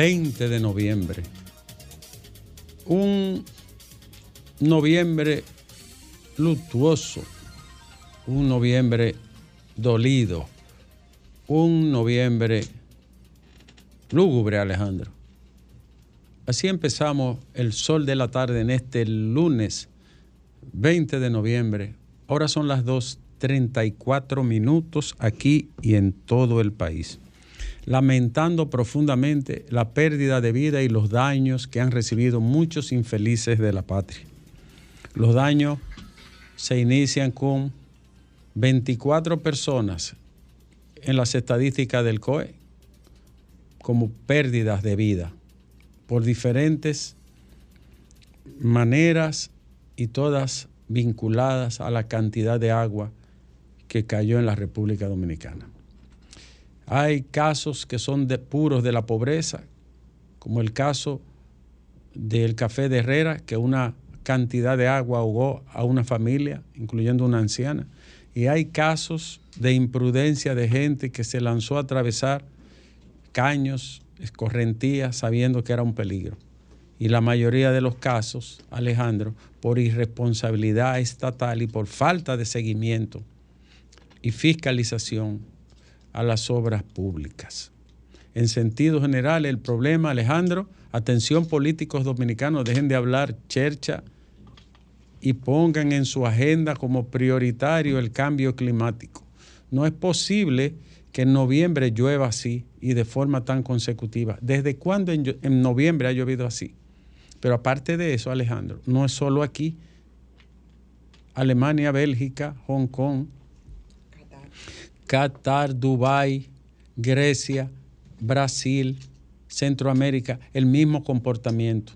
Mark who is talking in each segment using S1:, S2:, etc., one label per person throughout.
S1: 20 de noviembre. Un noviembre luctuoso. Un noviembre dolido. Un noviembre lúgubre, Alejandro. Así empezamos el sol de la tarde en este lunes 20 de noviembre. Ahora son las 2.34 minutos aquí y en todo el país. Lamentando profundamente la pérdida de vida y los daños que han recibido muchos infelices de la patria. Los daños se inician con 24 personas en las estadísticas del COE como pérdidas de vida por diferentes maneras y todas vinculadas a la cantidad de agua que cayó en la República Dominicana. Hay casos que son de, puros de la pobreza, como el caso del café de Herrera, que una cantidad de agua ahogó a una familia, incluyendo una anciana. Y hay casos de imprudencia de gente que se lanzó a atravesar caños, escorrentías, sabiendo que era un peligro. Y la mayoría de los casos, Alejandro, por irresponsabilidad estatal y por falta de seguimiento y fiscalización a las obras públicas. En sentido general, el problema, Alejandro, atención políticos dominicanos, dejen de hablar chercha y pongan en su agenda como prioritario el cambio climático. No es posible que en noviembre llueva así y de forma tan consecutiva. ¿Desde cuándo en, en noviembre ha llovido así? Pero aparte de eso, Alejandro, no es solo aquí. Alemania, Bélgica, Hong Kong, Qatar, Dubái, Grecia, Brasil, Centroamérica, el mismo comportamiento.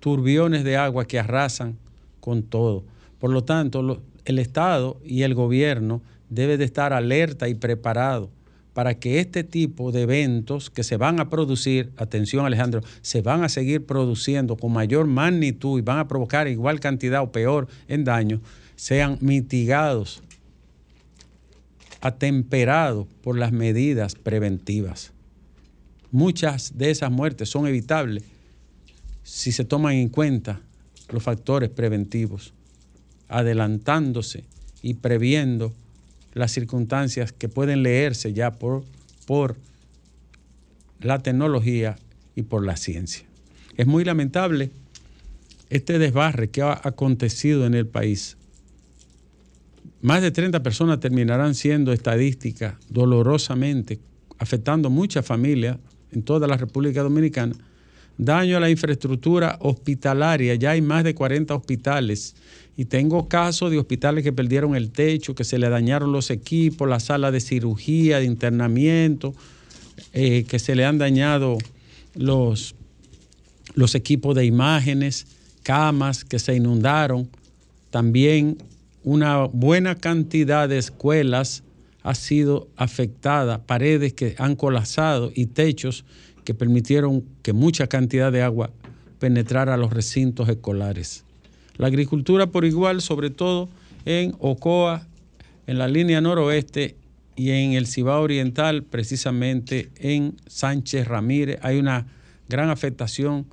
S1: Turbiones de agua que arrasan con todo. Por lo tanto, el Estado y el gobierno debe de estar alerta y preparado para que este tipo de eventos que se van a producir, atención Alejandro, se van a seguir produciendo con mayor magnitud y van a provocar igual cantidad o peor en daño, sean mitigados, atemperados por las medidas preventivas. Muchas de esas muertes son evitables si se toman en cuenta los factores preventivos, adelantándose y previendo las circunstancias que pueden leerse ya por, por la tecnología y por la ciencia. Es muy lamentable este desbarre que ha acontecido en el país. Más de 30 personas terminarán siendo estadísticas dolorosamente, afectando muchas familias en toda la República Dominicana. Daño a la infraestructura hospitalaria, ya hay más de 40 hospitales y tengo casos de hospitales que perdieron el techo, que se le dañaron los equipos, la sala de cirugía, de internamiento, eh, que se le han dañado los, los equipos de imágenes, camas que se inundaron. También una buena cantidad de escuelas ha sido afectada, paredes que han colapsado y techos que permitieron que mucha cantidad de agua penetrara a los recintos escolares. La agricultura por igual, sobre todo en Ocoa, en la línea noroeste y en el Cibao Oriental, precisamente en Sánchez Ramírez, hay una gran afectación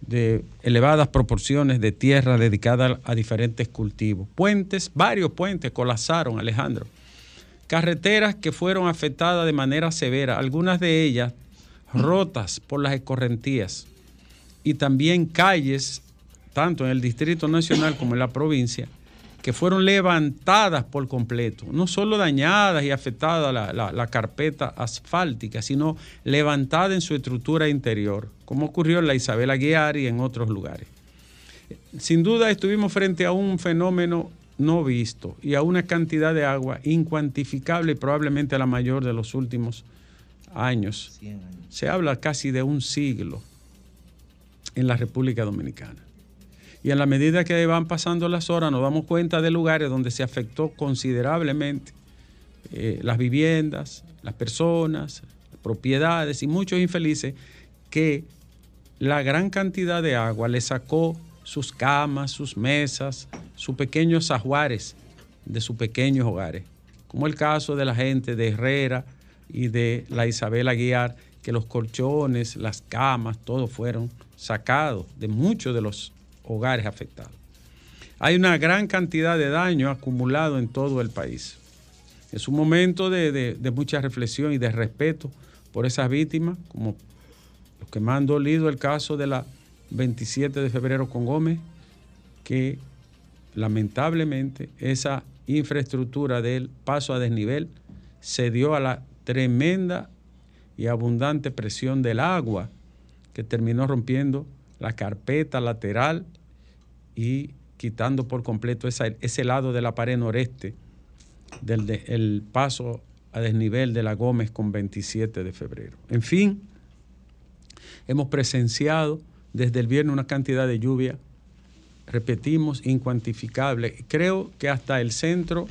S1: de elevadas proporciones de tierra dedicada a diferentes cultivos. Puentes, varios puentes colapsaron, Alejandro. Carreteras que fueron afectadas de manera severa, algunas de ellas rotas por las escorrentías. Y también calles tanto en el Distrito Nacional como en la provincia, que fueron levantadas por completo, no solo dañadas y afectadas la, la, la, carpeta asfáltica, sino levantada en su estructura interior, como ocurrió en la Isabel Aguiar y en otros lugares. Sin duda estuvimos frente a un fenómeno no visto y a una cantidad de agua incuantificable y probablemente la mayor de los últimos años. años. Se habla casi de un siglo en la República Dominicana. Y en la medida que van pasando las horas nos damos cuenta de lugares donde se afectó considerablemente eh, las viviendas, las personas, propiedades y muchos infelices que la gran cantidad de agua le sacó sus camas, sus mesas, sus pequeños ajuares de sus pequeños hogares, como el caso de la gente de Herrera y de la Isabel Aguiar, que los colchones, las camas, todo fueron sacados de muchos de los hogares afectados. Hay una gran cantidad de daño acumulado en todo el país. Es un momento de, mucha reflexión y de respeto por esas víctimas, como los que me han dolido el caso de la 27 de febrero con Gómez, que lamentablemente esa infraestructura del paso a desnivel se dio a la tremenda y abundante presión del agua que terminó rompiendo la carpeta lateral y quitando por completo ese lado de la pared noreste del el paso a desnivel de la Gómez con 27 de febrero. En fin, hemos presenciado desde el viernes una cantidad de lluvia, repetimos, incuantificable. Creo que hasta el centro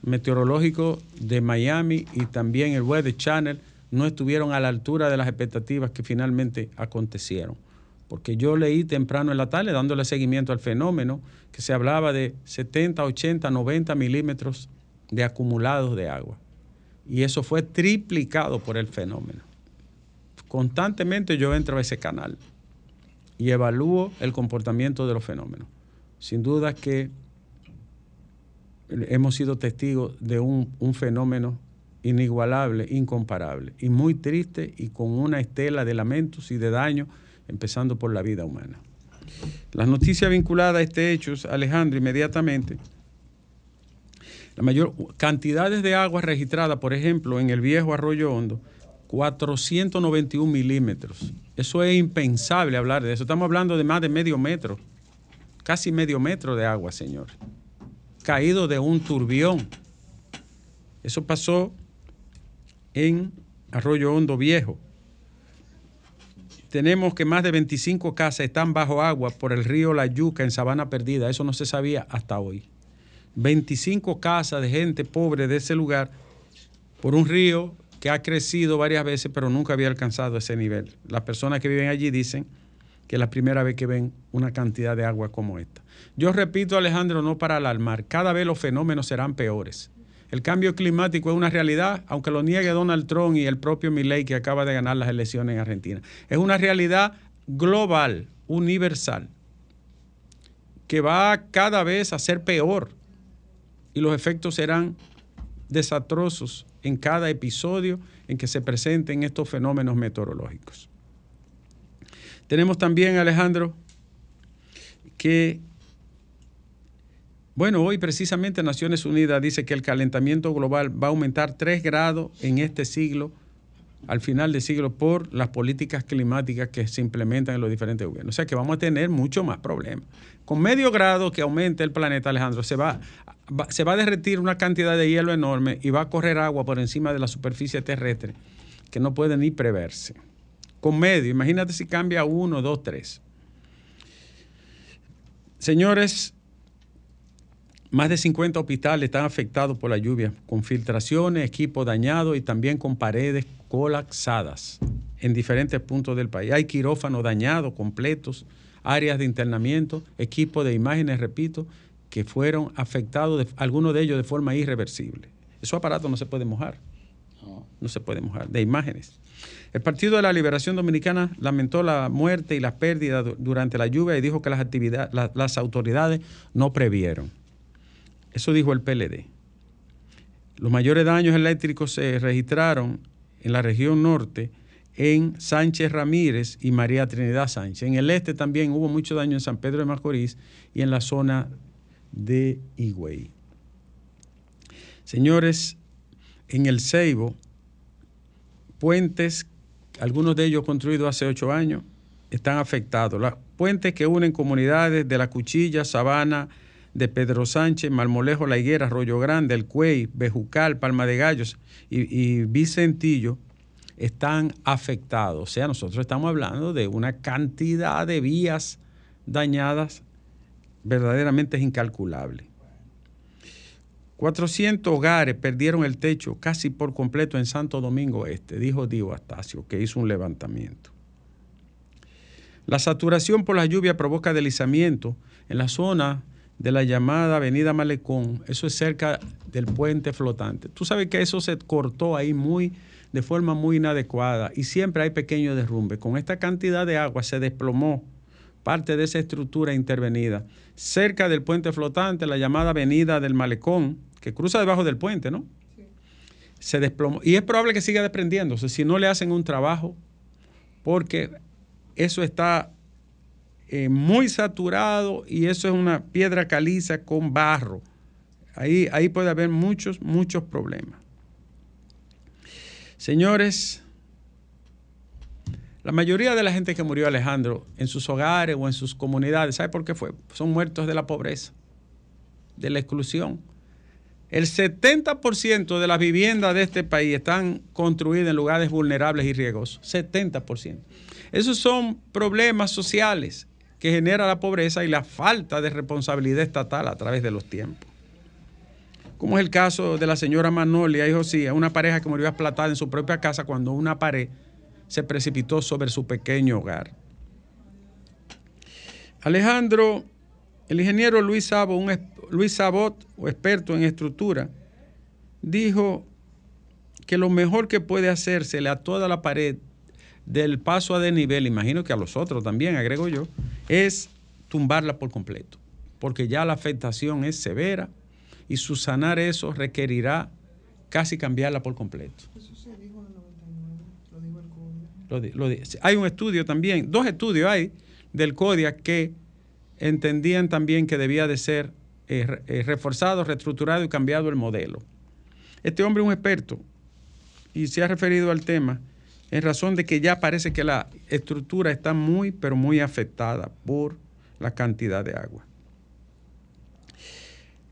S1: meteorológico de Miami y también el Weather Channel no estuvieron a la altura de las expectativas que finalmente acontecieron. Porque yo leí temprano en la tarde, dándole seguimiento al fenómeno, que se hablaba de 70, 80, 90 milímetros de acumulados de agua. Y eso fue triplicado por el fenómeno. Constantemente yo entro a ese canal y evalúo el comportamiento de los fenómenos. Sin duda que hemos sido testigos de un, un, fenómeno inigualable, incomparable y muy triste y con una estela de lamentos y de daño, empezando por la vida humana. Las noticias vinculadas a este hecho, Alejandro, inmediatamente, la mayor cantidades de agua registrada, por ejemplo, en el viejo Arroyo Hondo, 491 milímetros. Eso es impensable hablar de eso. Estamos hablando de más de medio metro, casi medio metro de agua, señor. Caído de un turbión. Eso pasó en Arroyo Hondo Viejo. Tenemos que más de 25 casas están bajo agua por el río La Yuca en Sabana Perdida. Eso no se sabía hasta hoy. 25 casas de gente pobre de ese lugar por un río que ha crecido varias veces, pero nunca había alcanzado ese nivel. Las personas que viven allí dicen que es la primera vez que ven una cantidad de agua como esta. Yo repito, Alejandro, no para alarmar, cada vez los fenómenos serán peores. El cambio climático es una realidad, aunque lo niegue Donald Trump y el propio Milley que acaba de ganar las elecciones en Argentina. Es una realidad global, universal, que va cada vez a ser peor y los efectos serán desastrosos en cada episodio en que se presenten estos fenómenos meteorológicos. Tenemos también, Alejandro, que, bueno, hoy precisamente Naciones Unidas dice que el calentamiento global va a aumentar 3 grados en este siglo, al final del siglo, por las políticas climáticas que se implementan en los diferentes gobiernos. O sea que vamos a tener mucho más problemas. Con medio grado que aumente el planeta, Alejandro, se va se va a derretir una cantidad de hielo enorme y va a correr agua por encima de la superficie terrestre que no puede ni preverse. Con medio, imagínate si cambia uno, dos, tres. Señores, más de 50 hospitales están afectados por la lluvia, con filtraciones, equipos dañados y también con paredes colapsadas en diferentes puntos del país. Hay quirófanos dañados, completos, áreas de internamiento, equipos de imágenes, repito, que fueron afectados, algunos de ellos de forma irreversible. Esos aparatos no se pueden mojar, no, se pueden mojar, de imágenes. El Partido de la Liberación Dominicana lamentó la muerte y las pérdidas durante la lluvia y dijo que las, actividades, las autoridades no previeron. Eso dijo el PLD. Los mayores daños eléctricos se registraron en la región norte en Sánchez Ramírez y María Trinidad Sánchez. En el este también hubo mucho daño en San Pedro de Macorís y en la zona de Higüey. Señores, en el Ceibo, puentes, algunos de ellos construidos hace ocho años, están afectados. Los puentes que unen comunidades de La Cuchilla, Sabana, de Pedro Sánchez, Malmolejo, La Higuera, Arroyo Grande, El Cuey, Bejucal, Palma de Gallos y, y, Vicentillo están afectados. O sea, nosotros estamos hablando de una cantidad de vías dañadas verdaderamente es incalculable. 400 hogares perdieron el techo casi por completo en Santo Domingo Este, dijo Dio Astacio, que hizo un levantamiento. La saturación por la lluvia provoca deslizamiento en la zona de la llamada Avenida Malecón, eso es cerca del puente flotante. Tú sabes que eso se cortó ahí muy de forma muy inadecuada y siempre hay pequeños derrumbes. Con esta cantidad de agua se desplomó parte de esa estructura intervenida cerca del puente flotante, la llamada Avenida del Malecón, que cruza debajo del puente, ¿no? Se desplomó. Y es probable que siga desprendiéndose si no le hacen un trabajo, porque eso está eh, muy saturado y eso es una piedra caliza con barro. Ahí, ahí puede haber muchos, muchos problemas. Señores, la mayoría de la gente que murió Alejandro en sus hogares o en sus comunidades, ¿sabe por qué fue? Son muertos de la pobreza, de la exclusión. El 70% de las viviendas de este país están construidas en lugares vulnerables y riesgosos. 70%. Esos son problemas sociales que genera la pobreza y la falta de responsabilidad estatal a través de los tiempos. Como es el caso de la señora Manolia y Josía, una pareja que murió aplatada en su propia casa cuando una pared se precipitó sobre su pequeño hogar. Alejandro, el ingeniero Luis, Sabo, un, Luis Sabot, experto en estructura, dijo que lo mejor que puede hacérsele a toda la pared del paso a desnivel, imagino que a los otros también, agrego yo, es tumbarla por completo, porque ya la afectación es severa y subsanar eso requerirá casi cambiarla por completo. Eso se dijo en el 99, lo dijo el CODIA. hay un estudio también, dos estudios hay del CODIA que entendían también que debía de ser eh, eh, reforzado, reestructurado y cambiado el modelo. Este hombre es un experto y se ha referido al tema en razón de que ya parece que la estructura está muy, pero muy afectada por la cantidad de agua.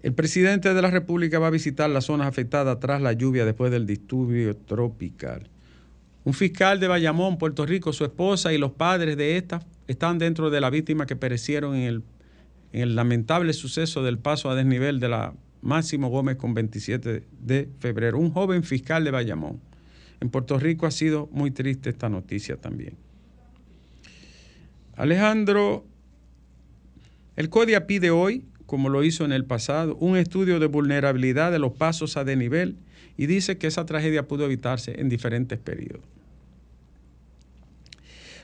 S1: El presidente de la República va a visitar las zonas afectadas tras la lluvia después del disturbio tropical. Un fiscal de Bayamón, Puerto Rico, su esposa y los padres de esta están dentro de la víctima que perecieron en el, en el lamentable suceso del paso a desnivel de la Máximo Gómez con 27 de febrero. Un joven fiscal de Bayamón. En Puerto Rico ha sido muy triste esta noticia también. Alejandro, el CODIA pide hoy, como lo hizo en el pasado, un estudio de vulnerabilidad de los pasos a desnivel y dice que esa tragedia pudo evitarse en diferentes periodos.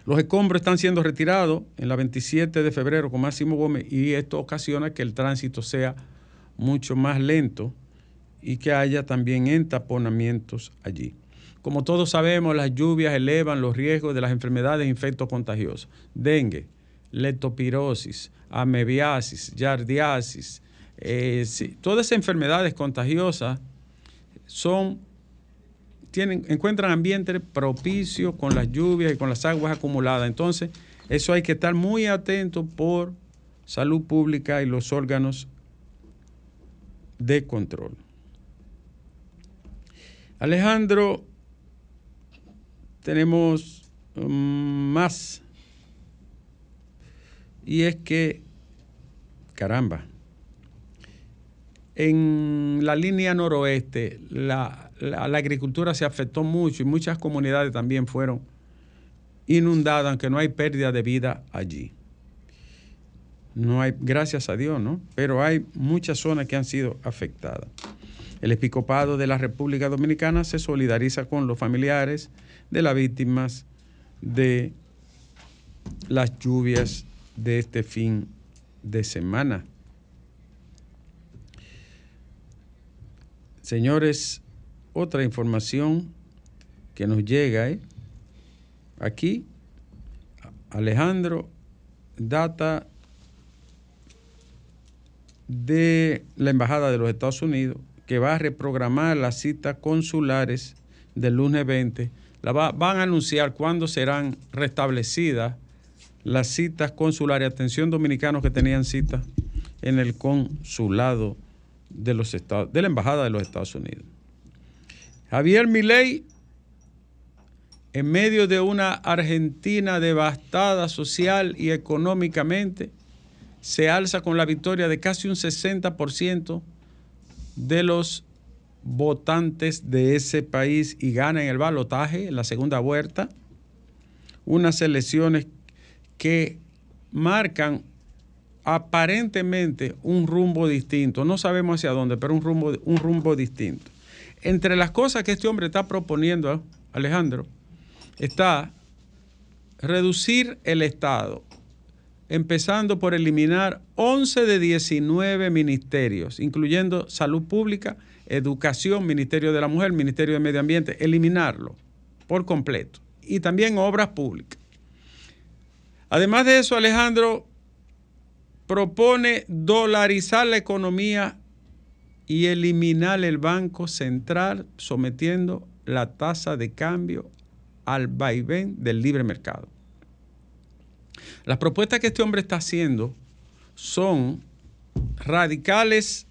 S1: Los escombros están siendo retirados en la 27 de febrero con Máximo Gómez y esto ocasiona que el tránsito sea mucho más lento y que haya también entaponamientos allí. Como todos sabemos, las lluvias elevan los riesgos de las enfermedades e infectos contagiosos. Dengue, leptopirosis, amebiasis, yardiasis, eh, todas esas enfermedades contagiosas son, tienen, encuentran ambiente propicio con las lluvias y con las aguas acumuladas. Entonces, eso hay que estar muy atento por salud pública y los órganos de control. Alejandro tenemos um, más. Y es que, caramba, en la línea noroeste la, agricultura se afectó mucho y muchas comunidades también fueron inundadas, aunque no hay pérdida de vida allí. No hay, gracias a Dios, ¿no? Pero hay muchas zonas que han sido afectadas. El episcopado de la República Dominicana se solidariza con los familiares de las víctimas de las lluvias de este fin de semana. Señores, otra información que nos llega ¿eh? aquí, Alejandro, data de la Embajada de los Estados Unidos que va a reprogramar las citas consulares del lunes 20 van a anunciar cuándo serán restablecidas las citas consulares. Atención dominicanos que tenían citas en el consulado de los Estados, de la Embajada de los Estados Unidos. Javier Milei, en medio de una Argentina devastada social y económicamente, se alza con la victoria de casi un 60% de los votantes de ese país y gana en el balotaje en la segunda vuelta. Unas elecciones que marcan aparentemente un rumbo distinto. No sabemos hacia dónde, pero un rumbo, un rumbo distinto. Entre las cosas que este hombre está proponiendo, Alejandro, está reducir el Estado, empezando por eliminar 11 de 19 ministerios, incluyendo salud pública, educación, Ministerio de la Mujer, Ministerio de Medio Ambiente, eliminarlo por completo. Y también obras públicas. Además de eso, Alejandro propone dolarizar la economía y eliminar el Banco Central sometiendo la tasa de cambio al vaivén del libre mercado. Las propuestas que este hombre está haciendo son radicales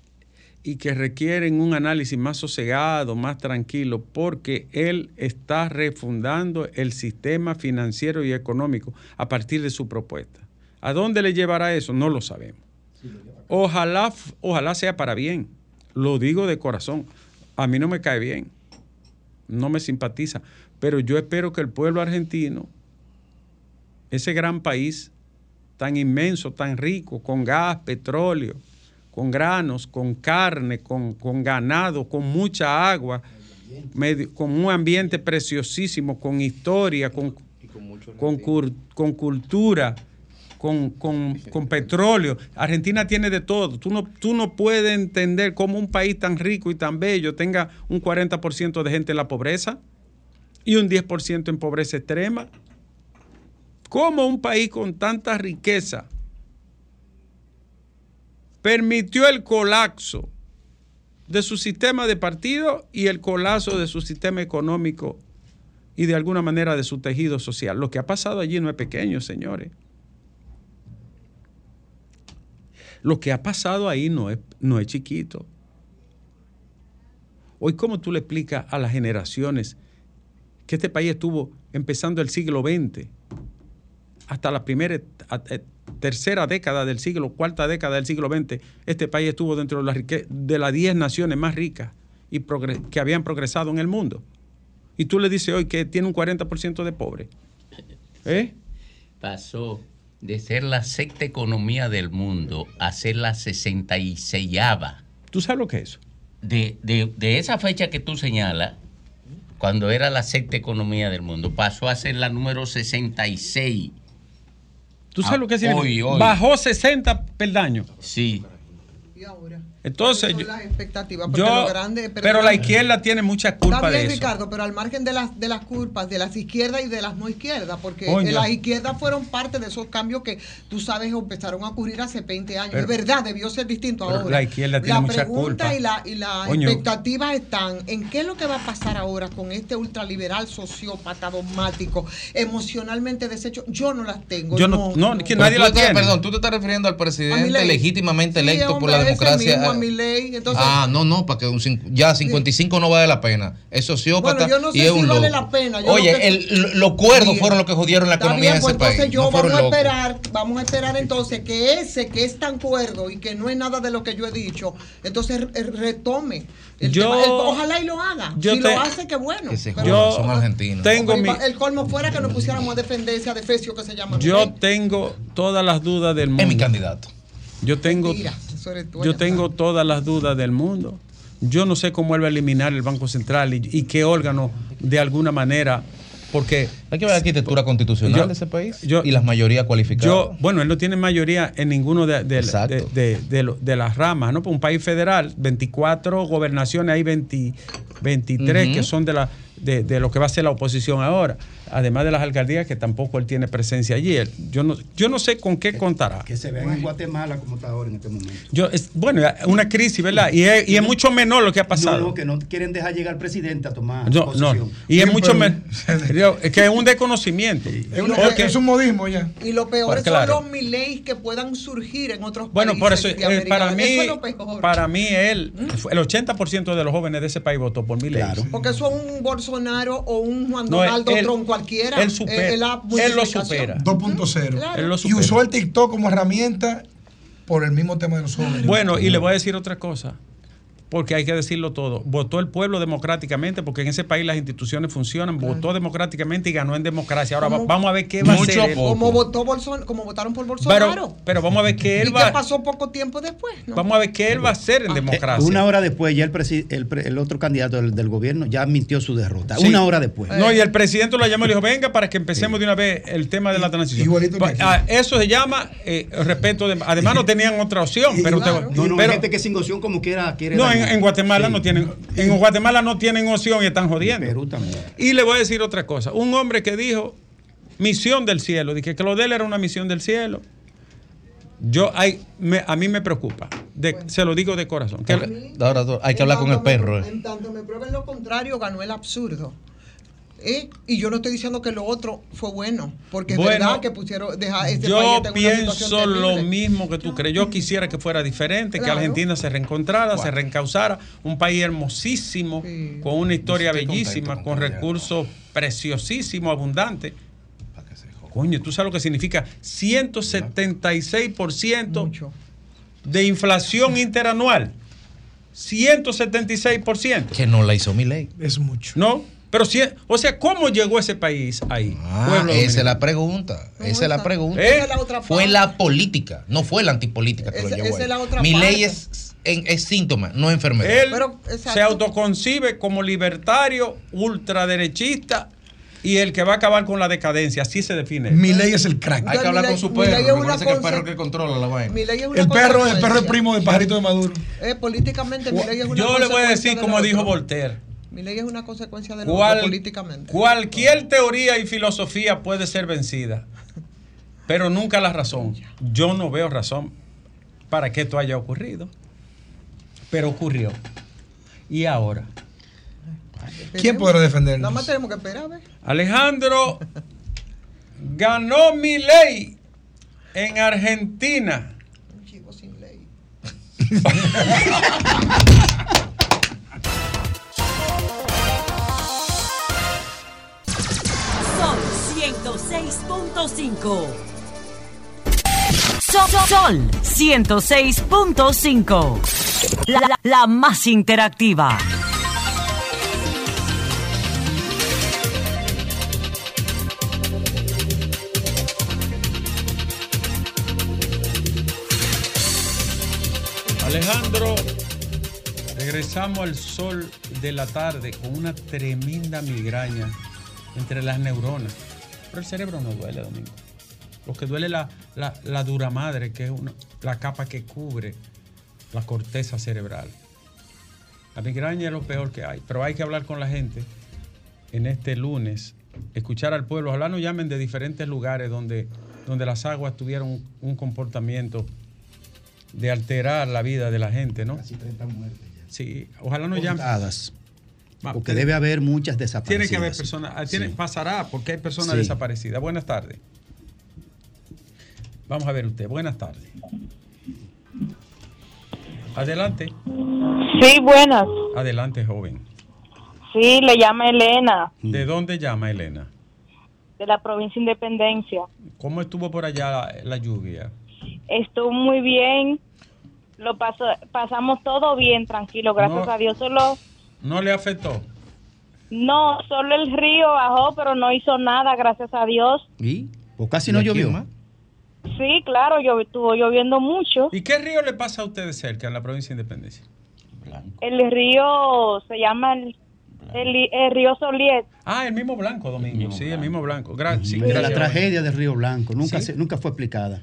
S1: y que requieren un análisis más sosegado, más tranquilo, porque él está refundando el sistema financiero y económico a partir de su propuesta. ¿A dónde le llevará eso? No lo sabemos. Ojalá, ojalá sea para bien. Lo digo de corazón. A mí no me cae bien. No me simpatiza. Pero yo espero que el pueblo argentino, ese gran país tan inmenso, tan rico, con gas, petróleo, con granos, con carne, con, ganado, con mucha agua, con un ambiente preciosísimo, con historia, con, con, cultura, con, petróleo. Argentina tiene de todo. Tú no, tú no puedes entender cómo un país tan rico y tan bello tenga un 40% de gente en la pobreza y un 10% en pobreza extrema. ¿Cómo un país con tanta riqueza permitió el colapso de su sistema de partido y el colapso de su sistema económico y de alguna manera de su tejido social. Lo que ha pasado allí no es pequeño, señores. Lo que ha pasado ahí no es, no es chiquito. Hoy, ¿cómo tú le explicas a las generaciones que este país estuvo empezando el siglo XX hasta la primera eh, tercera década del siglo, cuarta década del siglo XX, este país estuvo dentro de las de las 10 naciones más ricas y que habían progresado en el mundo. Y tú le dices hoy que tiene un 40% de pobre.
S2: ¿Eh? Pasó de ser la sexta economía del mundo a ser la 66
S1: ¿Tú sabes lo que es eso?
S2: De, de esa fecha que tú señalas, cuando era la sexta economía del mundo, pasó a ser la número 66
S1: ¿Tú sabes lo que significa? Bajó 60 peldaños.
S2: Sí.
S3: ¿Y ahora?
S1: Entonces,
S3: las expectativas?
S1: Yo, pero, la izquierda tiene mucha culpa de eso.
S3: Ricardo, pero al margen de las de las culpas de las izquierdas y de las no izquierdas, porque las izquierdas fueron parte de esos cambios que tú sabes empezaron a ocurrir hace 20 años. es verdad, debió ser distinto ahora.
S1: La izquierda tiene mucha culpa.
S3: y la y las expectativas están en qué es lo que va a pasar ahora con este ultraliberal sociópata dogmático, emocionalmente deshecho. Yo no las tengo.
S1: Yo no, no, que nadie la tiene.
S4: Perdón, tú te estás refiriendo al presidente legítimamente electo por la democracia
S3: mi ley.
S4: ah, no, no, para que un, ya 55 no vale la pena. Es sociópata
S3: bueno, yo no sé
S4: y es
S3: si
S4: un
S3: vale la pena.
S4: Oye, el, los cuerdos fueron los que jodieron la economía de ese
S3: pues,
S4: entonces
S3: Yo vamos a esperar, vamos a esperar entonces que ese que es tan cuerdo y que no es nada de lo que yo he dicho, entonces retome.
S1: yo,
S3: ojalá y lo haga. si lo hace, qué bueno.
S4: yo son argentinos.
S3: Tengo el colmo fuera que nos pusiéramos a defenderse a defecio que se llama.
S1: Yo tengo todas las dudas del mundo.
S4: Es mi candidato.
S1: Yo tengo, yo tengo todas las dudas del mundo. Yo no sé cómo él va a eliminar el Banco Central y, qué órgano de alguna manera porque
S4: hay que ver la arquitectura constitucional de ese país y las mayorías cualificadas.
S1: Yo, bueno, él no tiene mayoría en ninguno de, de, las ramas, ¿no? Por un país federal, 24 gobernaciones, hay 23 que son de la de, lo que va a ser la oposición ahora además de las alcaldías que tampoco él tiene presencia allí. yo, no, yo no sé con qué contará.
S5: Que se vean en Guatemala como está ahora en este momento.
S1: Yo, es, bueno, una crisis, ¿verdad? Y es, y es mucho menor lo que ha pasado.
S5: No, que no quieren dejar llegar al presidente a tomar
S1: no, posición. Y es mucho menor. es que es un desconocimiento.
S5: Es, un modismo ya.
S3: Y lo peor es son los mileys que puedan surgir en otros
S1: bueno,
S3: países.
S1: Bueno, por eso, para mí, para mí él, ¿Mm? el 80% de los jóvenes de ese país votó por Milei. Claro.
S3: Porque eso es un Bolsonaro o un Juan Donaldo Trump cualquiera.
S1: Él supera. Él, lo supera.
S5: 2.0. Y usó el TikTok como herramienta por el mismo tema de los jóvenes.
S1: Bueno, y le voy a decir otra cosa porque hay que decirlo todo. Votó el pueblo democráticamente, porque en ese país las instituciones funcionan. Votó democráticamente y ganó en democracia. Ahora vamos a ver qué va a hacer.
S3: Como, votó como votaron por Bolsonaro.
S1: Pero, pero vamos a ver qué él
S3: ¿Y
S1: va
S3: qué pasó poco tiempo después.
S1: Vamos a ver qué él va a hacer en ah. democracia.
S5: Una hora después, ya el, el, otro candidato del, gobierno ya mintió su derrota. Una hora después.
S1: No, y el presidente lo llamó y le dijo: Venga, para que empecemos de una vez el tema de la transición. Igualito ah, eso se llama eh, respeto. De, además, no tenían otra opción. pero,
S5: no, no, hay gente que sin opción como quiera quiere.
S1: No, en, Guatemala no tienen, en Guatemala no tienen opción y están jodiendo. Perú también. Y le voy a decir otra cosa. Un hombre que dijo misión del cielo, dije que lo de él era una misión del cielo. Yo hay, a mí me preocupa, se lo digo de corazón.
S4: hay que hablar con el perro.
S3: Eh. En tanto me prueben lo contrario, ganó el absurdo. ¿Eh? Y yo no estoy diciendo que lo otro fue bueno, porque es verdad que pusieron dejar
S1: este Yo pienso lo mismo que tú crees. Yo quisiera que fuera diferente, que Argentina se reencontrara, se reencausara, un país hermosísimo, con una historia bellísima, con recursos preciosísimos, abundantes. Coño, tú sabes lo que significa 176% de inflación interanual. 176%.
S4: Que no la hizo mi ley.
S5: Es mucho.
S1: No, pero si, o sea, ¿cómo llegó ese país ahí?
S4: Ah, esa es la pregunta. esa es la pregunta. ¿Eh? fue la política, no fue la antipolítica que lo llevó. Mi ley es, es, síntoma, no enfermedad.
S1: Él se autoconcibe como libertario, ultraderechista y el que va a acabar con la decadencia. Así se define.
S5: Mi ley es el crack.
S4: Hay que hablar con su perro. Es que el perro que controla la vaina.
S5: el perro, el perro es primo del pajarito de Maduro.
S3: Eh, políticamente, mi ley es una
S1: Yo le voy a decir, como dijo Voltaire
S3: mi ley es una consecuencia de lo Cual, políticamente.
S1: Cualquier teoría y filosofía puede ser vencida, pero nunca la razón. Yo no veo razón para que esto haya ocurrido, pero ocurrió. ¿Y ahora?
S5: ¿Quién podrá defendernos?
S3: Nada más tenemos que esperar,
S1: Alejandro ganó mi ley en Argentina. Un chivo sin ley.
S6: Sol, Sol 106.5. La, la, más interactiva.
S1: Alejandro, regresamos al sol de la tarde con una tremenda migraña entre las neuronas. Pero el cerebro no duele, Domingo. Lo que duele es la, dura madre, que es la capa que cubre la corteza cerebral. La migraña es lo peor que hay, pero hay que hablar con la gente en este lunes, escuchar al pueblo. Ojalá nos llamen de diferentes lugares donde, donde las aguas tuvieron un, comportamiento de alterar la vida de la gente, ¿no?
S5: Casi 30 muertes ya.
S1: Sí, ojalá nos llamen.
S5: Porque debe haber muchas desaparecidas.
S1: Tiene que haber personas, ah, pasará porque hay personas desaparecidas. Buenas tardes. Vamos a ver usted. Buenas tardes. Adelante.
S7: Sí, buenas.
S1: Adelante, joven.
S7: Sí, le llama Elena.
S1: ¿De dónde llama Elena?
S7: De la provincia Independencia.
S1: ¿Cómo estuvo por allá la, lluvia?
S7: Estuvo muy bien. Lo pasó, pasamos todo bien, tranquilo, gracias a Dios. Solo
S1: ¿No le afectó?
S7: No, solo el río bajó, pero no hizo nada, gracias a Dios.
S5: ¿Y? ¿O casi no llovió? más?
S7: Sí, claro, yo, estuvo lloviendo mucho.
S1: ¿Y qué río le pasa a ustedes cerca en la provincia de Independencia?
S7: El río se llama el, río Soliet.
S1: Ah, el mismo Blanco, Domingo. sí, el mismo Blanco.
S5: Gracias. La tragedia del río Blanco nunca, nunca fue explicada.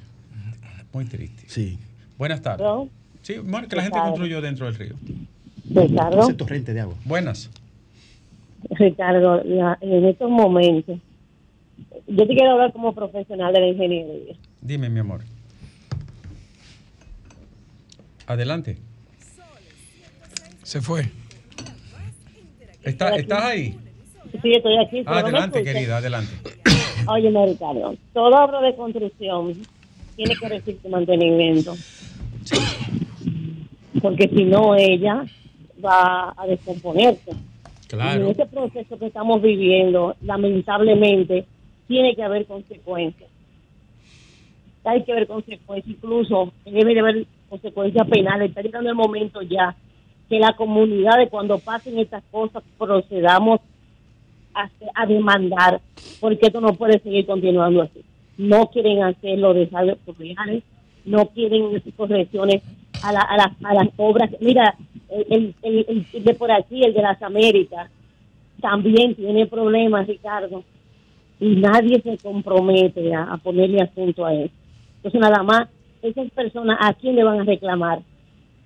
S1: Muy triste.
S5: Sí.
S1: Buenas tardes. Sí, bueno, que la gente construyó dentro del río.
S7: Ricardo.
S5: Ese torrente de agua.
S1: Buenas.
S7: Ricardo, en estos momentos, yo te quiero hablar como profesional de la ingeniería.
S1: Dime, mi amor. Adelante.
S5: Se fue.
S1: ¿Está, ¿Estás ahí?
S7: Sí, estoy aquí.
S1: Adelante, querida, adelante.
S7: Oye, Ricardo, toda obra de construcción tiene que recibir su mantenimiento. Porque si no, ella va a descomponerse.
S1: Claro.
S7: en este proceso que estamos viviendo, lamentablemente, tiene que haber consecuencias. hay que ver consecuencias, incluso debe de haber consecuencias penales. Está llegando el momento ya que la comunidad de cuando pasen estas cosas procedamos a, a demandar, porque esto no puede seguir continuando así. No quieren hacer los desarrollos no quieren correcciones a, la, a, las, a las obras. Mira, el, el, el, de por aquí, el de las Américas, también tiene problemas, Ricardo, y nadie se compromete a, a ponerle asunto a eso. Entonces, nada más, esas personas, ¿a quién le van a reclamar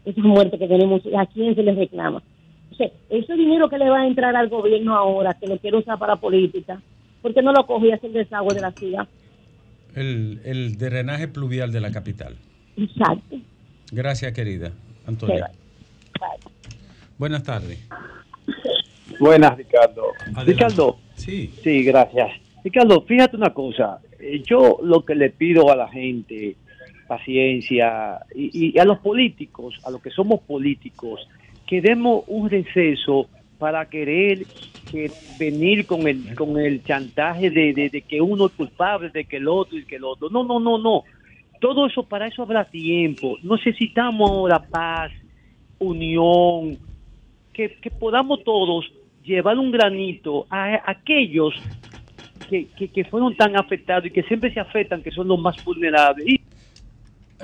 S7: esa muerte que tenemos? ¿A quién se les reclama? O sea, ese dinero que le va a entrar al gobierno ahora, que lo quiere usar para política, ¿por qué no lo hace el desagüe de la ciudad?
S1: El, el drenaje pluvial de la capital.
S7: Exacto.
S1: Gracias, querida. Antonio. Buenas tardes.
S8: Buenas, Ricardo. Ricardo. Sí. Sí, gracias. Ricardo, fíjate una cosa. Eh, yo lo que le pido a la gente, paciencia, y, a los políticos, a los que somos políticos, que demos un receso para querer que venir con el con el chantaje de, de, que uno es culpable, de que el otro y que el otro. No, no, no, no. Todo eso, para eso habrá tiempo. Necesitamos ahora paz, unión, que, podamos todos llevar un granito a aquellos que, que, fueron tan afectados y que siempre se afectan, que son los más vulnerables.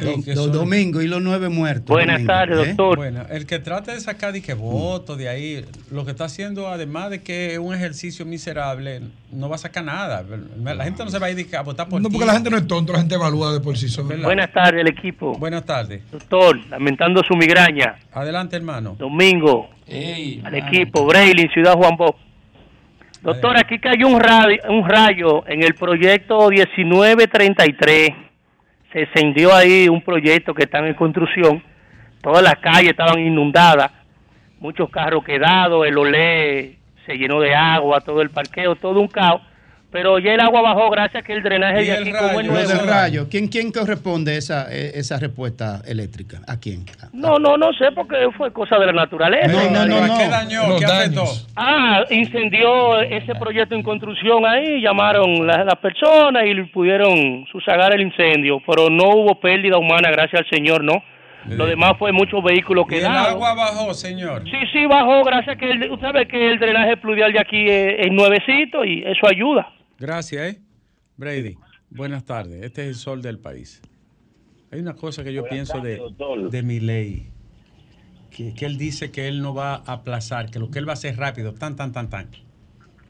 S5: Los domingos y los nueve muertos.
S8: Buenas tardes, ¿eh? doctor.
S1: Bueno, el que trata de sacar y que voto de ahí, lo que está haciendo, además de que es un ejercicio miserable, no va a sacar nada. La gente no se va a ir a votar por
S9: No, porque la gente no es tonto, la gente evalúa de por sí sola.
S8: Buenas tardes, el equipo.
S1: Buenas tardes.
S8: Doctor, lamentando su migraña.
S1: Adelante, hermano.
S8: Domingo. al equipo, Braille, Ciudad Juan Bosch. Doctor, aquí cayó un rayo, un rayo en el proyecto 1933. Se encendió ahí un proyecto que está en construcción. Todas las calles estaban inundadas, muchos carros quedados, el olé se llenó de agua, todo el parqueo, todo un caos pero ya el agua bajó gracias a que el drenaje de aquí como
S5: nuevo. del rayo, ¿quién, quién corresponde esa, e, esa respuesta eléctrica? ¿A quién?
S8: No, no, no sé porque fue cosa de la naturaleza.
S5: No, no, no.
S1: ¿Qué dañó? ¿Qué afectó?
S8: Ah, incendió ese proyecto en construcción ahí, llamaron las, personas y pudieron susagar el incendio, pero no hubo pérdida humana, gracias al Señor, ¿no? Lo demás fue muchos vehículos que
S1: el agua bajó, señor?
S8: Sí, sí, bajó, gracias a que el, usted sabe que el drenaje pluvial de aquí es, es nuevecito y eso ayuda.
S1: Gracias, ¿eh? Brady, buenas tardes. Este es el sol del país. Hay una cosa que yo pienso de, de mi ley, que, él dice que él no va a aplazar, que lo que él va a hacer rápido, tan, tan, tan, tan,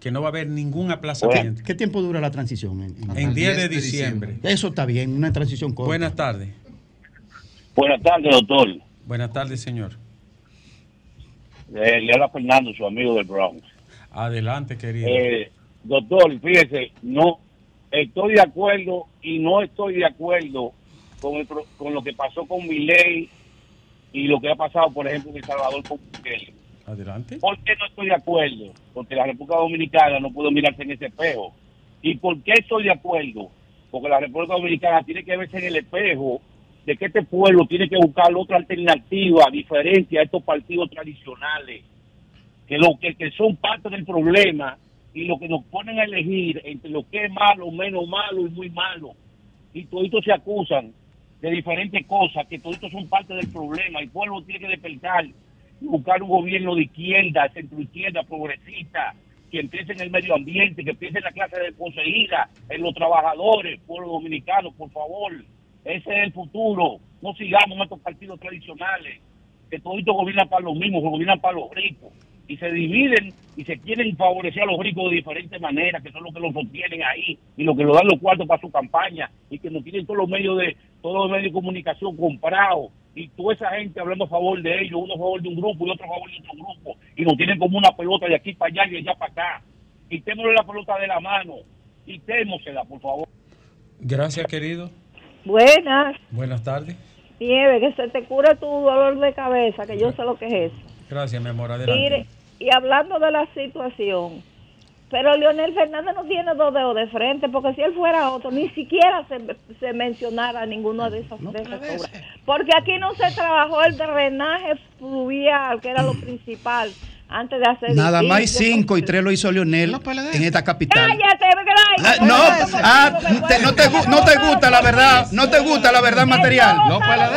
S1: que no va a haber ningún aplazamiento.
S5: ¿Ququé tiempo dura la transición?
S1: En, 10, de, diciembre.
S5: Eso está bien, una transición corta.
S1: Buenas tardes.
S10: Buenas tardes, doctor.
S1: Buenas tardes, señor.
S10: Eh, le habla Fernando, su amigo del Bronx.
S1: Adelante, querido.
S10: Eh, doctor, fíjese, no estoy de acuerdo y no estoy de acuerdo con, con lo que pasó con mi ley y lo que ha pasado, por ejemplo, en El Salvador con
S1: Adelante.
S10: ¿Por qué no estoy de acuerdo? Porque la República Dominicana no puede mirarse en ese espejo. ¿Y por qué estoy de acuerdo? Porque la República Dominicana tiene que verse en el espejo de que este pueblo tiene que buscar otra alternativa diferente a estos partidos tradicionales, que, lo, que, que son parte del problema y lo que nos ponen a elegir entre lo que es malo, menos malo y muy malo. Y toditos se acusan de diferentes cosas, que toditos son parte del problema. El pueblo tiene que despertar y buscar un gobierno de izquierda, centro izquierda, progresista, que empiece en el medio ambiente, que empiece en la clase de poseída, en los trabajadores, pueblo dominicano, por favor. Ese es el futuro. No sigamos en estos partidos tradicionales, que toditos gobiernan para los mismos, gobiernan para los ricos y se dividen y se quieren favorecer a los ricos de diferentes maneras, que son los que los sostienen ahí y los que lo dan los cuartos para su campaña y que no tienen todos los medios de todos los medios de comunicación comprados y toda esa gente hablando a favor de ellos, uno a favor de un grupo y otro a favor de otro grupo y nos tienen como una pelota de aquí para allá y de allá para acá. Quitémosle la pelota de la mano, quitémosela, por favor.
S1: Gracias, querido.
S11: Buenas.
S1: Buenas tardes.
S11: Nieve, que se te cura tu dolor de cabeza, que yo sé lo que es eso.
S1: Gracias, mi amor. Adelante.
S11: Mire, y hablando de la situación, pero Leonel Fernández no tiene dos dedos de frente, porque si él fuera otro, ni siquiera se, se mencionara ninguno de esos de Porque aquí no se trabajó el drenaje fluvial, que era lo principal. Antes de hacer.
S12: Nada más cinco y tres lo hizo Leonel en esta capital.
S11: Cállate,
S12: ah, no, ah, no, te, no te gusta la verdad, no te gusta la verdad material.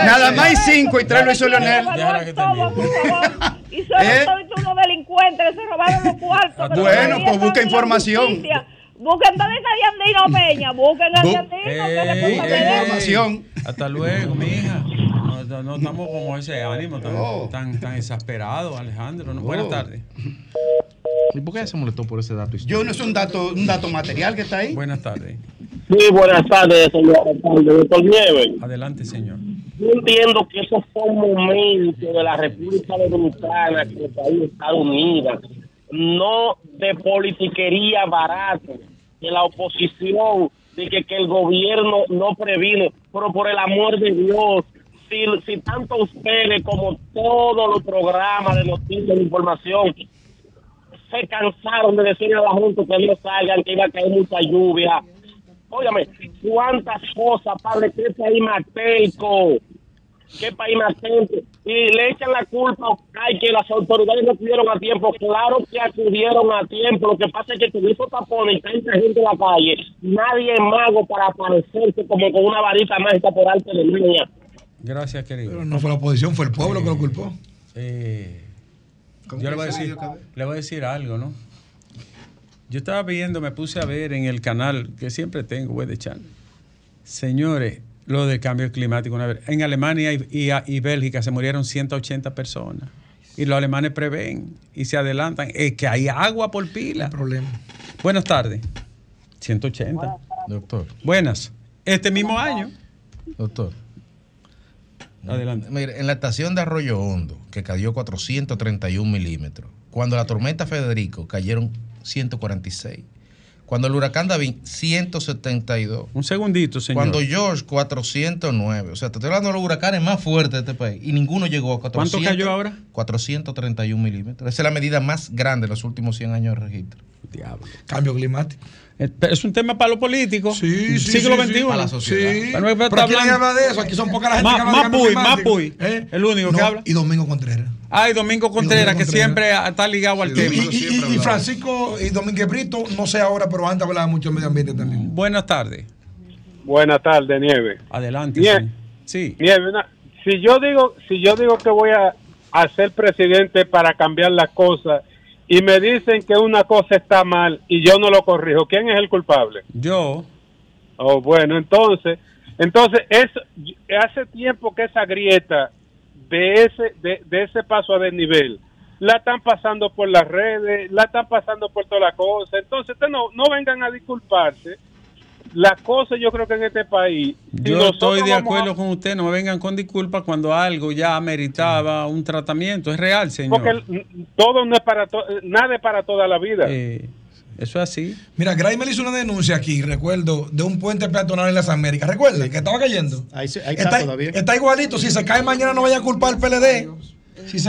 S12: Nada más cinco y tres lo hizo Leonel.
S11: Y solo ¿Eh? unos delincuentes que se robaron los cuartos.
S12: Bueno, pues busca información.
S11: Busquen dónde está Diandino Peña. Busquen a Diandino que le
S1: información. Hasta luego, mija. No, no, estamos como ese ánimo tan, tan, tan exasperado, Alejandro. Buenas tardes.
S12: ¿Y por qué se molestó por ese dato? Yo no es un dato, un dato material que está ahí.
S1: Buenas tardes.
S13: Sí, buenas tardes, señor Doctor Nieves.
S1: Adelante, señor.
S13: Yo entiendo que esos son momentos de la República Dominicana, que el país Estados Unidos, no de politiquería barata, de la oposición, de que, que el gobierno no previne, pero por el amor de Dios, si, tanto ustedes como todos los programas de noticias de información se cansaron de decirle a la Junta que no salgan, que iba a caer mucha lluvia. Óyame, cuántas cosas, padre, que país más telco, qué país más telco. Y le echan la culpa a que las autoridades no acudieron a tiempo. Claro que acudieron a tiempo. Lo que pasa es que tuvimos tapones y tanta gente en la calle. Nadie es mago para aparecerse como con una varita mágica por alto de línea.
S1: Gracias, querido.
S14: Pero no fue la oposición, fue el pueblo que lo culpó.
S1: Eh, yo le voy, a decir, le voy a decir algo, ¿no? Yo estaba viendo, me puse a ver en el canal que siempre tengo, de Channel. Señores, lo del cambio climático. En Alemania y, Bélgica se murieron 180 personas. Y los alemanes prevén y se adelantan. Es que hay agua por pila.
S14: problema.
S1: Buenas tardes. 180.
S4: Doctor.
S1: Buenas. Este mismo año.
S4: Doctor. Mire, en la estación de Arroyo Hondo, que cayó 431 milímetros, cuando la tormenta Federico cayeron 146. Cuando el huracán David, 172.
S1: Un segundito, señor.
S4: Cuando George, 409. O sea, te estoy hablando de los huracanes más fuertes de este país. Y ninguno llegó a 400.
S1: ¿Cuánto cayó ahora?
S4: 431 milímetros. Esa es la medida más grande de los últimos 100 años de registro.
S14: Diablo. Cambio climático.
S1: Eh, es un tema para los políticos.
S14: Sí,
S1: sí, siglo
S14: XXI.
S1: Sí,
S4: para la sociedad.
S14: Sí. Pero, pero ¿quién habla de eso? Aquí son pocas las gente
S1: que habla de Mapuy, ¿Eh? el único que habla.
S14: Y Domingo Contreras.
S1: Ah, y Domingo Contreras, que siempre está ligado al tema.
S14: Y, Francisco y Domingo Brito, no sé ahora, pero antes hablaba mucho de medio ambiente también.
S1: Buenas tardes.
S15: Buenas tardes, Nieve.
S1: Adelante.
S15: Sí. Nieve, si yo digo, si yo digo que voy a, a ser presidente para cambiar las cosas y me dicen que una cosa está mal y yo no lo corrijo, ¿quién es el culpable?
S1: Yo.
S15: Oh, bueno, entonces, entonces es hace tiempo que esa grieta de ese de, ese paso a desnivel la están pasando por las redes, la están pasando por toda la cosa. Entonces, no no vengan a disculparse la cosa yo creo que en este país...
S1: yo estoy de acuerdo con usted, no me vengan con disculpas cuando algo ya meritaba un tratamiento, es real, señor.
S15: Porque todo no es para, nada es para toda la vida.
S1: Eh, eso es así.
S14: Mira, Graimer hizo una denuncia aquí, recuerdo, de un puente peatonal en las Américas. Recuerda que estaba cayendo.
S12: Ahí, está, todavía.
S14: Está igualito. Si se cae mañana, no vaya a culpar al PLD.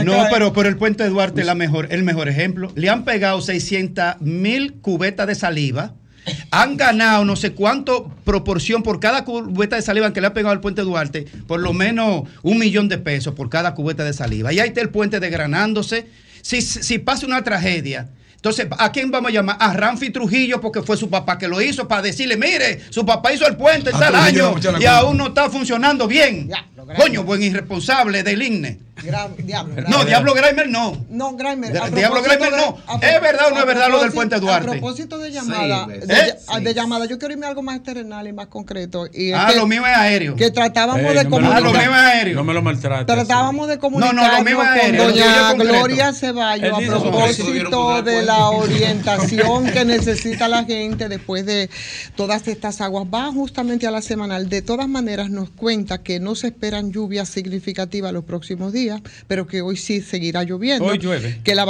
S12: no, pero, pero el puente Duarte es la mejor, el mejor ejemplo. Le han pegado 600 mil cubetas de saliva han ganado no sé cuánto proporción por cada cubeta de saliva que le ha pegado al puente Duarte, por lo menos un millón de pesos por cada cubeta de saliva. Y ahí está el puente desgranándose. Si, si pasa una tragedia, entonces, ¿a quién vamos a llamar? A Ramfi Trujillo, porque fue su papá que lo hizo, para decirle, mire, su papá hizo el puente en tal año y aún no está funcionando bien. Coño, buen irresponsable del Diablo, no, Diablo Grimer no.
S3: No, Grimer.
S12: Diablo Grimer no. ¿Es verdad o no es verdad lo del puente Duarte?
S3: A propósito de llamada, de, llamada, yo quiero irme a algo más terrenal y más concreto. Y
S12: ah, lo mío es aéreo.
S3: Que tratábamos de comunicar.
S12: Ah, lo mío es aéreo.
S1: No me lo maltrates.
S3: Tratábamos de comunicar no, no, lo mío es aéreo, con doña Gloria Ceballos a propósito de la orientación que necesita la gente después de todas estas aguas. Va justamente a la semanal. De todas maneras, nos cuenta que no se esperan lluvias significativas los próximos días pero que hoy sí seguirá lloviendo.
S1: Hoy llueve.
S3: Que la,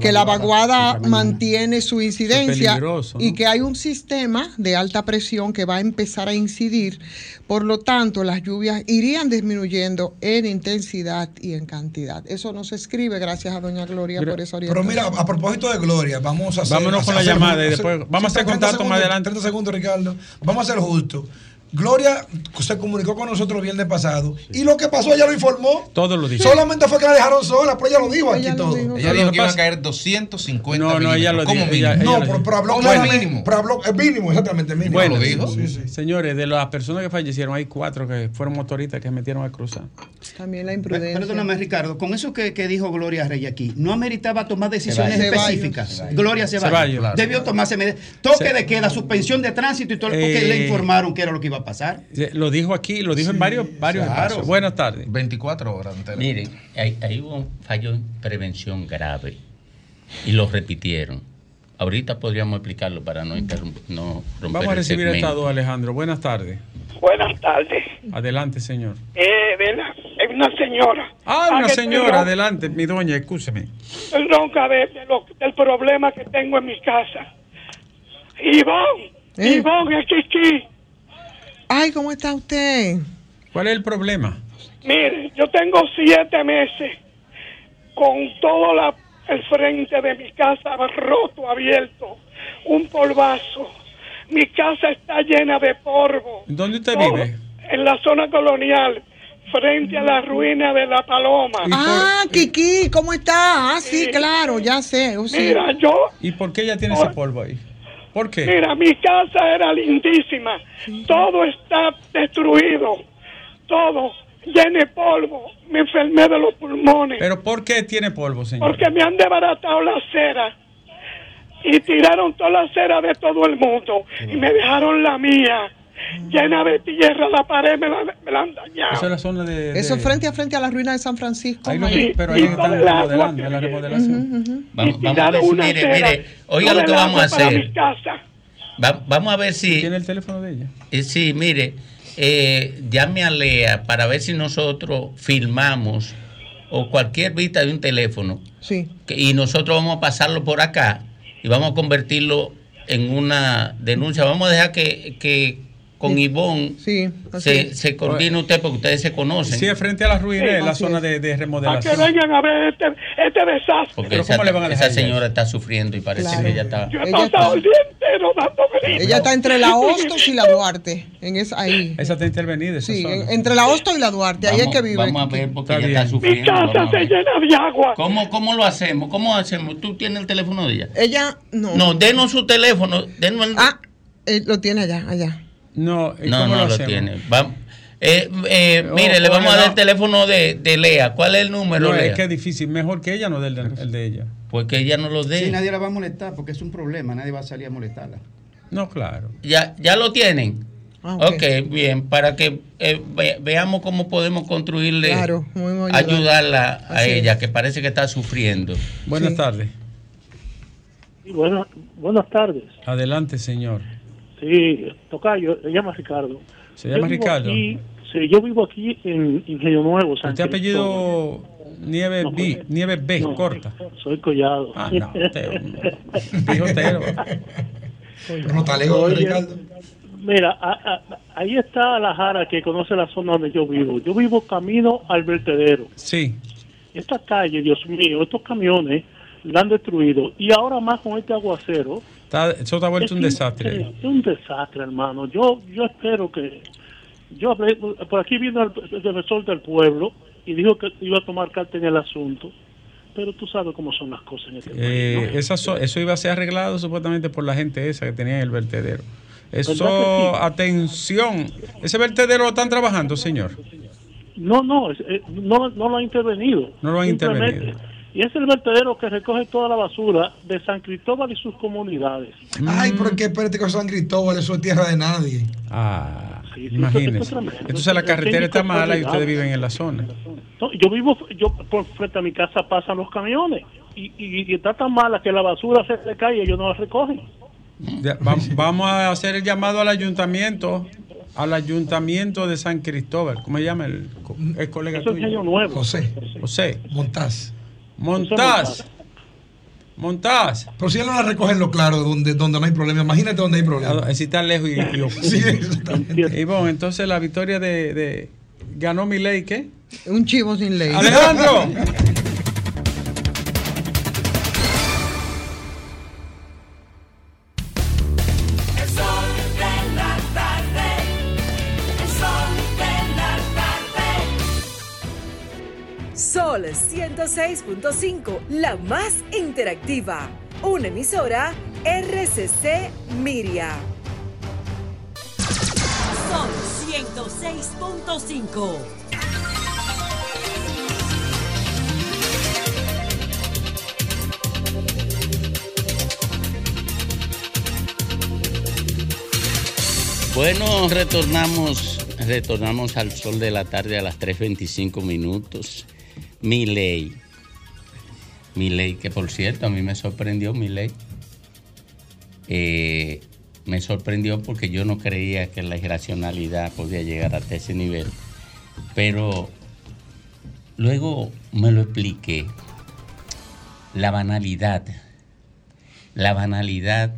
S3: que la vaguada mantiene su incidencia y que hay un sistema de alta presión que va a empezar a incidir. Por lo tanto, las lluvias irían disminuyendo en intensidad y en cantidad. Eso no se escribe, gracias a doña Gloria por esa orientación.
S14: Pero mira, a propósito de Gloria, vamos a hacer...
S1: Vámonos con la llamada y después vamos a hacer contacto más adelante.
S14: 30 segundos, Ricardo. Vamos a ser justos
S9: Gloria se comunicó con nosotros el viernes pasado y lo que pasó ella lo informó.
S1: Todo lo dijo.
S9: Solamente fue que la dejaron sola, pero ella lo dijo aquí todo.
S4: Ella dijo que iban a caer 250
S1: No, no, ella lo dijo,
S4: mínimo.
S1: ella-
S9: No,
S1: ella lo
S9: pero,
S1: dijo.
S9: pero habló
S4: Como mínimo.
S9: Pero habló, es mínimo, exactamente, mínimo.
S1: Bueno,
S4: lo dijo.
S9: Sí, sí.
S1: señores, de las personas que fallecieron, hay cuatro que fueron motoristas que se metieron a cruzar.
S3: También la imprudencia.
S5: Perdóname, Ricardo, con eso que, que dijo Gloria Rey aquí, no ameritaba tomar decisiones
S3: Ceballos.
S5: específicas.
S3: Ceballos.
S5: Gloria Ceballos.
S1: Ceballos. Claro.
S5: Debió tomarse medidas. Toque de queda, suspensión de tránsito y todo, porque
S1: Eh,
S5: le informaron que era lo que iba a pasar.
S1: Lo dijo aquí, lo dijo en varios, varios
S5: claro.
S1: espacios. Buenas tardes.
S4: 24 horas.
S2: Miren, ahí, ahí hubo un fallo en prevención grave y lo repitieron. Ahorita podríamos explicarlo para no, interrum- no romper
S1: Vamos a
S2: el
S1: recibir a
S2: segmento.
S1: esta dos, Alejandro. Buenas tardes.
S16: Buenas tardes.
S1: Adelante, señor.
S16: Eh, de la- es una señora.
S1: Ah, una
S16: que
S1: señora, adelante, mi doña, escúcheme.
S16: ron- ronca de, de lo- del problema que tengo en mi casa. Ivonne,
S3: ¿Eh?
S16: Ivonne, es Kiki.
S3: Ay, ¿cómo está usted?
S1: ¿Cuál es el problema?
S16: Mire, yo tengo siete meses con todo la, el frente de mi casa roto, abierto, un polvazo. Mi casa está llena de polvo.
S1: ¿Dónde usted
S16: Todo
S1: vive?
S16: En la zona colonial, frente a la ruina de la Paloma.
S3: Ah, Kiki, ¿cómo está? Ah, sí, claro, ya sé. oh, sí.
S16: Mira, yo,
S1: ¿Y por qué ella tiene ese polvo ahí? ¿Por qué?
S16: mira, mi casa era lindísima. Todo está destruido. Todo de polvo. Me enfermé de los pulmones.
S1: ¿Pero por qué tiene polvo, señor?
S16: Porque me han desbaratado la cera. Y tiraron toda la cera de todo el mundo. Y me dejaron la mía. Llena de tierra. La pared me la, me la han dañado.
S1: Esa es la zona de... de-
S3: Eso frente a frente a la ruina de San Francisco.
S1: Ahí
S3: Ahí.
S1: pero ahí
S16: y
S1: están remodelando, la remodelación.
S2: Vamos,
S16: Y
S2: vamos a ver
S16: una
S2: mire, mire, oiga lo que vamos a hacer. Va- vamos a ver si...
S1: ¿Tiene el teléfono de ella?
S2: Eh, sí, mire, eh, llame a Lea para ver si nosotros filmamos o cualquier vista de un teléfono
S3: Sí.
S2: que- y nosotros vamos a pasarlo por acá y vamos a convertirlo en una denuncia. Vamos a dejar que, que con Ivonne
S3: Sí,
S2: se, coordine usted porque ustedes se conocen.
S1: Sí, es frente a la ruina,
S16: Sí,
S1: en la zona de, de
S16: Para que
S1: remodelación.
S16: vengan a ver este, este desastre.
S2: Porque
S1: Pero
S2: esa,
S1: ¿cómo le van a
S2: esa
S1: ella
S2: señora está sufriendo y parece
S3: Claro.
S2: que ella está...
S16: Yo he
S3: Ella
S16: pasado
S3: está-
S16: el día entero dando gritos.
S3: Ella está entre la Hostos y la Duarte. En esa, ahí.
S1: Esa está intervenida, esa
S3: Sí,
S1: zona.
S3: en- entre la Hostos y la Duarte. Ahí es
S2: Vamos,
S3: que vive.
S2: vamos a ver porque
S1: Está
S2: ella está
S1: bien.
S16: Mi
S2: sufriendo.
S16: casa
S2: vamos a
S16: se llena de agua.
S2: ¿Cómo, ¿Cómo lo hacemos? ¿Cómo hacemos? ¿Tú tienes el teléfono de ella?
S3: Ella, no.
S2: No, denos su teléfono. Denos el...
S3: Ah, eh, lo tiene allá, allá.
S1: No, ¿y
S2: no, no lo, tiene. Va- eh, eh, mire, le vamos a dar el teléfono de, de Lea. ¿Cuál es el número,
S1: No,
S2: Lea?
S1: es que es difícil. Mejor que ella no del el de ella.
S2: Porque ella no lo dé.
S5: Sí, nadie la va a molestar porque es un problema. Nadie va a salir a molestarla.
S1: No, claro.
S2: ya, ya lo tienen.
S3: Ah,
S2: ok,
S3: ok.
S2: bien. Para que eh, ve- veamos cómo podemos construirle,
S3: Claro, muy muy
S2: ayudarla a
S3: Así
S2: ella,
S3: es.
S2: que parece que está sufriendo.
S1: Buenas
S3: Sí.
S1: tardes.
S17: Buenas, buenas tardes.
S1: Adelante, señor.
S17: Sí, Tocayo, se llama Ricardo.
S1: ¿Se llama
S17: Yo
S1: Ricardo?
S17: aquí- sí, yo vivo aquí en Ingenio Nuevo, San
S1: ¿Usted apellido Nieve
S17: No,
S1: B,
S17: pues,
S1: Nieve B,
S17: no.
S1: corta?
S17: Soy Collado.
S1: Ah, no, usted, Pijotero.
S9: No está lejos,
S17: Oye,
S9: Ricardo.
S17: Mira, a- a- ahí está la Jara que conoce la zona donde yo vivo. Yo vivo camino al vertedero.
S1: Sí.
S17: Esta calle, Dios mío, estos camiones la han destruido. Y ahora más con este aguacero.
S1: Está, eso está vuelto un
S17: Es
S1: desastre.
S17: Es un desastre, hermano. Yo yo espero que... Yo por aquí vino el, el defensor del pueblo y dijo que iba a tomar carta en el asunto. Pero tú sabes cómo son las cosas en este
S1: Eh,
S17: país. ¿no?
S1: esa so- eso iba a ser arreglado supuestamente por la gente esa que tenía en el vertedero. Eso, atención. ¿Ese vertedero lo están trabajando, señor?
S17: No, no, eh, no, no lo han intervenido.
S1: No lo han intervenido.
S17: Y es el vertedero que recoge toda la basura de San Cristóbal y sus comunidades.
S9: Ay, pero es que espérate que San Cristóbal, eso es tierra de nadie.
S1: Ah,
S17: Sí, sí,
S1: imagínese.
S17: eso es tremendo.
S1: Entonces la carretera está mala y ustedes viven en la zona.
S17: Yo vivo, yo por frente a mi casa pasan los camiones y, y- y está tan mala que la basura se le cae y ellos no la recogen.
S1: Ya, va- vamos a hacer el llamado al ayuntamiento, al ayuntamiento de San Cristóbal. ¿Cómo se llama el, co- el colega
S17: Eso es
S1: tuyo?
S17: Nuevo.
S9: José,
S1: José.
S9: Montaz.
S1: Montaz. Montaz.
S9: Pero si él no la recoge en lo claro, donde, donde no hay problema, imagínate donde hay problema.
S1: Ah, Si está lejos y, y.
S9: Sí, exactamente.
S1: Y bueno, entonces la victoria de, de ganó mi ley, ¿qué?
S3: Un chivo sin ley.
S1: Alejandro.
S18: 106.5, la más interactiva. Una emisora RCC Miria.
S6: Sol 106.5.
S2: Bueno, retornamos, retornamos al sol de la tarde a las 3.25 minutos. Mi ley. Mi ley, que por cierto, a mí me sorprendió mi ley. Eh, me sorprendió porque yo no creía que la irracionalidad podía llegar hasta ese nivel. Pero luego me lo expliqué. La banalidad. La banalidad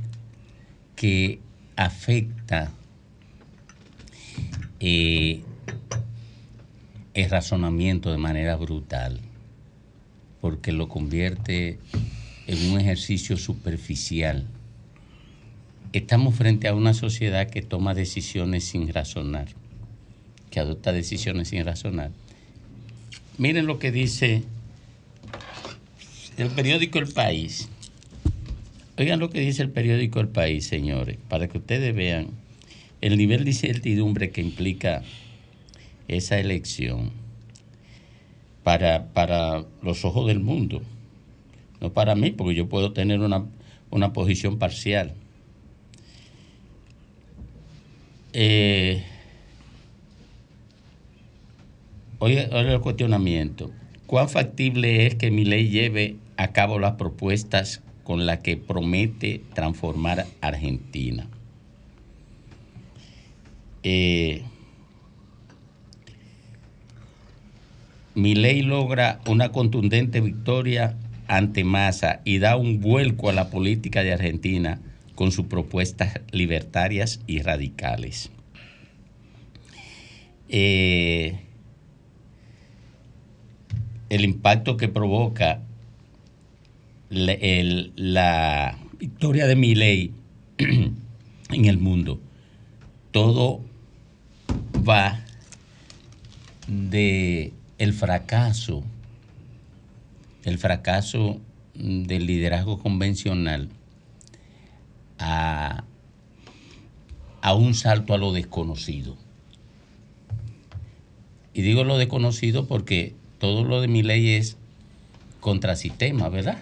S2: que afecta eh, el razonamiento de manera brutal, porque lo convierte en un ejercicio superficial. Estamos frente a una sociedad que toma decisiones sin razonar, que adopta decisiones sin razonar. Miren lo que dice el periódico El País. Oigan lo que dice el periódico El País, señores, para que ustedes vean el nivel de incertidumbre que implica esa elección para, para los ojos del mundo, no para mí, porque yo puedo tener una, una posición parcial. Eh, oye, oye el cuestionamiento. ¿Cuán factible es que mi ley lleve a cabo las propuestas con las que promete transformar Argentina? Eh, mi ley logra una contundente victoria ante Massa y da un vuelco a la política de Argentina con sus propuestas libertarias y radicales. Eh, el impacto que provoca la, victoria de mi ley en el mundo. Todo va de el fracaso, el fracaso del liderazgo convencional a, a un salto a lo desconocido. Y digo lo desconocido porque todo lo de mi ley es contrasistema, ¿verdad?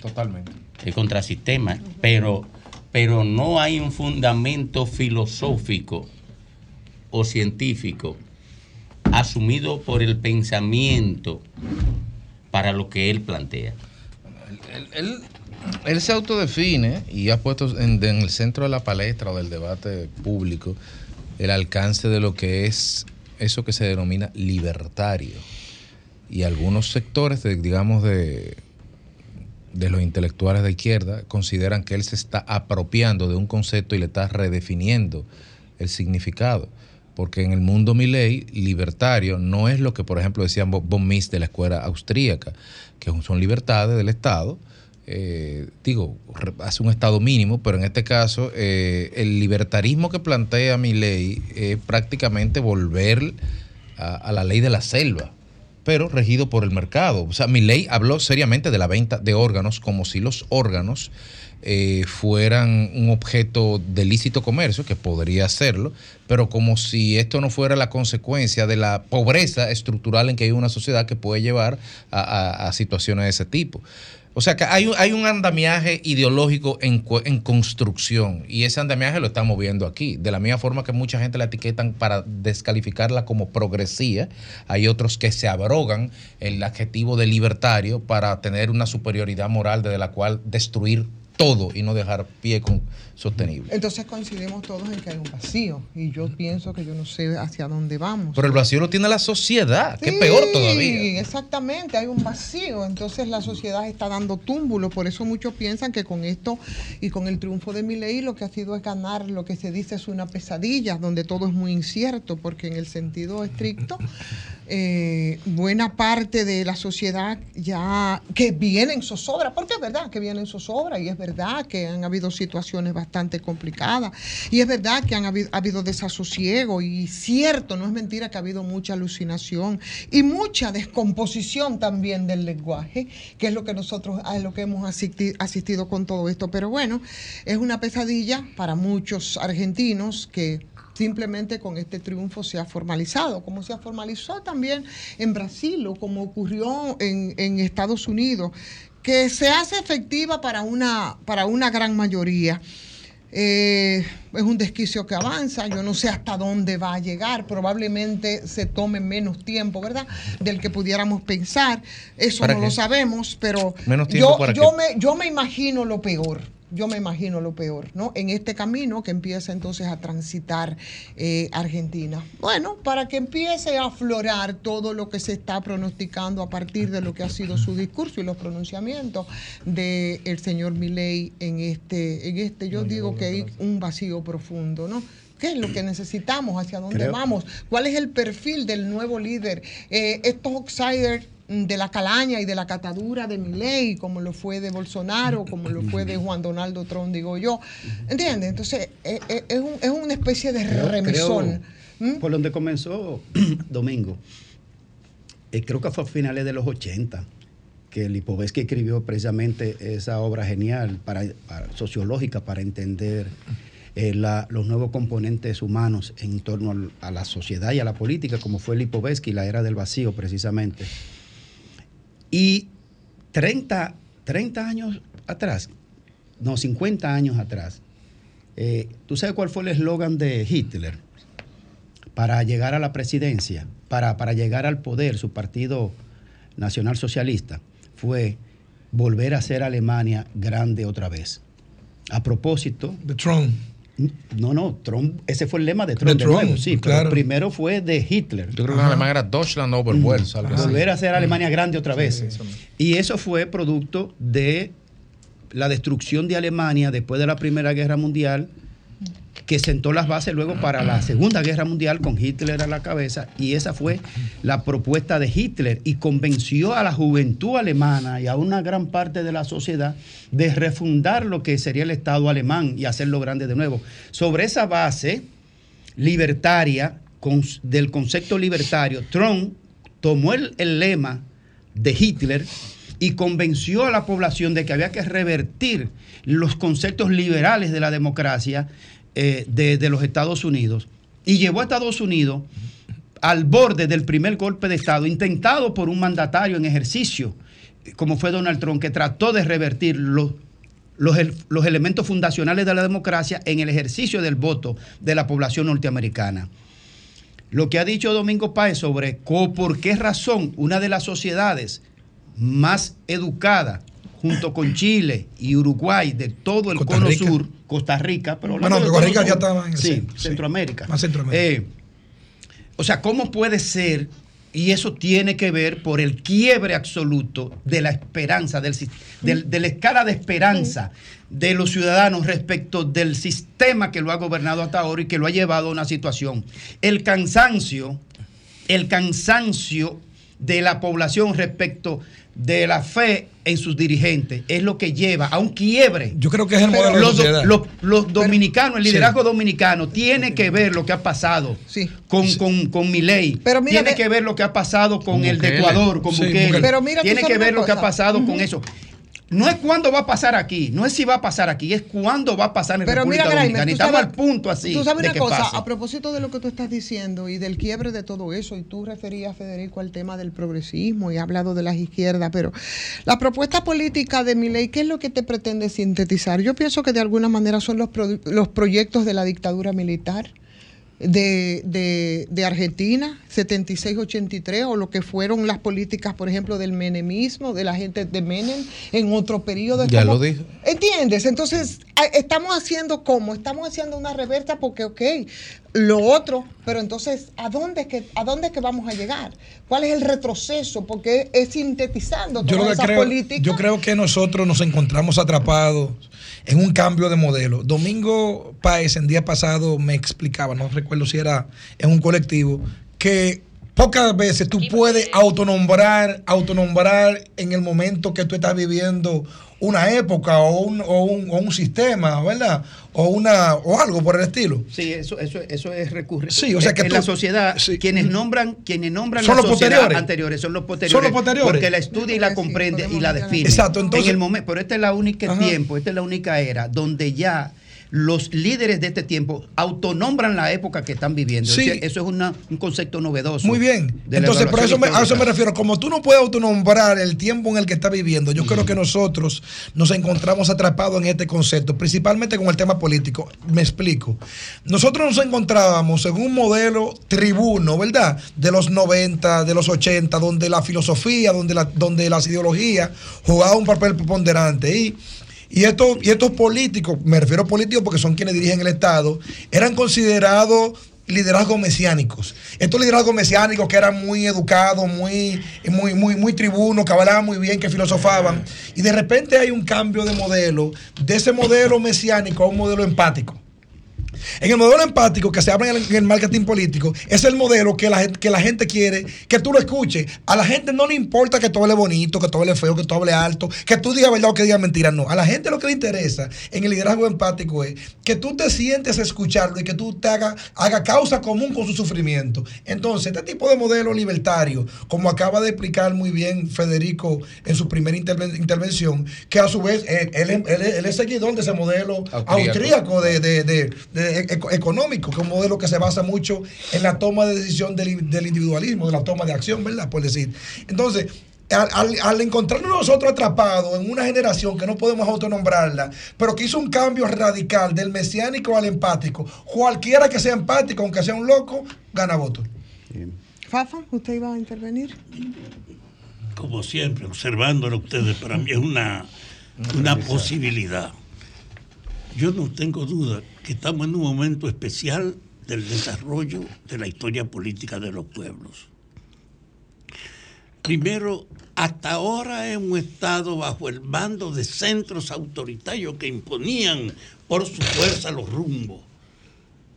S4: Totalmente.
S2: Es contrasistema, pero, pero no hay un fundamento filosófico o científico asumido por el pensamiento para lo que él plantea.
S4: Él, se autodefine y ha puesto en, el centro de la palestra o del debate público el alcance de lo que es eso que se denomina libertario. Y algunos sectores, digamos, de, de los intelectuales de izquierda consideran que él se está apropiando de un concepto y le está redefiniendo el significado porque en el mundo Milley libertario no es lo que, por ejemplo, decían von Mises de la escuela austríaca, que son libertades del Estado. Eh, digo, hace un Estado mínimo, pero en este caso eh, el libertarismo que plantea Milley es prácticamente volver a, a, la ley de la selva, pero regido por el mercado. O sea, Milley habló seriamente de la venta de órganos como si los órganos eh, fueran un objeto de lícito comercio, que podría serlo, pero como si esto no fuera la consecuencia de la pobreza estructural en que hay una sociedad que puede llevar a, situaciones de ese tipo. O sea que hay, un andamiaje ideológico en, en, construcción y ese andamiaje lo estamos viendo aquí. De la misma forma que mucha gente la etiquetan para descalificarla como progresía, hay otros que se abrogan el adjetivo de libertario para tener una superioridad moral desde la cual destruir todo y no dejar pie con sostenible.
S3: Entonces coincidimos todos en que hay un vacío y yo pienso que yo no sé hacia dónde vamos.
S4: Pero el vacío lo tiene la sociedad, que es peor todavía.
S3: Sí, exactamente, hay un vacío, entonces la sociedad está dando túmbulo, por eso muchos piensan que con esto y con el triunfo de mi ley lo que ha sido es ganar lo que se dice es una pesadilla, donde todo es muy incierto, porque en el sentido estricto eh, buena parte de la sociedad ya que viene en zozobra, porque es verdad que viene en zozobra y es verdad que han habido situaciones bastante complicadas y es verdad que han habido, ha desasosiego y cierto, no es mentira que ha habido mucha alucinación y mucha descomposición también del lenguaje, que es lo que nosotros, a lo que hemos asistido, con todo esto. Pero bueno, es una pesadilla para muchos argentinos que simplemente con este triunfo se ha formalizado, como se ha formalizado también en Brasil o como ocurrió en, Estados Unidos, que se hace efectiva para una, para una gran mayoría. Eh, es un desquicio que avanza, yo no sé hasta dónde va a llegar, probablemente se tome menos tiempo, ¿verdad? Del que pudiéramos pensar, eso no lo sabemos, pero yo, yo, me, yo me imagino lo peor yo me imagino lo peor, ¿no? En este camino que empieza entonces a transitar eh, Argentina. Bueno, para que empiece a aflorar todo lo que se está pronosticando a partir de lo que ha sido su discurso y los pronunciamientos del señor Milei en este, en este, yo digo que hay un vacío profundo, ¿no? ¿Qué es lo que necesitamos? ¿Hacia dónde vamos? ¿Cuál es el perfil del nuevo líder? Eh, estos outsiders de la calaña y de la catadura de ley como lo fue de Bolsonaro, como lo fue de Juan Donaldo Trump, digo yo. ¿Entiendes? Entonces, eh, eh, es, un, es, una especie de remesón.
S12: ¿Mm? Por donde comenzó Domingo, eh, creo que fue a finales de los 80 que Lipovetsky escribió precisamente esa obra genial para, sociológica para entender los nuevos componentes humanos en torno a la sociedad y a la política, como fue Lipovetsky, la era del vacío precisamente. Y 30, 30 años atrás, no, 50 años atrás, eh, ¿tú sabes cuál fue el eslogan de Hitler para llegar a la presidencia, para, para llegar al poder, su partido nacional socialista? Fue volver a ser Alemania grande otra vez. A propósito...
S14: De Trump.
S12: No, no, Trump, ese fue el lema de Trump, de, nuevo, sí, pero primero fue de Hitler.
S4: Yo creo que Alemania era Deutschland over
S12: Volver a ser Alemania grande otra vez. y eso fue producto de la destrucción de Alemania después de la Primera Guerra Mundial que sentó las bases luego para la Segunda Guerra Mundial con Hitler a la cabeza y esa fue la propuesta de Hitler y convenció a la juventud alemana y a una gran parte de la sociedad de refundar lo que sería el Estado alemán y hacerlo grande de nuevo. Sobre esa base libertaria, del concepto libertario, Trump tomó el, el lema de Hitler y convenció a la población de que había que revertir los conceptos liberales de la democracia eh, de, los Estados Unidos y llevó a Estados Unidos al borde del primer golpe de Estado intentado por un mandatario en ejercicio, como fue Donald Trump, que trató de revertir los, los, elementos fundacionales de la democracia en el ejercicio del voto de la población norteamericana. Lo que ha dicho Domingo Páez sobre por qué razón una de las sociedades más educadas junto con Chile y Uruguay de todo el cono sur, Costa Rica, pero
S14: bueno, Costa Rica ya estaba en
S12: sí, Centroamérica.
S14: Más Centroamérica.
S12: Eh, o sea, ¿cómo puede ser? Y eso tiene que ver por el quiebre absoluto de la esperanza, del, de la escala de esperanza de los ciudadanos respecto del sistema que lo ha gobernado hasta ahora y que lo ha llevado a una situación. El cansancio, el cansancio de la población respecto de la fe en sus dirigentes es lo que lleva a un quiebre.
S14: Yo creo que es el modelo
S12: los, de los, dominicanos, el liderazgo dominicano, tiene que ver lo que ha pasado con, con, con ley. tiene que ver lo que ha pasado con, el de Ecuador, con Bukele. tiene que ver lo que ha pasado con eso no es cuándo va a pasar aquí, no es si va a pasar aquí, es cuándo va a pasar en Pero República mira, Dominicana. estamos al punto así.
S3: Tú sabes una cosa, a propósito de lo que tú estás diciendo y del quiebre de todo eso, y tú referías, Federico, al tema del progresismo y ha hablado de las izquierdas, pero la propuesta política de mi ley, ¿qué es lo que te pretende sintetizar? Yo pienso que de alguna manera son los, los proyectos de la dictadura militar de, de, de Argentina, 76-83, o lo que fueron las políticas, por ejemplo, del menemismo, de la gente de Menem en otro periodo.
S4: Ya lo dijo.
S3: ¿Entiendes? Entonces, estamos haciendo cómo? Estamos haciendo una reversa porque, ok, lo otro, pero entonces, ¿a dónde, es que, ¿a dónde es que vamos a llegar? ¿Cuál es el retroceso? Porque es sintetizando toda esa política.
S14: Yo creo que nosotros nos encontramos atrapados en un cambio de modelo. Domingo Páez, en día pasado, me explicaba, no recuerdo si era en un colectivo, que pocas veces tú puedes autonombrar, autonombrar en el momento que tú estás viviendo una época o un, o un, o un sistema, ¿verdad? O una o algo por el estilo.
S12: Sí, eso, eso, eso es recurrente.
S14: Sí, o sea que
S12: en
S14: tú-
S12: la sociedad, quienes nombran, quienes nombran
S14: Son
S12: la
S14: los
S12: sociedad
S14: posteriores.
S12: anteriores, son los posteriores.
S14: Son los posteriores.
S12: Porque la estudia y la comprende y la define.
S14: Exacto, entonces-
S12: En el momento, pero este es la única tiempo, esta es la única era donde ya los líderes de este tiempo autonombran la época que están viviendo.
S14: Sí.
S12: O sea, eso es una- un concepto novedoso.
S14: Muy bien. Entonces, por eso me, a eso me refiero. Como tú no puedes autonombrar el tiempo en el que estás viviendo, yo creo que nosotros nos encontramos atrapados en este concepto, principalmente con el tema político. Me explico. Nosotros nos encontrábamos en un modelo tribuno, ¿verdad? De los 90, de los 80, donde la filosofía, donde, la, donde las ideologías jugaban un papel preponderante. Y y estos, y estos políticos, me refiero a políticos porque son quienes dirigen el Estado, eran considerados liderazgos mesiánicos. Estos liderazgos mesiánicos que eran muy educados, muy, muy, muy, muy tribunos, que hablaban muy bien, que filosofaban. Y de repente hay un cambio de modelo, de ese modelo mesiánico a un modelo empático. En el modelo empático que se habla en el, en el marketing político, es el modelo que la, gente, que la gente quiere que tú lo escuches. A la gente no le importa que tú hables bonito, que tú hables feo, que tú hables alto, que tú digas verdad o que digas mentira. No. A la gente lo que le interesa en el liderazgo empático es que tú te sientes a escucharlo y que tú te hagas haga causa común con su sufrimiento. Entonces, este tipo de modelo libertario, como acaba de explicar muy bien Federico en su primera interven- intervención, que a su vez él, él- él- él es seguidor de ese modelo
S4: Austríaco.
S14: austríaco de, de- de- de eco- económico, que es un modelo que se basa mucho en la toma de decisión del, del individualismo, de la toma de acción, ¿verdad? Por decir. Entonces, al, al- al encontrarnos nosotros atrapados en una generación que no podemos autonombrarla, pero que hizo un cambio radical del mesiánico al empático, cualquiera que sea empático, aunque sea un loco, gana voto.
S3: Fafa, ¿usted iba a intervenir?
S19: como siempre, observándolo ustedes, para mí es una, una posibilidad. Yo no tengo duda que estamos en un momento especial del desarrollo de la historia política de los pueblos. Primero, hasta ahora hemos estado bajo el mando de centros autoritarios que imponían por su fuerza los rumbos.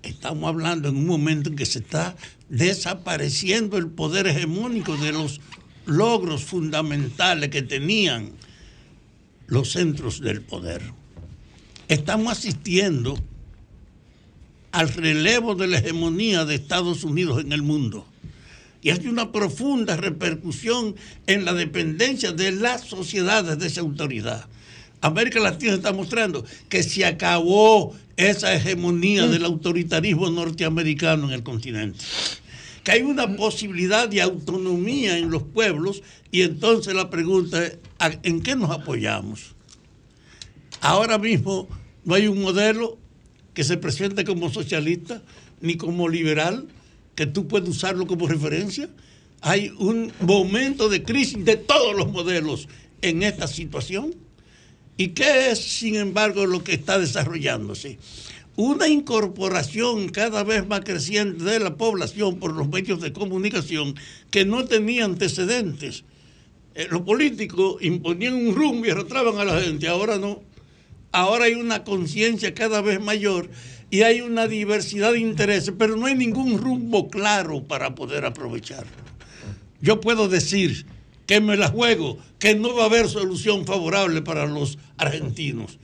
S19: Estamos hablando en un momento en que se está desapareciendo el poder hegemónico de los logros fundamentales que tenían los centros del poder. Estamos asistiendo al relevo de la hegemonía de Estados Unidos en el mundo. Y hay una profunda repercusión en la dependencia de las sociedades de esa autoridad. América Latina está mostrando que se acabó esa hegemonía del autoritarismo norteamericano en el continente. Que hay una posibilidad de autonomía en los pueblos y entonces la pregunta es, ¿a- ¿en qué nos apoyamos? Ahora mismo no hay un modelo que se presente como socialista ni como liberal que tú puedes usarlo como referencia. Hay un momento de crisis de todos los modelos en esta situación. ¿Y qué es, sin embargo, lo que está desarrollándose? Una incorporación cada vez más creciente de la población por los medios de comunicación que no tenía antecedentes. Eh, los políticos imponían un rumbo y arrastraban a la gente, ahora no. Ahora hay una conciencia cada vez mayor y hay una diversidad de intereses, pero no hay ningún rumbo claro para poder aprovecharlo. Yo puedo decir que me la juego, que no va a haber solución favorable para los argentinos,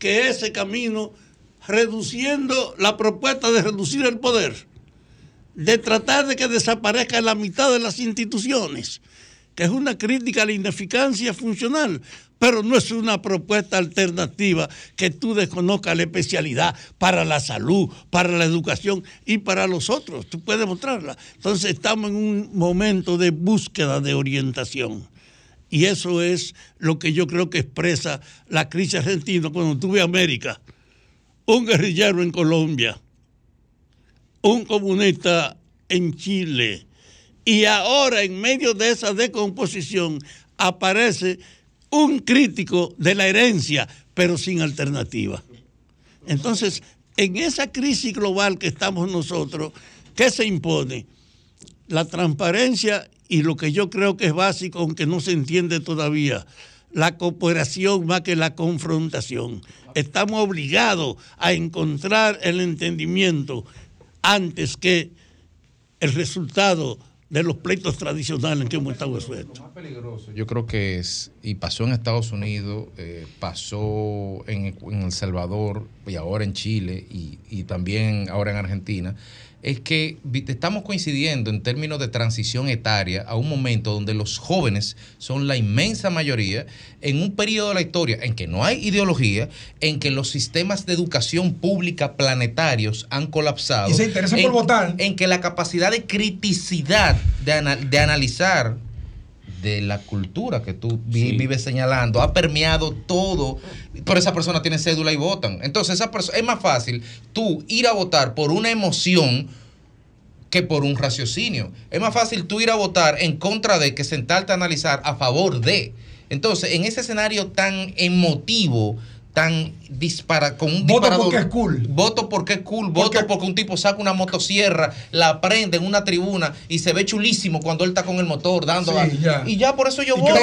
S19: que ese camino, reduciendo la propuesta de reducir el poder, de tratar de que desaparezca la mitad de las instituciones, que es una crítica a la ineficacia funcional, pero no es una propuesta alternativa que tú desconozcas la especialidad para la salud, para la educación y para los otros. Tú puedes mostrarla. Entonces estamos en un momento de búsqueda de orientación. Y eso es lo que yo creo que expresa la crisis argentina cuando tuve América. Un guerrillero en Colombia, un comunista en Chile. Y ahora, en medio de esa decomposición, aparece un crítico de la herencia, pero sin alternativa. Entonces, en esa crisis global que estamos nosotros, ¿qué se impone? La transparencia y lo que yo creo que es básico, aunque no se entiende todavía, la cooperación más que la confrontación. Estamos obligados a encontrar el entendimiento antes que el resultado de los pleitos tradicionales en que hemos estado expuestos.
S4: Yo creo que es, y pasó en Estados Unidos, eh, pasó en, en El Salvador y ahora en Chile y, y también ahora en Argentina, es que estamos coincidiendo en términos de transición etaria a un momento donde los jóvenes son la inmensa mayoría en un periodo de la historia en que no hay ideología, en que los sistemas de educación pública planetarios han colapsado.
S9: Y se interesan
S4: en,
S9: por votar.
S4: En que la capacidad de criticidad de analizar de la cultura que tú vi- vives señalando ha permeado todo, pero esa persona tiene cédula y votan. Entonces, esa persona es más fácil tú ir a votar por una emoción que por un raciocinio. Es más fácil tú ir a votar en contra de que sentarte a analizar a favor de. Entonces, en ese escenario tan emotivo, tan dispara con un
S9: Voto
S4: disparador.
S9: porque es cool.
S4: Voto porque es cool, voto porque un tipo saca una motosierra, la prende en una tribuna y se ve chulísimo cuando él está con el motor dando.
S9: Sí, ya.
S4: Y ya por eso yo voto.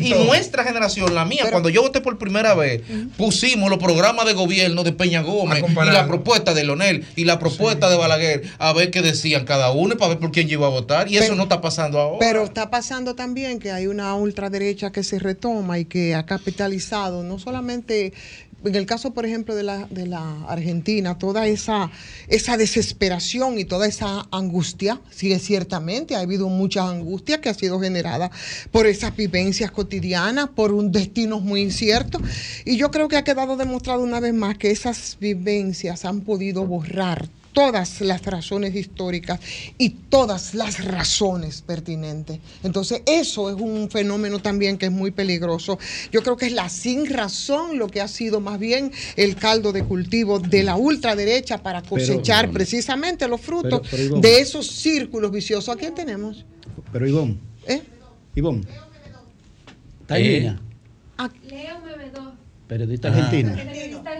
S4: Y nuestra generación, la mía, cuando yo voté por primera vez, pusimos los programas de gobierno de Peña Gómez y la propuesta de Leonel y la propuesta de Balaguer a ver qué decían cada uno y para ver por quién yo iba a votar. Y eso no está pasando ahora.
S3: Pero está pasando también que hay una ultraderecha que se retoma y que ha capitalizado, no solamente en el caso, por ejemplo, de la, Argentina, toda esa, esa desesperación y toda esa angustia, sí, ciertamente ha habido mucha angustia que ha sido generada por esas vivencias cotidianas, por un destino muy incierto. Y yo creo que ha quedado demostrado una vez más que esas vivencias han podido borrar todas las razones históricas y todas las razones pertinentes. Entonces, eso es un fenómeno también que es muy peligroso. Yo creo que es la sin razón lo que ha sido más bien el caldo de cultivo de la ultraderecha para cosechar precisamente los frutos
S5: pero,
S3: de esos círculos viciosos. ¿A quién tenemos?
S5: Pero Ivonne,
S3: ¿Eh?
S5: Ivonne, ¿está en
S19: Eh.
S5: línea?
S11: Leo Mevedó.
S5: Periodista
S19: Ah.
S5: argentino.
S11: Periodista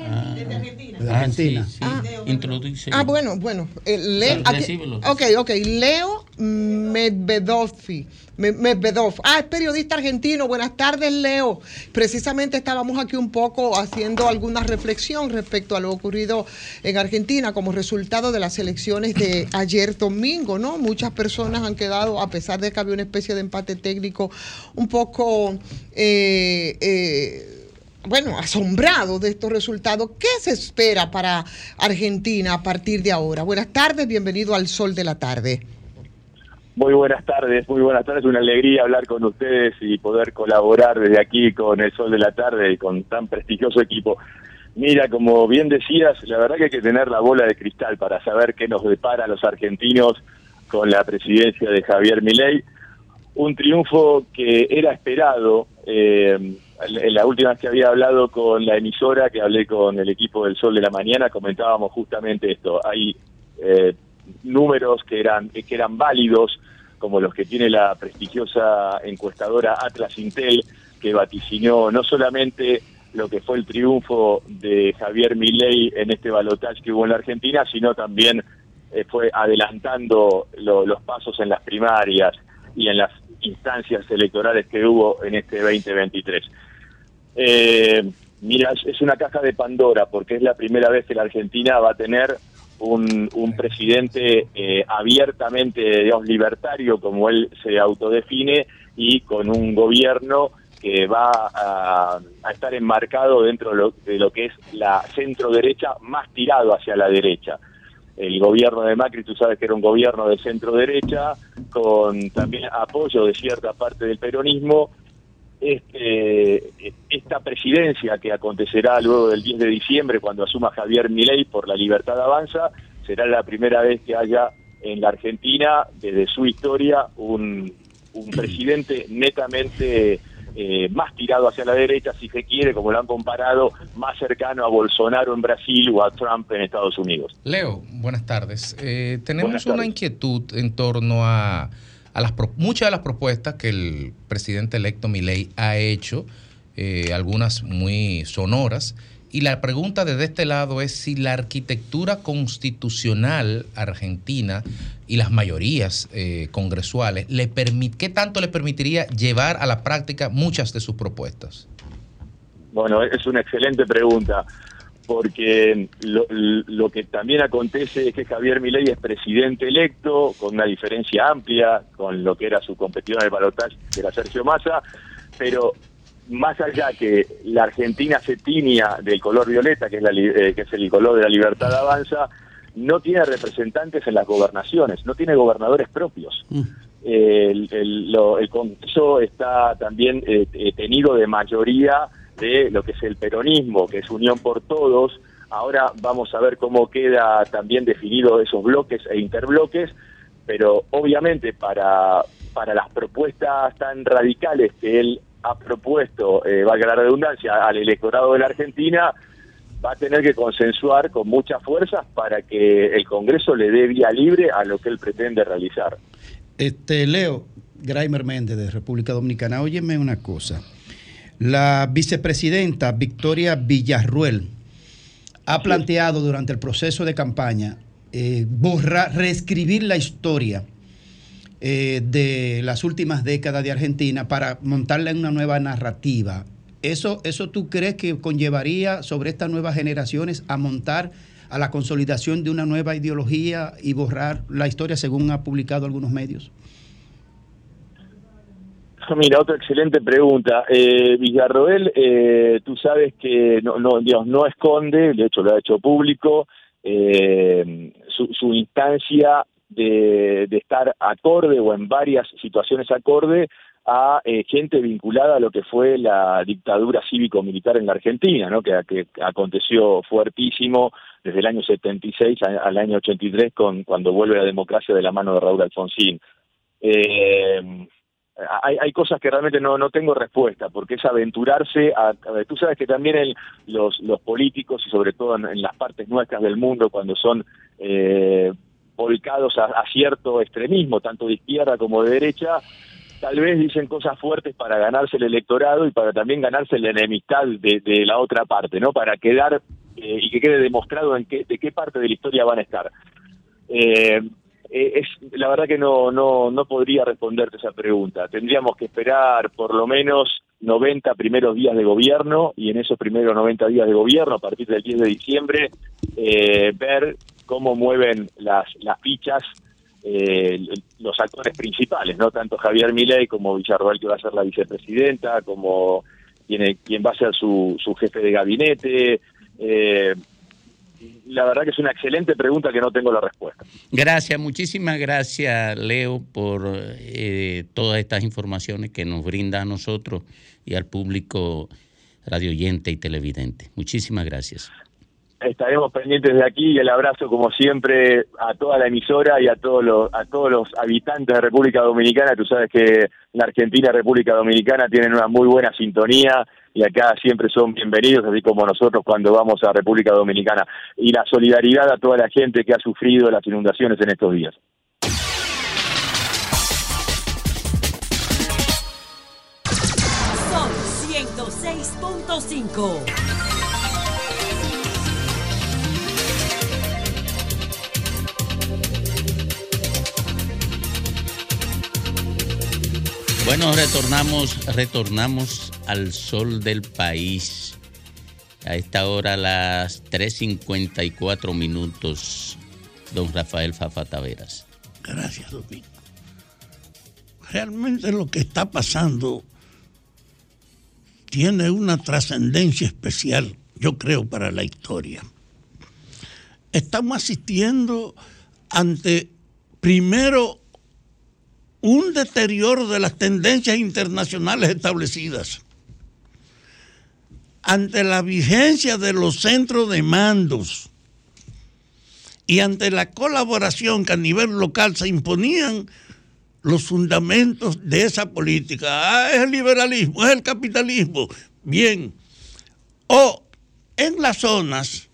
S5: De
S19: Ah,
S5: Argentina.
S19: sí, sí. Introduce.
S3: Ah, bueno, bueno. eh, Le- aquí- ok, ok. Leo Medvedov. Me- Medvedov. Ah, es periodista argentino. Buenas tardes, Leo. Precisamente estábamos aquí un poco haciendo alguna reflexión respecto a lo ocurrido en Argentina como resultado de las elecciones de ayer domingo, ¿no? Muchas personas han quedado, a pesar de que había una especie de empate técnico, un poco... eh, eh, bueno, asombrado de estos resultados. ¿Qué se espera para Argentina a partir de ahora? Buenas tardes, bienvenido al Sol de la Tarde.
S20: Muy buenas tardes, muy buenas tardes. Una alegría hablar con ustedes y poder colaborar desde aquí con el Sol de la Tarde y con tan prestigioso equipo. Mira, como bien decías, la verdad que hay que tener la bola de cristal para saber qué nos depara a los argentinos con la presidencia de Javier Milei. Un triunfo que era esperado. eh, la última vez que había hablado con la emisora, que hablé con el equipo del Sol de la Mañana, comentábamos justamente esto. Hay eh, números que eran, que eran válidos, como los que tiene la prestigiosa encuestadora Atlas Intel, que vaticinó no solamente lo que fue el triunfo de Javier Milei en este balotaje que hubo en la Argentina, sino también eh, fue adelantando lo- los pasos en las primarias y en las instancias electorales que hubo en este 2023. Eh, mira, es- una caja de Pandora porque es la primera vez que la Argentina va a tener un, presidente eh, abiertamente, digamos, libertario, como él se autodefine, y con un gobierno que va a, a estar enmarcado dentro de lo, de lo que es la centro derecha más tirado hacia la derecha. El gobierno de Macri, tú sabes que era un gobierno de centro derecha, con también apoyo de cierta parte del peronismo, este, esta presidencia que acontecerá luego del 10 de diciembre cuando asuma Javier Milei por la libertad avanza, será la primera vez que haya en la Argentina, desde su historia, un, un presidente netamente eh, más tirado hacia la derecha, si se quiere, como lo han comparado, más cercano a Bolsonaro en Brasil o a Trump en Estados Unidos.
S4: Leo, buenas tardes. Eh, tenemos
S20: Buenas
S4: una inquietud en torno a, a las muchas de las propuestas que el presidente electo Milei ha hecho, eh, algunas muy sonoras. Y la pregunta desde este lado es si la arquitectura constitucional argentina y las mayorías eh, congresuales, le permit- ¿qué tanto le permitiría llevar a la práctica muchas de sus propuestas?
S20: Bueno, es una excelente pregunta, porque lo, lo, que también acontece es que Javier Milei es presidente electo, con una diferencia amplia con lo que era su competidor en el balotaje, que era Sergio Massa, pero más allá que la Argentina se tiña del color violeta, que es, la, eh, que es el color de la libertad avanza, no tiene representantes en las gobernaciones, no tiene gobernadores propios. Mm. el, el, Congreso está también eh, eh, tenido de mayoría de lo que es el peronismo, que es Unión por Todos. Ahora vamos a ver cómo queda también definido esos bloques e interbloques, pero obviamente para, para las propuestas tan radicales que él ha propuesto, eh, valga la redundancia, al electorado de la Argentina, va a tener que consensuar con muchas fuerzas para que el Congreso le dé vía libre a lo que él pretende realizar.
S5: Este Leo Graimer Méndez de República Dominicana, óyeme una cosa. La vicepresidenta Victoria Villarruel ha planteado durante el proceso de campaña eh, borrar, reescribir la historia eh, de las últimas décadas de Argentina para montarla en una nueva narrativa. ¿Eso, ¿Eso tú crees que conllevaría sobre estas nuevas generaciones a montar a la consolidación de una nueva ideología y borrar la historia según ha publicado algunos medios?
S20: Mira, otra excelente pregunta. Eh, Villarroel, eh, tú sabes que no, Dios no esconde, de hecho lo ha hecho público, eh, su, instancia de, estar acorde o en varias situaciones acorde a eh, gente vinculada a lo que fue la dictadura cívico-militar en la Argentina, ¿no? que, que aconteció fuertísimo desde el año 76 al año 83 con, cuando vuelve la democracia de la mano de Raúl Alfonsín. Eh, hay, hay cosas que realmente no, no tengo respuesta, porque es aventurarse a, tú sabes que también los, los políticos y sobre todo en, las partes nuestras del mundo, cuando son eh, volcados a, cierto extremismo, tanto de izquierda como de derecha, tal vez dicen cosas fuertes para ganarse el electorado y para también ganarse la enemistad de, de la otra parte, ¿no? Para quedar eh, y que quede demostrado en qué, de qué parte de la historia van a estar. Eh, eh, es la verdad que no, no, no podría responderte esa pregunta. Tendríamos que esperar por lo menos 90 primeros días de gobierno y en esos primeros 90 días de gobierno, a partir del 10 de diciembre, eh, ver cómo mueven las, las fichas eh, los actores principales, no tanto Javier Milei como Villarroel que va a ser la vicepresidenta, como quien, quien va a ser su, su jefe de gabinete. Eh, la verdad que es una excelente pregunta que no tengo la respuesta.
S2: Gracias, muchísimas gracias Leo por eh, todas estas informaciones que nos brinda a nosotros y al público radioyente y televidente. Muchísimas gracias.
S20: Estaremos pendientes de aquí y el abrazo como siempre a toda la emisora y a todos los a todos los habitantes de República Dominicana. Tú sabes que la Argentina y República Dominicana tienen una muy buena sintonía y acá siempre son bienvenidos, así como nosotros cuando vamos a República Dominicana. Y la solidaridad a toda la gente que ha sufrido las inundaciones en estos días.
S6: Son 106.5.
S2: Bueno, retornamos, retornamos al sol del país. A esta hora, las 3.54 minutos, don Rafael Fafa Taveras.
S19: Gracias, Domingo. Realmente lo que está pasando tiene una trascendencia especial, yo creo, para la historia. Estamos asistiendo ante, primero, un deterioro de las tendencias internacionales establecidas. Ante la vigencia de los centros de mandos y ante la colaboración que a nivel local se imponían los fundamentos de esa política. Ah, es el liberalismo, es el capitalismo. Bien. O en las zonas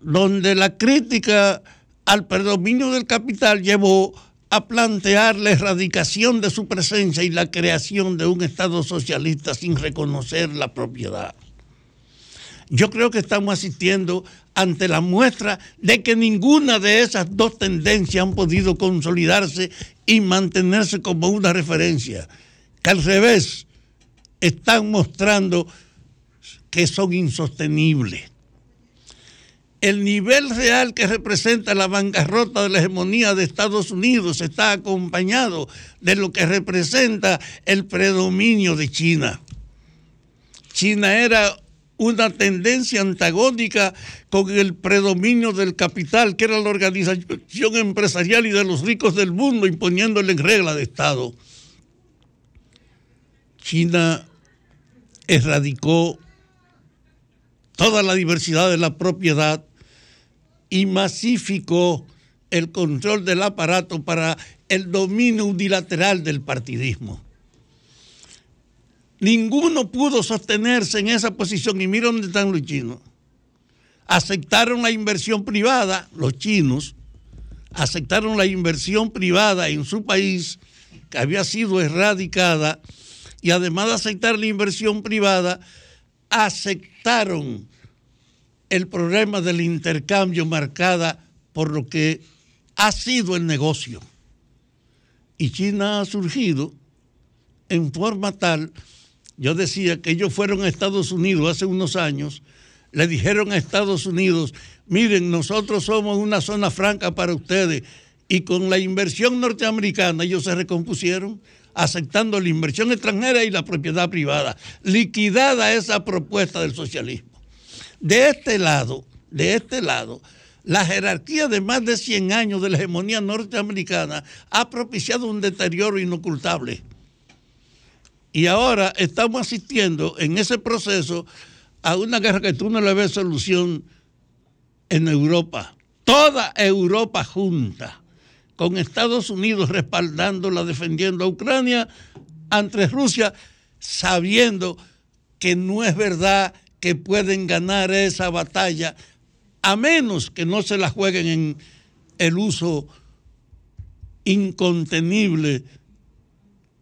S19: donde la crítica al predominio del capital llevó a plantear la erradicación de su presencia y la creación de un Estado socialista sin reconocer la propiedad. Yo creo que estamos asistiendo ante la muestra de que ninguna de esas dos tendencias han podido consolidarse y mantenerse como una referencia, que al revés están mostrando que son insostenibles. El nivel real que representa la bancarrota de la hegemonía de Estados Unidos está acompañado de lo que representa el predominio de China. China era una tendencia antagónica con el predominio del capital, que era la organización empresarial y de los ricos del mundo, imponiéndole en regla de Estado. China erradicó toda la diversidad de la propiedad y masificó el control del aparato para el dominio unilateral del partidismo. Ninguno pudo sostenerse en esa posición y mira dónde están los chinos. Aceptaron la inversión privada, los chinos, aceptaron la inversión privada en su país que había sido erradicada y además de aceptar la inversión privada, aceptaron el problema del intercambio marcada por lo que ha sido el negocio. Y China ha surgido en forma tal, yo decía que ellos fueron a Estados Unidos hace unos años, le dijeron a Estados Unidos, miren, nosotros somos una zona franca para ustedes, y con la inversión norteamericana ellos se recompusieron, aceptando la inversión extranjera y la propiedad privada, liquidada esa propuesta del socialismo. De este lado, de este lado, la jerarquía de más de 100 años de la hegemonía norteamericana ha propiciado un deterioro inocultable. Y ahora estamos asistiendo en ese proceso a una guerra que tú no le ves solución en Europa. Toda Europa junta, con Estados Unidos respaldándola, defendiendo a Ucrania ante Rusia, sabiendo que no es verdad que pueden ganar esa batalla a menos que no se la jueguen en el uso incontenible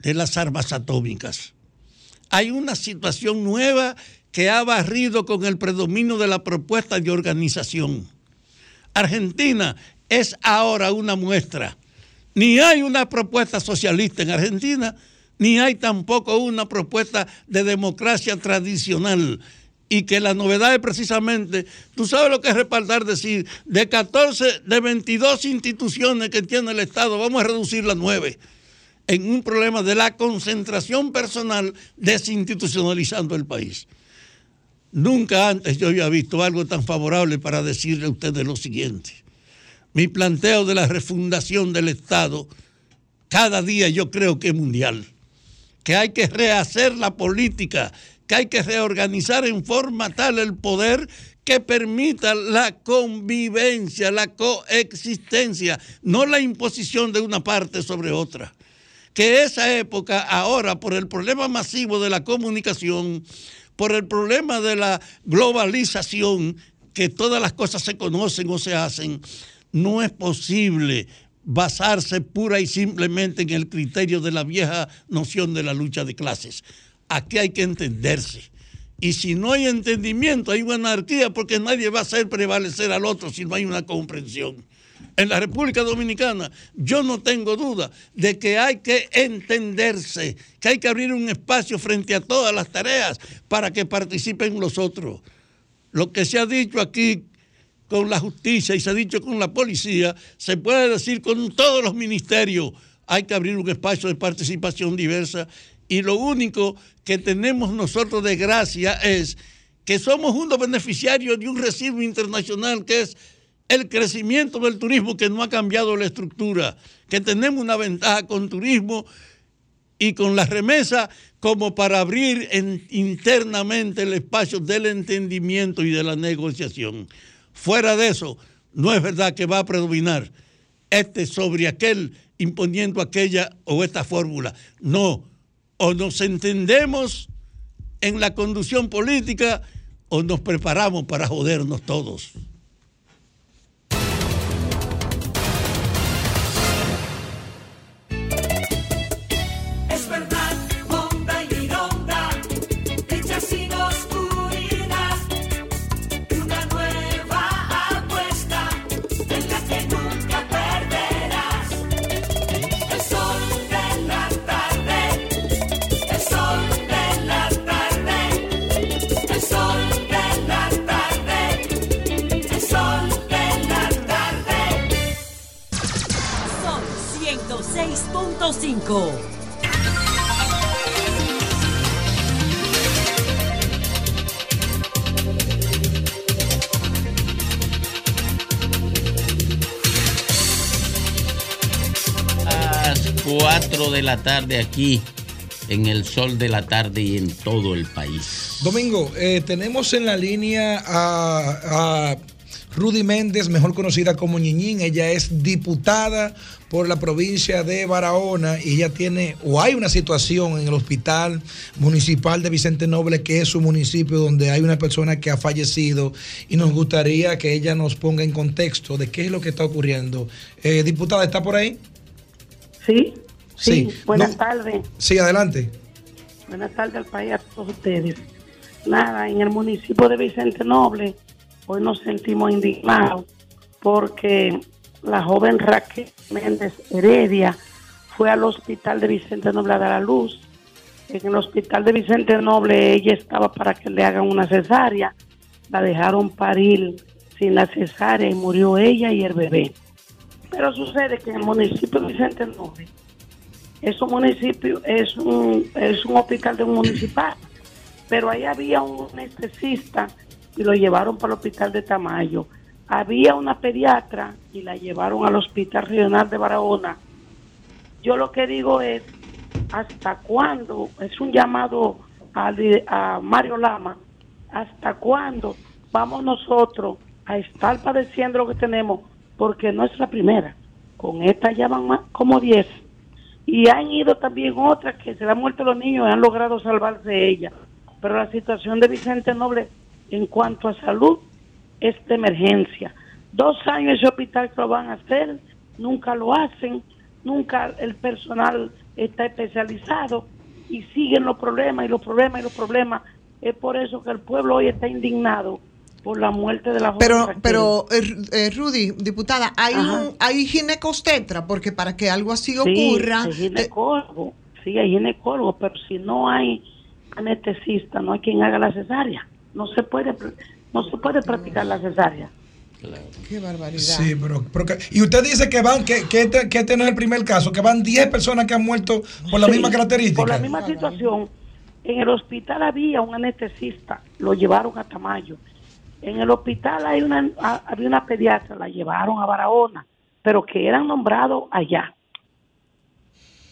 S19: de las armas atómicas. Hay una situación nueva que ha barrido con el predominio de la propuesta de organización. Argentina es ahora una muestra. Ni hay una propuesta socialista en Argentina, ni hay tampoco una propuesta de democracia tradicional y que la novedad es precisamente, tú sabes lo que es respaldar, decir, de 14, de 22 instituciones que tiene el Estado, vamos a reducir a 9 en un problema de la concentración personal desinstitucionalizando el país. Nunca antes yo había visto algo tan favorable para decirle a ustedes lo siguiente. Mi planteo de la refundación del Estado, cada día yo creo que es mundial, que hay que rehacer la política que hay que reorganizar en forma tal el poder que permita la convivencia, la coexistencia, no la imposición de una parte sobre otra. Que esa época ahora, por el problema masivo de la comunicación, por el problema de la globalización, que todas las cosas se conocen o se hacen, no es posible basarse pura y simplemente en el criterio de la vieja noción de la lucha de clases aquí hay que entenderse. Y si no hay entendimiento, hay una anarquía porque nadie va a hacer prevalecer al otro si no hay una comprensión. En la República Dominicana yo no tengo duda de que hay que entenderse, que hay que abrir un espacio frente a todas las tareas para que participen los otros. Lo que se ha dicho aquí con la justicia y se ha dicho con la policía, se puede decir con todos los ministerios. Hay que abrir un espacio de participación diversa y lo único que tenemos nosotros de gracia es que somos unos beneficiarios de un residuo internacional que es el crecimiento del turismo que no ha cambiado la estructura, que tenemos una ventaja con turismo y con la remesa como para abrir internamente el espacio del entendimiento y de la negociación. Fuera de eso, no es verdad que va a predominar este sobre aquel imponiendo aquella o esta fórmula. No, o nos entendemos en la conducción política o nos preparamos para jodernos todos.
S6: 5.
S2: Las 4 de la tarde aquí en el sol de la tarde y en todo el país.
S9: Domingo, eh, tenemos en la línea a, a Rudy Méndez, mejor conocida como Ñiñín. Ella es diputada por la provincia de Barahona y ella tiene, o hay una situación en el hospital municipal de Vicente Noble, que es su municipio donde hay una persona que ha fallecido y nos gustaría que ella nos ponga en contexto de qué es lo que está ocurriendo. Eh, diputada, ¿está por ahí?
S21: Sí.
S9: Sí.
S21: Buenas
S9: No-
S21: tardes.
S9: Sí, adelante.
S21: Buenas tardes al país a todos ustedes. Nada, en el municipio de Vicente Noble, hoy nos sentimos indignados porque la joven Raquel Méndez Heredia fue al hospital de Vicente Noble a dar a luz. En el hospital de Vicente Noble ella estaba para que le hagan una cesárea. La dejaron parir sin la cesárea y murió ella y el bebé. Pero sucede que en el municipio de Vicente Noble es un municipio, es un, es un hospital de un municipal, pero ahí había un anestesista y lo llevaron para el hospital de Tamayo. Había una pediatra y la llevaron al hospital regional de Barahona. Yo lo que digo es, ¿hasta cuándo? Es un llamado a, Mario Lama, ¿hasta cuándo vamos nosotros a estar padeciendo lo que tenemos? Porque no es la primera. Con esta ya van más, como 10 y han ido también otras que se le han muerto los niños y han logrado salvarse de ella. Pero la situación de Vicente Noble en cuanto a salud es de emergencia. Dos años ese hospital que lo van a hacer, nunca lo hacen, nunca el personal está especializado y siguen los problemas y los problemas y los problemas. Es por eso que el pueblo hoy está indignado por la muerte de la joven
S3: Pero,
S21: Raquel.
S3: pero eh, eh, Rudy, diputada, hay un, hay ginecostetra, porque para que algo así
S21: Sí,
S3: ocurra,
S21: hay ginecólogo, sí, hay ginecólogo, pero si no hay anestesista, no hay quien haga la cesárea. No se puede, no se puede practicar la cesárea.
S3: qué barbaridad.
S9: Sí, pero, pero que- y usted dice que van, que, que, este, que este no es el primer caso, que van 10 personas que han muerto por la
S21: Sí,
S9: misma característica.
S21: Por la misma situación. En el hospital había un anestesista, lo llevaron a Tamayo. En el hospital hay una, a- había una pediatra, la llevaron a Barahona, pero que eran nombrados allá.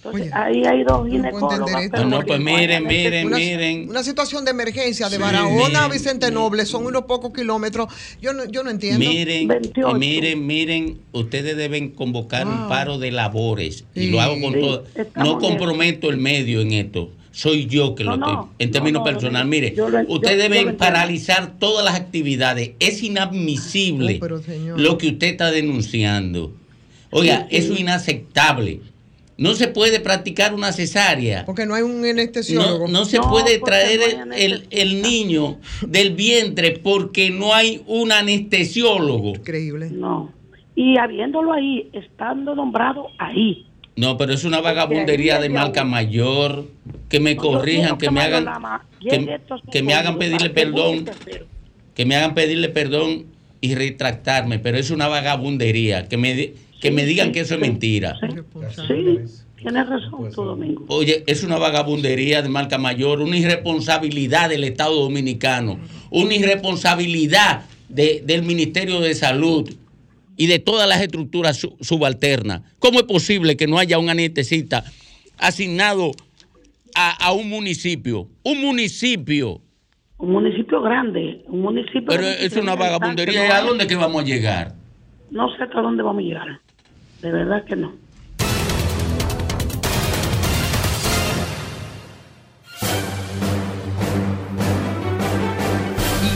S21: Entonces, ahí hay dos ginecólogos. pero
S2: No, pues miren, miren,
S3: una,
S2: miren.
S3: una situación de emergencia de
S2: Sí,
S3: Barahona a
S2: miren,
S3: Vicente Noble, son unos pocos kilómetros. Yo no, yo no entiendo.
S2: Miren, miren, miren, ustedes deben convocar un
S3: Wow.
S2: paro de labores y lo hago con
S3: Sí,
S2: todo. No comprometo el medio en esto. Soy yo que
S21: No,
S2: lo
S21: no,
S2: estoy. En términos
S21: no, no,
S2: personales, mire,
S21: yo
S2: ustedes
S21: yo
S2: deben paralizar todas las actividades. Es inadmisible
S3: pero, señor.
S2: lo que usted está denunciando. Oiga,
S3: Sí, sí.
S2: eso es inaceptable. No se puede practicar una cesárea.
S3: Porque no hay un anestesiólogo.
S2: No, no se puede traer el, el- el niño del vientre porque no hay un anestesiólogo.
S3: Increíble.
S21: No. Y habiéndolo ahí, estando nombrado ahí.
S2: No, pero es una vagabundería de marca mayor. Que me corrijan, que me hagan, que, que me hagan pedirle perdón, que me hagan pedirle perdón y retractarme, pero es una vagabundería. Que me, que me digan que eso es mentira.
S21: Sí, tienes razón tú, Domingo.
S2: Oye, es una vagabundería de marca mayor, una irresponsabilidad del Estado Dominicano, una irresponsabilidad de- del Ministerio de Salud y de todas las estructuras su- subalternas. ¿Cómo es posible que no haya un anestesista asignado a, a un municipio? Un municipio.
S21: Un municipio grande, un municipio...
S2: Pero es una
S21: 23.000
S2: vagabundería. ¿A dónde que vamos a llegar?
S21: No sé hasta dónde vamos a llegar. De verdad que no.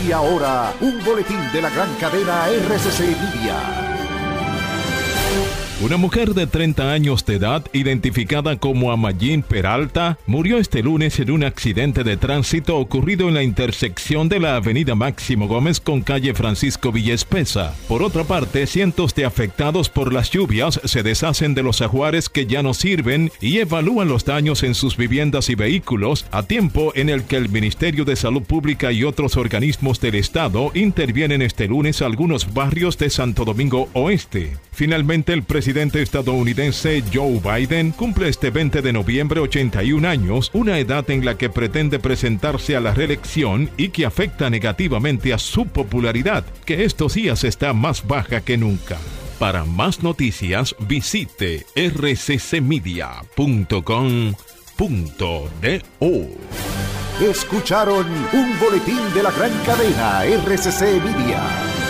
S22: Y ahora, un boletín de la gran cadena RCC Media.
S23: Una mujer de 30 años de edad, identificada como Amayín Peralta, murió este lunes en un accidente de tránsito ocurrido en la intersección de la avenida Máximo Gómez con calle Francisco Villespesa. Por otra parte, cientos de afectados por las lluvias se deshacen de los ajuares que ya no sirven y evalúan los daños en sus viviendas y vehículos a tiempo en el que el Ministerio de Salud Pública y otros organismos del Estado intervienen este lunes a algunos barrios de Santo Domingo Oeste. Finalmente, el presidente estadounidense Joe Biden cumple este 20 de noviembre 81 años, una edad en la que pretende presentarse a la reelección y que afecta negativamente a su popularidad, que estos días está más baja que nunca. Para más noticias, visite rccmedia.com.do.
S22: Escucharon un boletín de la gran cadena RCC Media.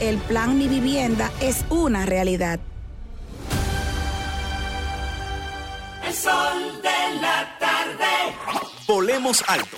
S24: El plan Mi Vivienda es una realidad.
S18: El sol de la tarde.
S25: Volemos alto.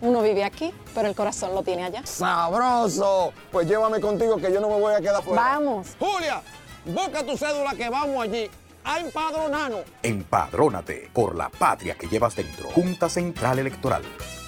S26: uno vive aquí, pero el corazón lo tiene allá.
S27: ¡Sabroso! Pues llévame contigo que yo no me voy a quedar fuera.
S26: Vamos.
S27: Julia, busca tu cédula que vamos allí a empadronarnos.
S22: Empadrónate por la patria que llevas dentro. Junta Central Electoral.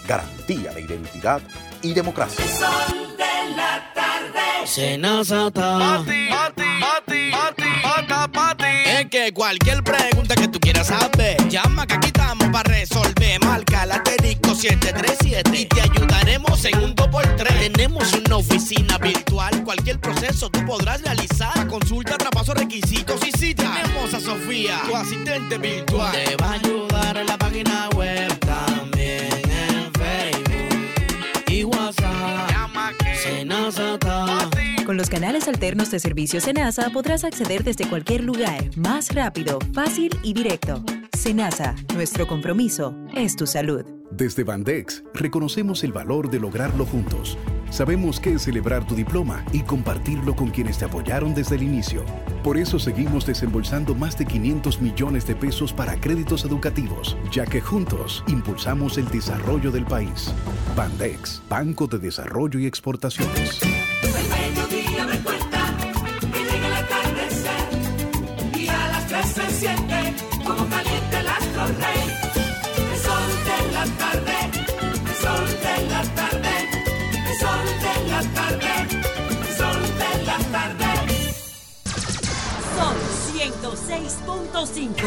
S22: Garantía de identidad y democracia.
S18: Sol de la tarde.
S28: Senazata. Pati, pati, pati, pati, Es que cualquier pregunta que tú quieras saber, llama que aquí estamos para resolver. Marca la asterisco 737 y te ayudaremos en un 2x3. Tenemos una oficina virtual, cualquier proceso tú podrás realizar. Consulta, traspaso, requisitos y si tenemos a Sofía, tu asistente virtual. Te va a ayudar en la página web también en Facebook y WhatsApp. Llama que Senazata.
S29: Con los canales alternos de servicio Senasa podrás acceder desde cualquier lugar, más rápido, fácil y directo. Senasa, nuestro compromiso es tu salud.
S30: Desde Bandex, reconocemos el valor de lograrlo juntos. Sabemos qué es celebrar tu diploma y compartirlo con quienes te apoyaron desde el inicio. Por eso seguimos desembolsando más de 500 millones de pesos para créditos educativos, ya que juntos impulsamos el desarrollo del país. Bandex, Banco de Desarrollo y Exportaciones.
S18: El mediodía me cuenta que llega el atardecer y a las tres se siente como caliente el astro rey. El sol de la tarde, el sol de la tarde, el sol de la tarde, el sol de la tarde.
S6: Sol 106.5.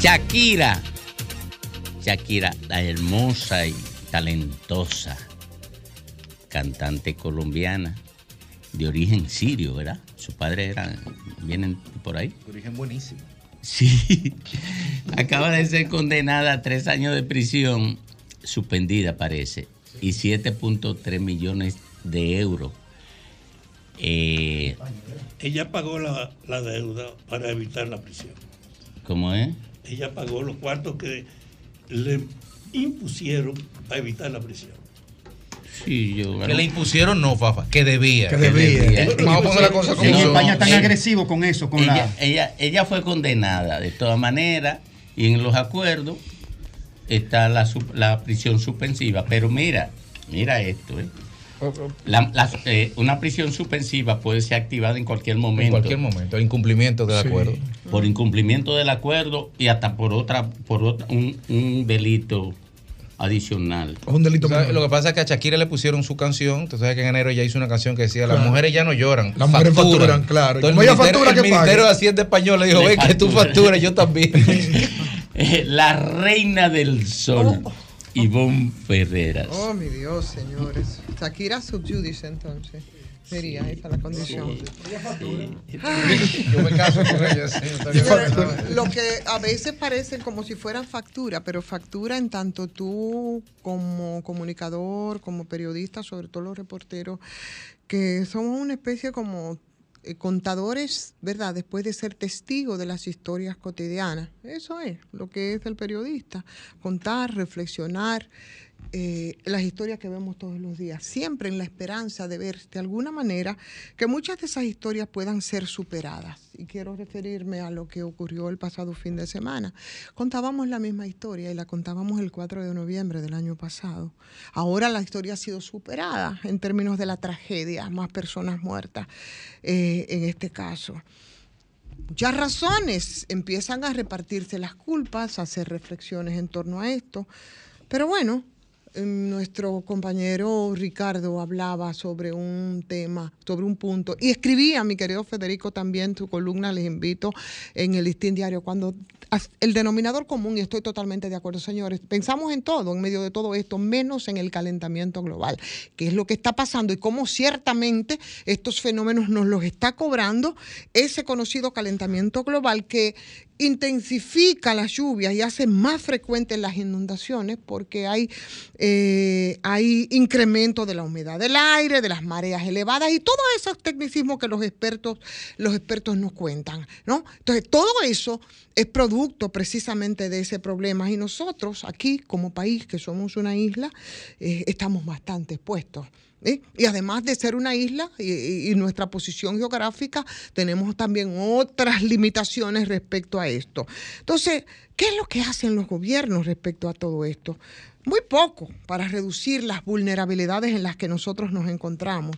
S2: Shakira. Shakira, la hermosa y talentosa cantante colombiana de origen sirio, ¿verdad? Su padre era, vienen por ahí.
S4: De origen buenísimo.
S2: Sí, acaba de ser condenada a tres años de prisión, suspendida parece, y 7.3 millones de euros. Eh,
S31: Ella pagó la, la deuda para evitar la prisión.
S2: ¿Cómo es?
S31: Ella pagó los cuartos que le impusieron para evitar la prisión.
S2: Sí, yo.
S4: Que le impusieron, no, Fafa, que debía.
S14: Que debía.
S4: Vamos a poner la cosa como
S14: En. España están
S2: Ella-
S14: agresivos con eso, con
S2: ella,
S14: la.
S2: ella, ella fue condenada de todas maneras y en los acuerdos está la, la prisión suspensiva. Pero mira, mira esto. ¿eh? La- la- eh, una prisión suspensiva puede ser activada en cualquier momento.
S4: En cualquier momento, incumplimiento del
S2: Sí.
S4: acuerdo.
S2: Por incumplimiento del acuerdo y hasta por otra, por otra- un, un delito adicional.
S14: un delito
S4: O sea, Lo que pasa es que a Shakira le pusieron su canción. Tú sabes que en enero ella hizo una canción que decía: Las
S14: Claro.
S4: mujeres ya no lloran.
S14: Las mujeres facturan, claro.
S4: Entonces, el
S14: ella
S4: ministerio,
S14: factura,
S4: el
S14: que
S4: Ministerio de Hacienda Español le dijo:
S2: Le
S4: Ven que tú
S2: factura.
S4: facturas, yo también.
S2: Eh, La reina del sol, Ivonne Ferreras.
S3: Oh, mi Dios, señores. Shakira subjudice, entonces. Sería esa la condición.
S4: Yo me caso con.
S3: Pero Lo que a veces parecen como si fueran factura, pero factura en tanto tú como comunicador, como periodista, sobre todo los reporteros, que somos una especie como contadores, ¿verdad? Después de ser testigos de las historias cotidianas. Eso es lo que es el periodista, contar, reflexionar. Eh, las historias que vemos todos los días, siempre en la esperanza de ver de alguna manera que muchas de esas historias puedan ser superadas. Y quiero referirme a lo que ocurrió el pasado fin de semana. Contábamos la misma historia y la contábamos el 4 de noviembre del año pasado. Ahora la historia ha sido superada en términos de la tragedia, más personas muertas eh, en este caso. Muchas razones empiezan a repartirse las culpas, a hacer reflexiones en torno a esto. Pero bueno, nuestro compañero Ricardo hablaba sobre un tema, sobre un punto, y escribía, mi querido Federico, también tu columna, les invito, en el listín diario, cuando el denominador común, y estoy totalmente de acuerdo, señores, pensamos en todo, en medio de todo esto, menos en el calentamiento global, que es lo que está pasando y cómo ciertamente estos fenómenos nos los está cobrando ese conocido calentamiento global que intensifica las lluvias y hace más frecuentes las inundaciones porque hay, eh, hay incremento de la humedad del aire, de las mareas elevadas y todos esos tecnicismos que los expertos, los expertos nos cuentan, ¿no? Entonces, todo eso es producto precisamente de ese problema y nosotros aquí como país, que somos una isla, eh, estamos bastante expuestos. Y además de ser una isla y, nuestra posición geográfica, tenemos también otras limitaciones respecto a esto. Entonces, ¿qué es lo que hacen los gobiernos respecto a todo esto? Muy poco para reducir las vulnerabilidades en las que nosotros nos encontramos.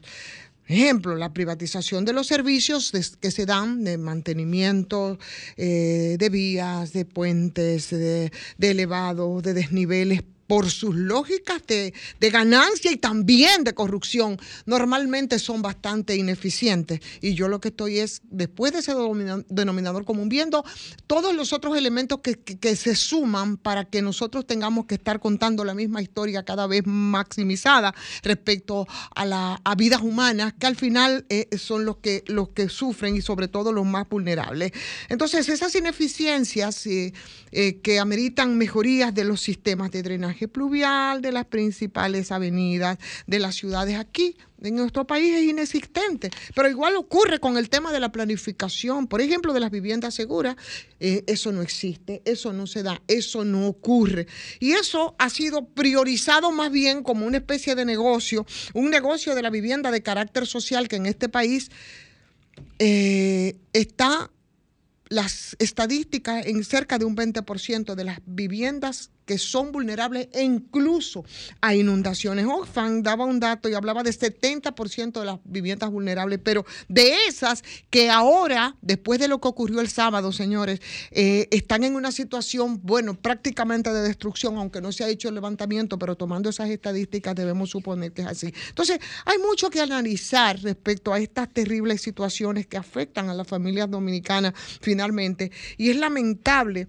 S3: Ejemplo, la privatización de los servicios que se dan de mantenimiento eh, de vías, de puentes, de, de elevados, de desniveles por sus lógicas de, ganancia y también de corrupción, normalmente son bastante ineficientes. Y yo lo que estoy es, después de ese denomina- denominador común, viendo todos los otros elementos que, se suman para que nosotros tengamos que estar contando la misma historia cada vez maximizada respecto a, la, a vidas humanas, que al final eh, son los que, los que sufren y sobre todo los más vulnerables. Entonces, esas ineficiencias eh, eh, que ameritan mejorías de los sistemas de drenaje pluvial, de las principales avenidas de las ciudades aquí. En nuestro país es inexistente, pero igual ocurre con el tema de la planificación, por ejemplo, de las viviendas seguras. Eh, eso no existe, eso no se da, eso no ocurre. Y eso ha sido priorizado más bien como una especie de negocio, un negocio de la vivienda de carácter social que en este país eh, está las estadísticas en cerca de un 20% de las viviendas que son vulnerables e incluso a inundaciones. Oxfam daba un dato y hablaba de 70% de las viviendas vulnerables, pero de esas que ahora, después de lo que ocurrió el sábado, señores, eh, están en una situación, bueno, prácticamente de destrucción, aunque no se ha hecho el levantamiento, pero tomando esas estadísticas debemos suponer que es así. Entonces, hay mucho que analizar respecto a estas terribles situaciones que afectan a las familias dominicanas finalmente, y es lamentable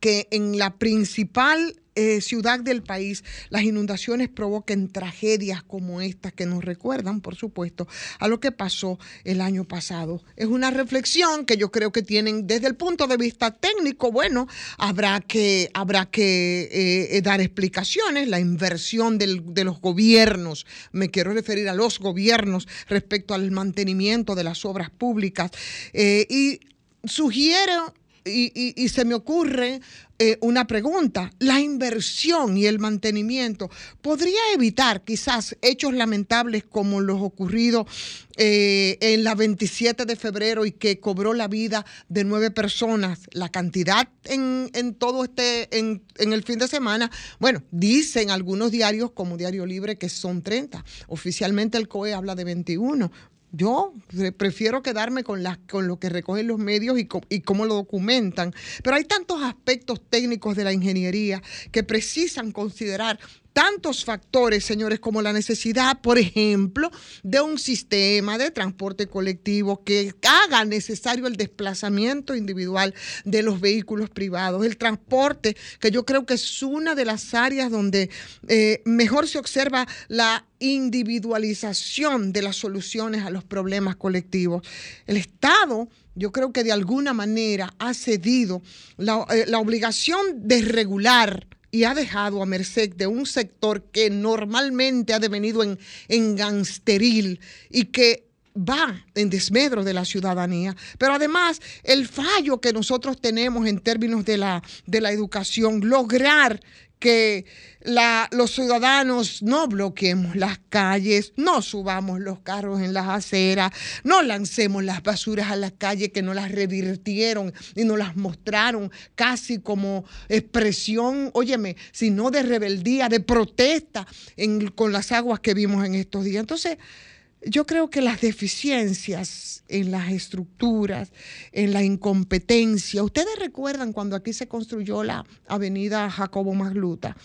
S3: que en la principal eh, ciudad del país las inundaciones provoquen tragedias como estas que nos recuerdan, por supuesto, a lo que pasó el año pasado. Es una reflexión que yo creo que tienen desde el punto de vista técnico, bueno, habrá que, habrá que eh, eh, dar explicaciones, la inversión del- de los gobiernos, me quiero referir a los gobiernos respecto al mantenimiento de las obras públicas. Eh, y sugiero y, y- y se me ocurre eh, una pregunta. La inversión y el mantenimiento podría evitar quizás hechos lamentables como los ocurridos eh, en la 27 de febrero y que cobró la vida de nueve personas. La cantidad en, en todo este, en, en el fin de semana, bueno, dicen algunos diarios como Diario Libre que son 30. Oficialmente el COE habla de 21. Yo pre- prefiero quedarme con, las, con lo que recogen los medios y, co- y cómo lo documentan. Pero hay tantos aspectos técnicos de la ingeniería que precisan considerar tantos factores, señores, como la necesidad, por ejemplo, de un sistema de transporte colectivo que haga necesario el desplazamiento individual de los vehículos privados, el transporte, que yo creo que es una de las áreas donde eh, mejor se observa la individualización de las soluciones a los problemas colectivos. El Estado yo creo que de alguna manera ha cedido la, eh, la obligación de regular y ha dejado a merced de un sector que normalmente ha devenido en, en gangsteril y que va en desmedro de la ciudadanía. Pero además, el fallo que nosotros tenemos en términos de la, de la educación, lograr que los ciudadanos no bloqueemos las calles, no subamos los carros en las aceras, no lancemos las basuras a las calles que no las revirtieron y no las mostraron casi como expresión, óyeme, sino de rebeldía, de protesta en- con las aguas que vimos en estos días. Entonces, yo creo que las deficiencias en las estructuras, en la incompetencia, ustedes recuerdan cuando aquí se construyó la avenida Jacobo Magluta,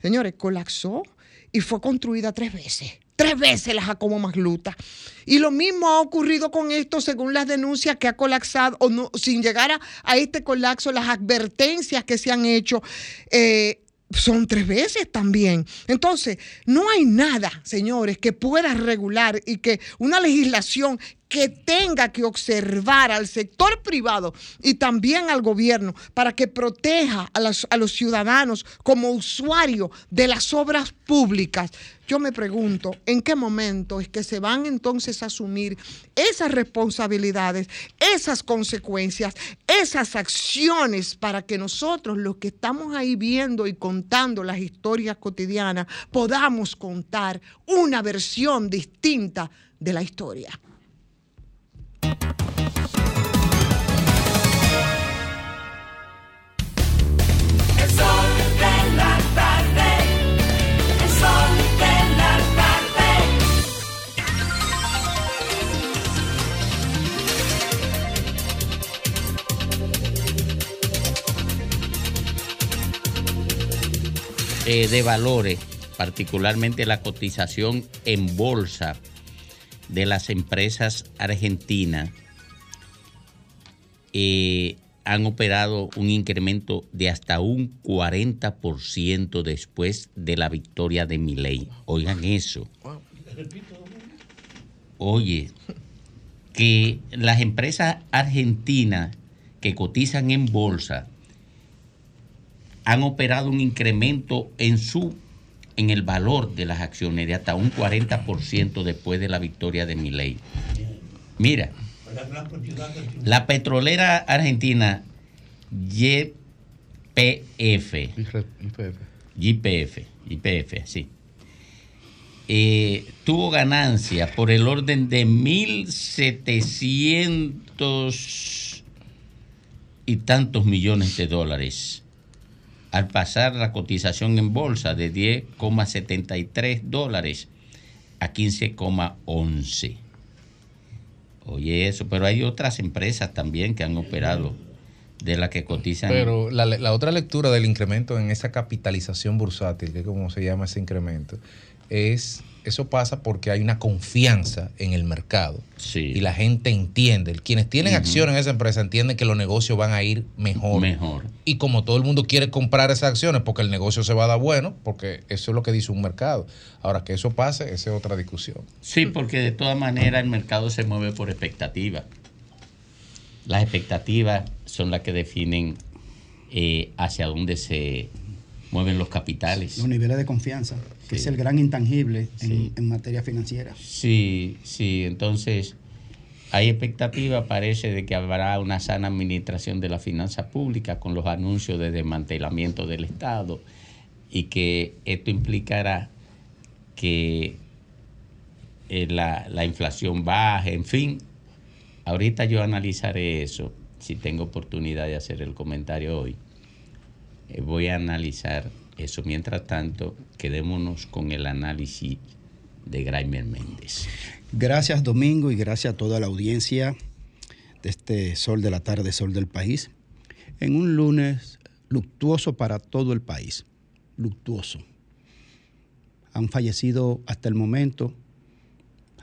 S3: señores, colapsó y fue construida tres veces. Tres veces la Jacobo Magluta. Y lo mismo ha ocurrido con esto según las denuncias que ha colapsado, o no, sin llegar a, este colapso, las advertencias que se han hecho. eh, son tres veces también. Entonces, no hay nada, señores, que pueda regular y que una legislación que tenga que observar al sector privado y también al gobierno para que proteja a, los ciudadanos como usuarios de las obras públicas. Yo me pregunto, ¿en qué momento es que se van entonces a asumir esas responsabilidades, esas consecuencias, esas acciones para que nosotros, los que estamos ahí viendo y contando las historias cotidianas, podamos contar una versión distinta de la historia?
S18: De
S2: valores, particularmente la cotización en bolsa de las empresas argentinas, eh, han operado un incremento de hasta un 40% después de la victoria de Milei. Oigan eso. Oye, que las empresas argentinas que cotizan en bolsa han operado un incremento en su en el valor de las acciones de hasta un 40% después de la victoria de Milei. Mira, la petrolera argentina YPF, YPF, YPF, sí, eh, tuvo ganancias por el orden de 1.700 y tantos millones de dólares al pasar la cotización en bolsa de 10,73 dólares a 15,11. Oye, eso, pero hay otras empresas también que han operado de las que cotizan.
S4: Pero la, la otra lectura del incremento en esa capitalización bursátil, que es como se llama ese incremento, es eso pasa porque hay una confianza en el mercado y la gente entiende, quienes tienen
S2: Ujú.
S4: acciones en esa empresa entienden que los negocios van a ir mejor.
S2: Mejor.
S4: Y como todo el mundo quiere comprar esas acciones porque el negocio se va a dar bueno, porque eso es lo que dice un mercado. Ahora que eso pase, esa es otra discusión.
S2: Sí, porque de todas maneras el mercado se mueve por expectativas. Las expectativas son las que definen eh, hacia dónde se mueven los capitales.
S12: Los niveles de confianza, que es el gran intangible en materia financiera.
S2: Sí, sí, entonces hay expectativa, parece, de que habrá una sana administración de la finanza pública con los anuncios de desmantelamiento del Estado y que esto implicará que eh, la, la inflación baje, en fin. Ahorita yo analizaré eso, si tengo oportunidad de hacer el comentario hoy. Eh, voy a analizar eso. Mientras tanto, quedémonos con el análisis de Graimer Méndez.
S12: Gracias Domingo y gracias a toda la audiencia de este Sol de la Tarde, Sol del País, en un lunes luctuoso para todo el país, luctuoso. Han fallecido hasta el momento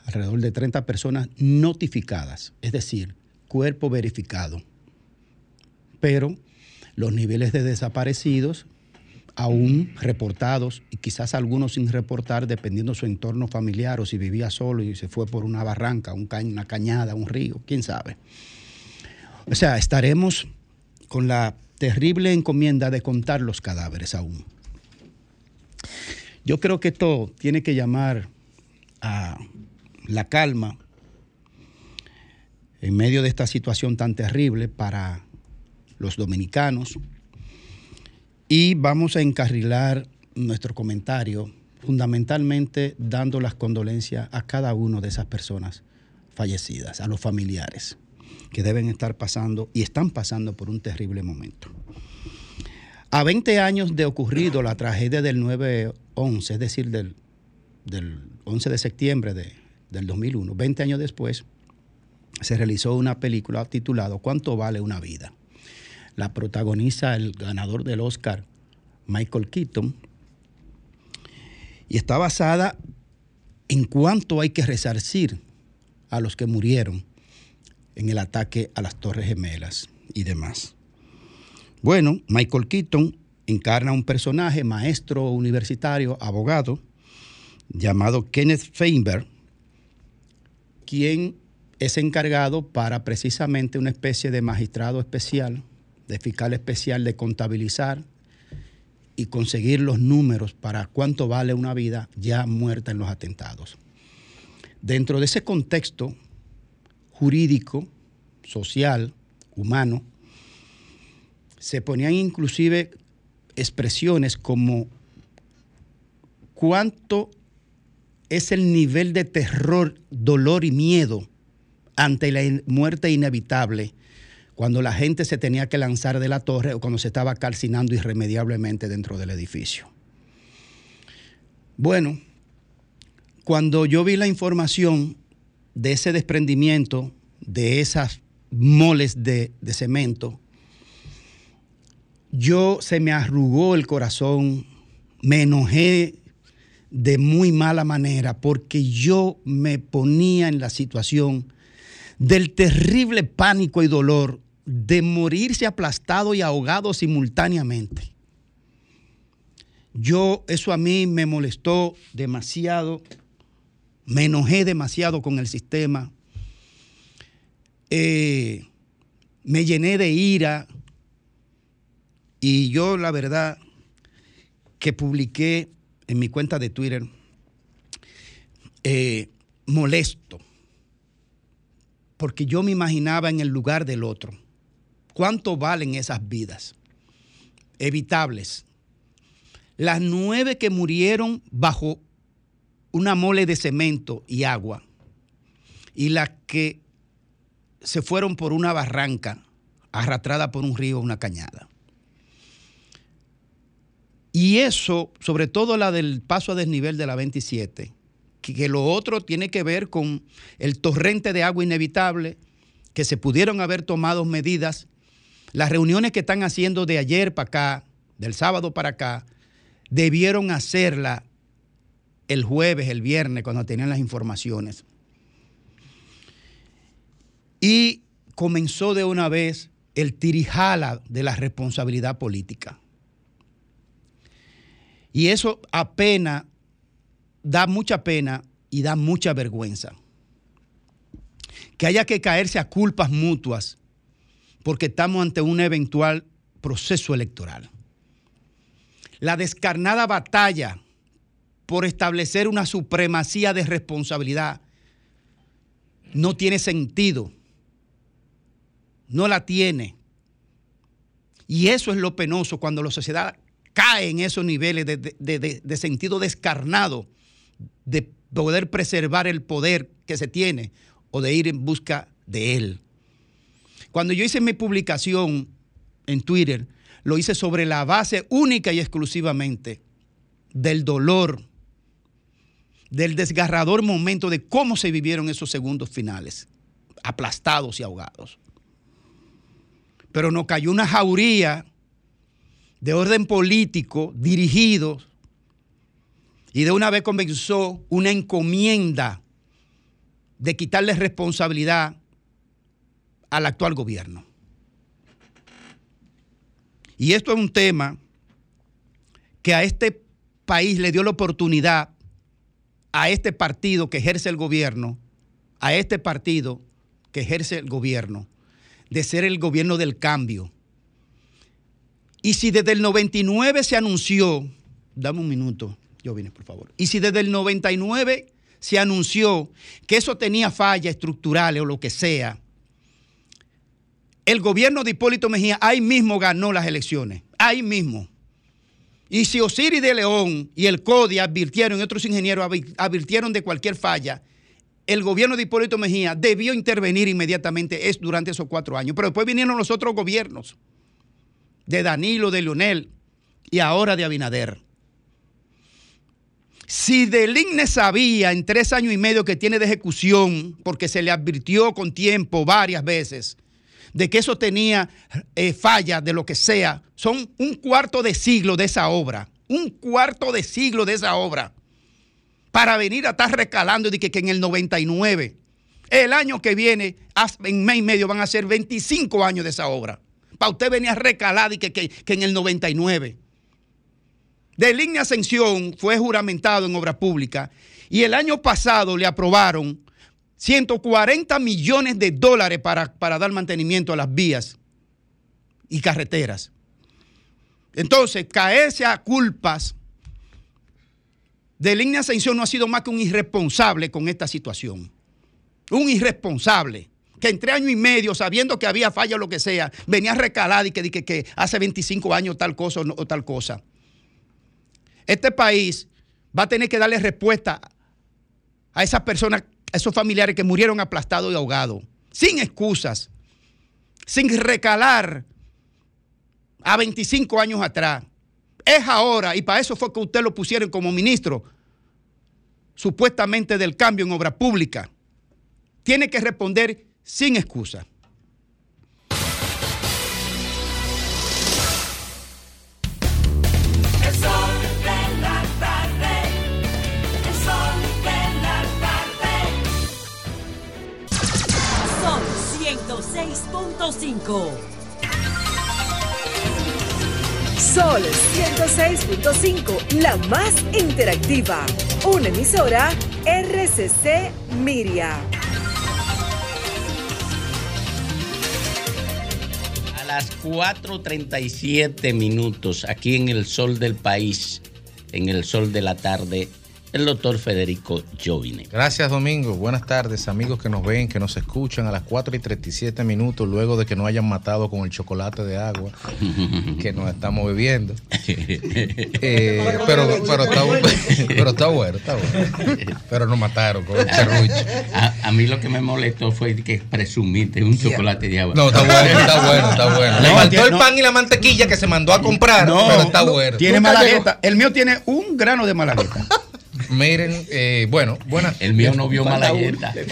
S12: alrededor de 30 personas notificadas, es decir, cuerpo verificado. Pero los niveles de desaparecidos aún reportados y quizás algunos sin reportar dependiendo su entorno familiar o si vivía solo y se fue por una barranca, un una cañada, un río, quién sabe. O sea, estaremos con la terrible encomienda de contar los cadáveres aún. Yo creo que esto tiene que llamar a la calma en medio de esta situación tan terrible para los dominicanos, y vamos a encarrilar nuestro comentario fundamentalmente dando las condolencias a cada una de esas personas fallecidas, a los familiares que deben estar pasando y están pasando por un terrible momento. A 20 años de ocurrido la tragedia del 9-11, es decir, del, del 11 de septiembre de- del 2001, 20 años después, se realizó una película titulada ¿Cuánto vale una vida? La protagoniza el ganador del Oscar, Michael Keaton, y está basada en cuánto hay que resarcir a los que murieron en el ataque a las Torres Gemelas y demás. Bueno, Michael Keaton encarna un personaje, maestro universitario, abogado, llamado Kenneth Feinberg, quien es encargado para precisamente una especie de magistrado especial, de fiscal especial, de contabilizar y conseguir los números para cuánto vale una vida ya muerta en los atentados. Dentro de ese contexto jurídico, social, humano, se ponían inclusive expresiones como cuánto es el nivel de terror, dolor y miedo ante la muerte inevitable cuando la gente se tenía que lanzar de la torre o cuando se estaba calcinando irremediablemente dentro del edificio. Bueno, cuando yo vi la información de ese desprendimiento, de esas moles de, de cemento, yo se me arrugó el corazón, me enojé de muy mala manera porque yo me ponía en la situación del terrible pánico y dolor de morirse aplastado y ahogado simultáneamente. Yo, eso a mí me molestó demasiado, me enojé demasiado con el sistema, eh, me llené de ira y yo la verdad que publiqué en mi cuenta de Twitter eh, molesto porque yo me imaginaba en el lugar del otro. ¿Cuánto valen esas vidas? Evitables. Las nueve que murieron bajo una mole de cemento y agua y las que se fueron por una barranca arrastrada por un río o una cañada. Y eso, sobre todo la del paso a desnivel de la 27, que, que lo otro tiene que ver con el torrente de agua inevitable, que se pudieron haber tomado medidas. Las reuniones que están haciendo de ayer para acá, del sábado para acá, debieron hacerla el jueves, el viernes, cuando tenían las informaciones. Y comenzó de una vez el tirijala de la responsabilidad política. Y eso apenas da mucha pena y da mucha vergüenza. Que haya que caerse a culpas mutuas porque estamos ante un eventual proceso electoral. La descarnada batalla por establecer una supremacía de responsabilidad no tiene sentido. No la tiene. Y eso es lo penoso cuando la sociedad cae en esos niveles de, de- de- de sentido descarnado de poder preservar el poder que se tiene o de ir en busca de él. Cuando yo hice mi publicación en Twitter, lo hice sobre la base única y exclusivamente del dolor, del desgarrador momento de cómo se vivieron esos segundos finales, aplastados y ahogados. Pero nos cayó una jauría de orden político dirigido y de una vez comenzó una encomienda de quitarle responsabilidad al actual gobierno. Y esto es un tema que a este país le dio la oportunidad a este partido que ejerce el gobierno, a este partido que ejerce el gobierno, de ser el gobierno del cambio. Y si desde el 99 se anunció, dame un minuto, yo vine por favor, y si desde el 99 se anunció que eso tenía fallas estructurales o lo que sea, el gobierno de Hipólito Mejía ahí mismo ganó las elecciones, ahí mismo. Y si Osiris de León y el CODI advirtieron, y otros ingenieros advi- advirtieron de cualquier falla, el gobierno de Hipólito Mejía debió intervenir inmediatamente es durante esos cuatro años. Pero después vinieron los otros gobiernos, de Danilo, de Leonel y ahora de Abinader. Si del INE sabía en tres años y medio que tiene de ejecución, porque se le advirtió con tiempo varias veces, de que eso tenía eh, fallas de lo que sea, son un cuarto de siglo de esa obra, un cuarto de siglo de esa obra, para venir a estar recalando de que, que en el 99, el año que viene, en mes y medio van a ser 25 años de esa obra. Para usted venir a recalar y que, que, que en el 99. De línea Ascensión fue juramentado en obra pública y el año pasado le aprobaron 140 millones de dólares para, para dar mantenimiento a las vías y carreteras. Entonces, caerse a culpas de línea Ascensión no ha sido más que un irresponsable con esta situación. Un irresponsable que entre año y medio, sabiendo que había falla o lo que sea, venía a recalar y que, que, que hace 25 años tal cosa o, o tal cosa. Este país va a tener que darle respuesta a esas personas, esos familiares que murieron aplastados y ahogados, sin excusas, sin recalar a 25 años atrás. Es ahora, y para eso fue que usted lo pusieron como ministro, supuestamente del cambio en obra pública. Tiene que responder sin excusa.
S6: 106.5.
S32: Sol 106.5, la más interactiva. Una emisora RCC Miria.
S2: A las 4.37 minutos, aquí en el sol del país, en el sol de la tarde, el doctor Federico Jovine.
S4: Gracias, Domingo. Buenas tardes, amigos que nos ven, que nos escuchan a las 4 y 37 minutos, luego de que nos hayan matado con el chocolate de agua que nos estamos bebiendo. Eh, pero, pero, está, pero está bueno, está bueno. Pero nos mataron con el serrucho.
S2: A, a mí lo que me molestó fue que presumiste un chocolate de agua.
S4: No, está bueno, está bueno, está bueno. Le
S12: No,
S4: faltó el
S12: no.
S4: pan y la mantequilla que se mandó a comprar,
S12: No,
S4: pero está
S12: no,
S4: bueno.
S12: Tiene malagueta. El mío tiene un grano de malagueta.
S4: Miren, eh, bueno, buena.
S2: El mío no vio
S12: Falta
S2: malagueta.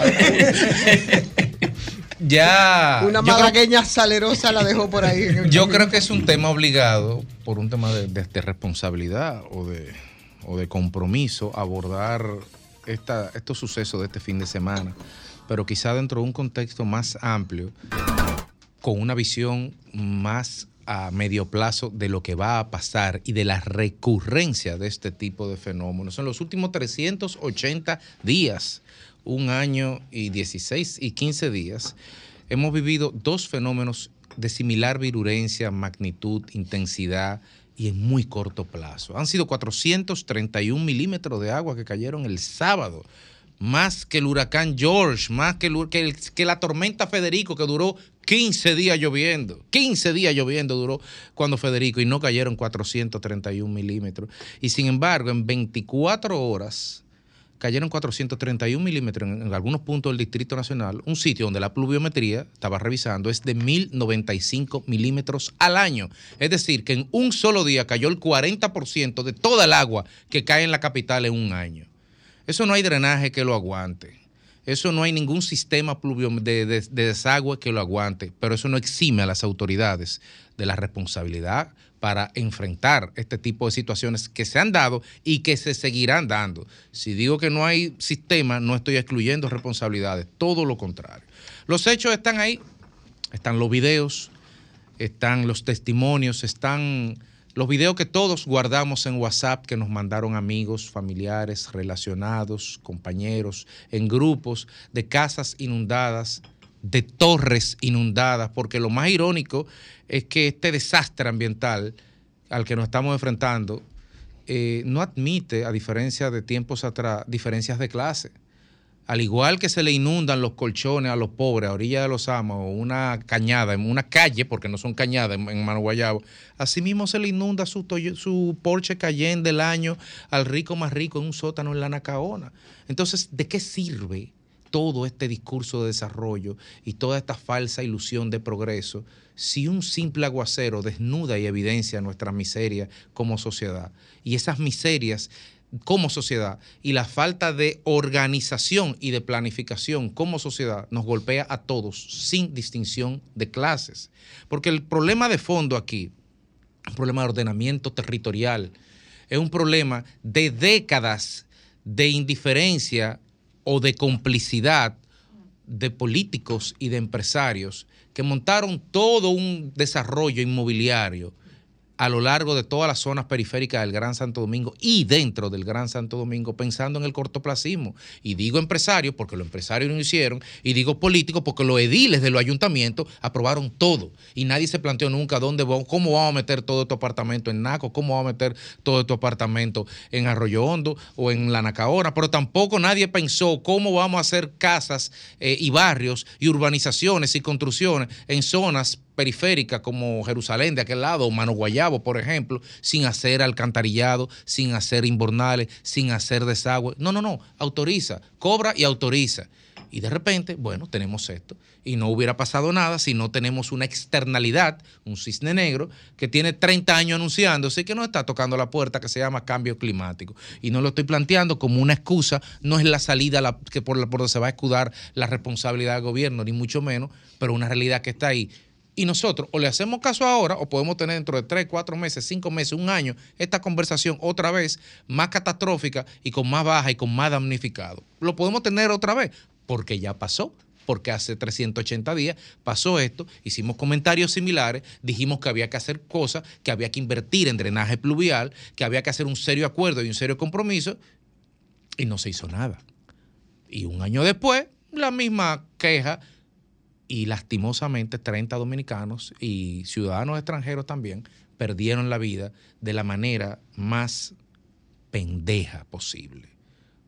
S4: Ya.
S3: Una
S4: yo creo-
S3: malagueña salerosa la dejó por ahí.
S4: Yo
S3: camino.
S4: creo que es un tema obligado por un tema de, de- de responsabilidad o de, o de compromiso abordar esta, estos sucesos de este fin de semana, pero quizá dentro de un contexto más amplio, con una visión más a medio plazo de lo que va a pasar y de la recurrencia de este tipo de fenómenos. En los últimos 380 días, un año y 16 y 15 días, hemos vivido dos fenómenos de similar virulencia, magnitud, intensidad y en muy corto plazo. Han sido 431 milímetros de agua que cayeron el sábado, más que el huracán George, más que, el- que la tormenta Federico, que duró 15 días lloviendo. 15 días lloviendo duró cuando Federico y no cayeron 431 milímetros. Y sin embargo, en 24 horas cayeron 431 milímetros en, en algunos puntos del Distrito Nacional, un sitio donde la pluviometría, estaba revisando, es de 1095 milímetros al año. Es decir, que en un solo día cayó el 40% de toda el agua que cae en la capital en un año. Eso no hay drenaje que lo aguante. Eso no hay ningún sistema de- de desagüe que lo aguante, pero eso no exime a las autoridades de la responsabilidad para enfrentar este tipo de situaciones que se han dado y que se seguirán dando. Si digo que no hay sistema, no estoy excluyendo responsabilidades, todo lo contrario. Los hechos están ahí, están los videos, están los testimonios, están los videos que todos guardamos en WhatsApp que nos mandaron amigos, familiares, relacionados, compañeros, en grupos de casas inundadas, de torres inundadas, porque lo más irónico es que este desastre ambiental al que nos estamos enfrentando eh, no admite, a diferencia de tiempos atrás, diferencias de clase. Al igual que se le inundan los colchones a los pobres a orilla de los amos una cañada, en una calle, porque no son cañadas en, en Mano Guayabo, así mismo se le inunda su, su Porsche Cayenne del año al rico más rico en un sótano en la Nacaona. Entonces, ¿de qué sirve todo este discurso de desarrollo y toda esta falsa ilusión de progreso si un simple aguacero desnuda y evidencia nuestra miseria como sociedad? Y esas miserias como sociedad y la falta de organización y de planificación como sociedad nos golpea a todos sin distinción de clases. Porque el problema de fondo aquí, un problema de ordenamiento territorial, es un problema de décadas de indiferencia o de complicidad de políticos y de empresarios que montaron todo un desarrollo inmobiliario a lo largo de todas las zonas periféricas del Gran Santo Domingo y dentro del Gran Santo Domingo pensando en el cortoplacismo. Y digo empresarios porque los empresarios lo hicieron y digo políticos porque los ediles de los ayuntamientos aprobaron todo y nadie se planteó nunca dónde cómo vamos a meter todo tu apartamento en Naco, cómo vamos a meter todo tu apartamento en Arroyo Hondo o en La Nacaona, pero tampoco nadie pensó cómo vamos a hacer casas eh, y barrios y urbanizaciones y construcciones en zonas periféricas como Jerusalén de aquel lado, o Mano Guayabo, por ejemplo, sin hacer alcantarillado, sin hacer inbornales, sin hacer desagüe. No, no, no, autoriza, cobra y autoriza. Y de repente, bueno, tenemos esto. Y no hubiera pasado nada si no tenemos una externalidad, un cisne negro, que tiene 30 años anunciándose y que no está tocando la puerta, que se llama cambio climático. Y no lo estoy planteando como una excusa, no es la salida la- que por, la, por donde se va a escudar la responsabilidad del gobierno, ni mucho menos, pero una realidad que está ahí. Y nosotros o le hacemos caso ahora o podemos tener dentro de tres, cuatro meses, cinco meses, un año, esta conversación otra vez más catastrófica y con más baja y con más damnificado. Lo podemos tener otra vez porque ya pasó. Porque hace 380 días pasó esto, hicimos comentarios similares, dijimos que había que hacer cosas, que había que invertir en drenaje pluvial, que había que hacer un serio acuerdo y un serio compromiso, y no se hizo nada. Y un año después, la misma queja y lastimosamente 30 dominicanos y ciudadanos extranjeros también perdieron la vida de la manera más pendeja posible.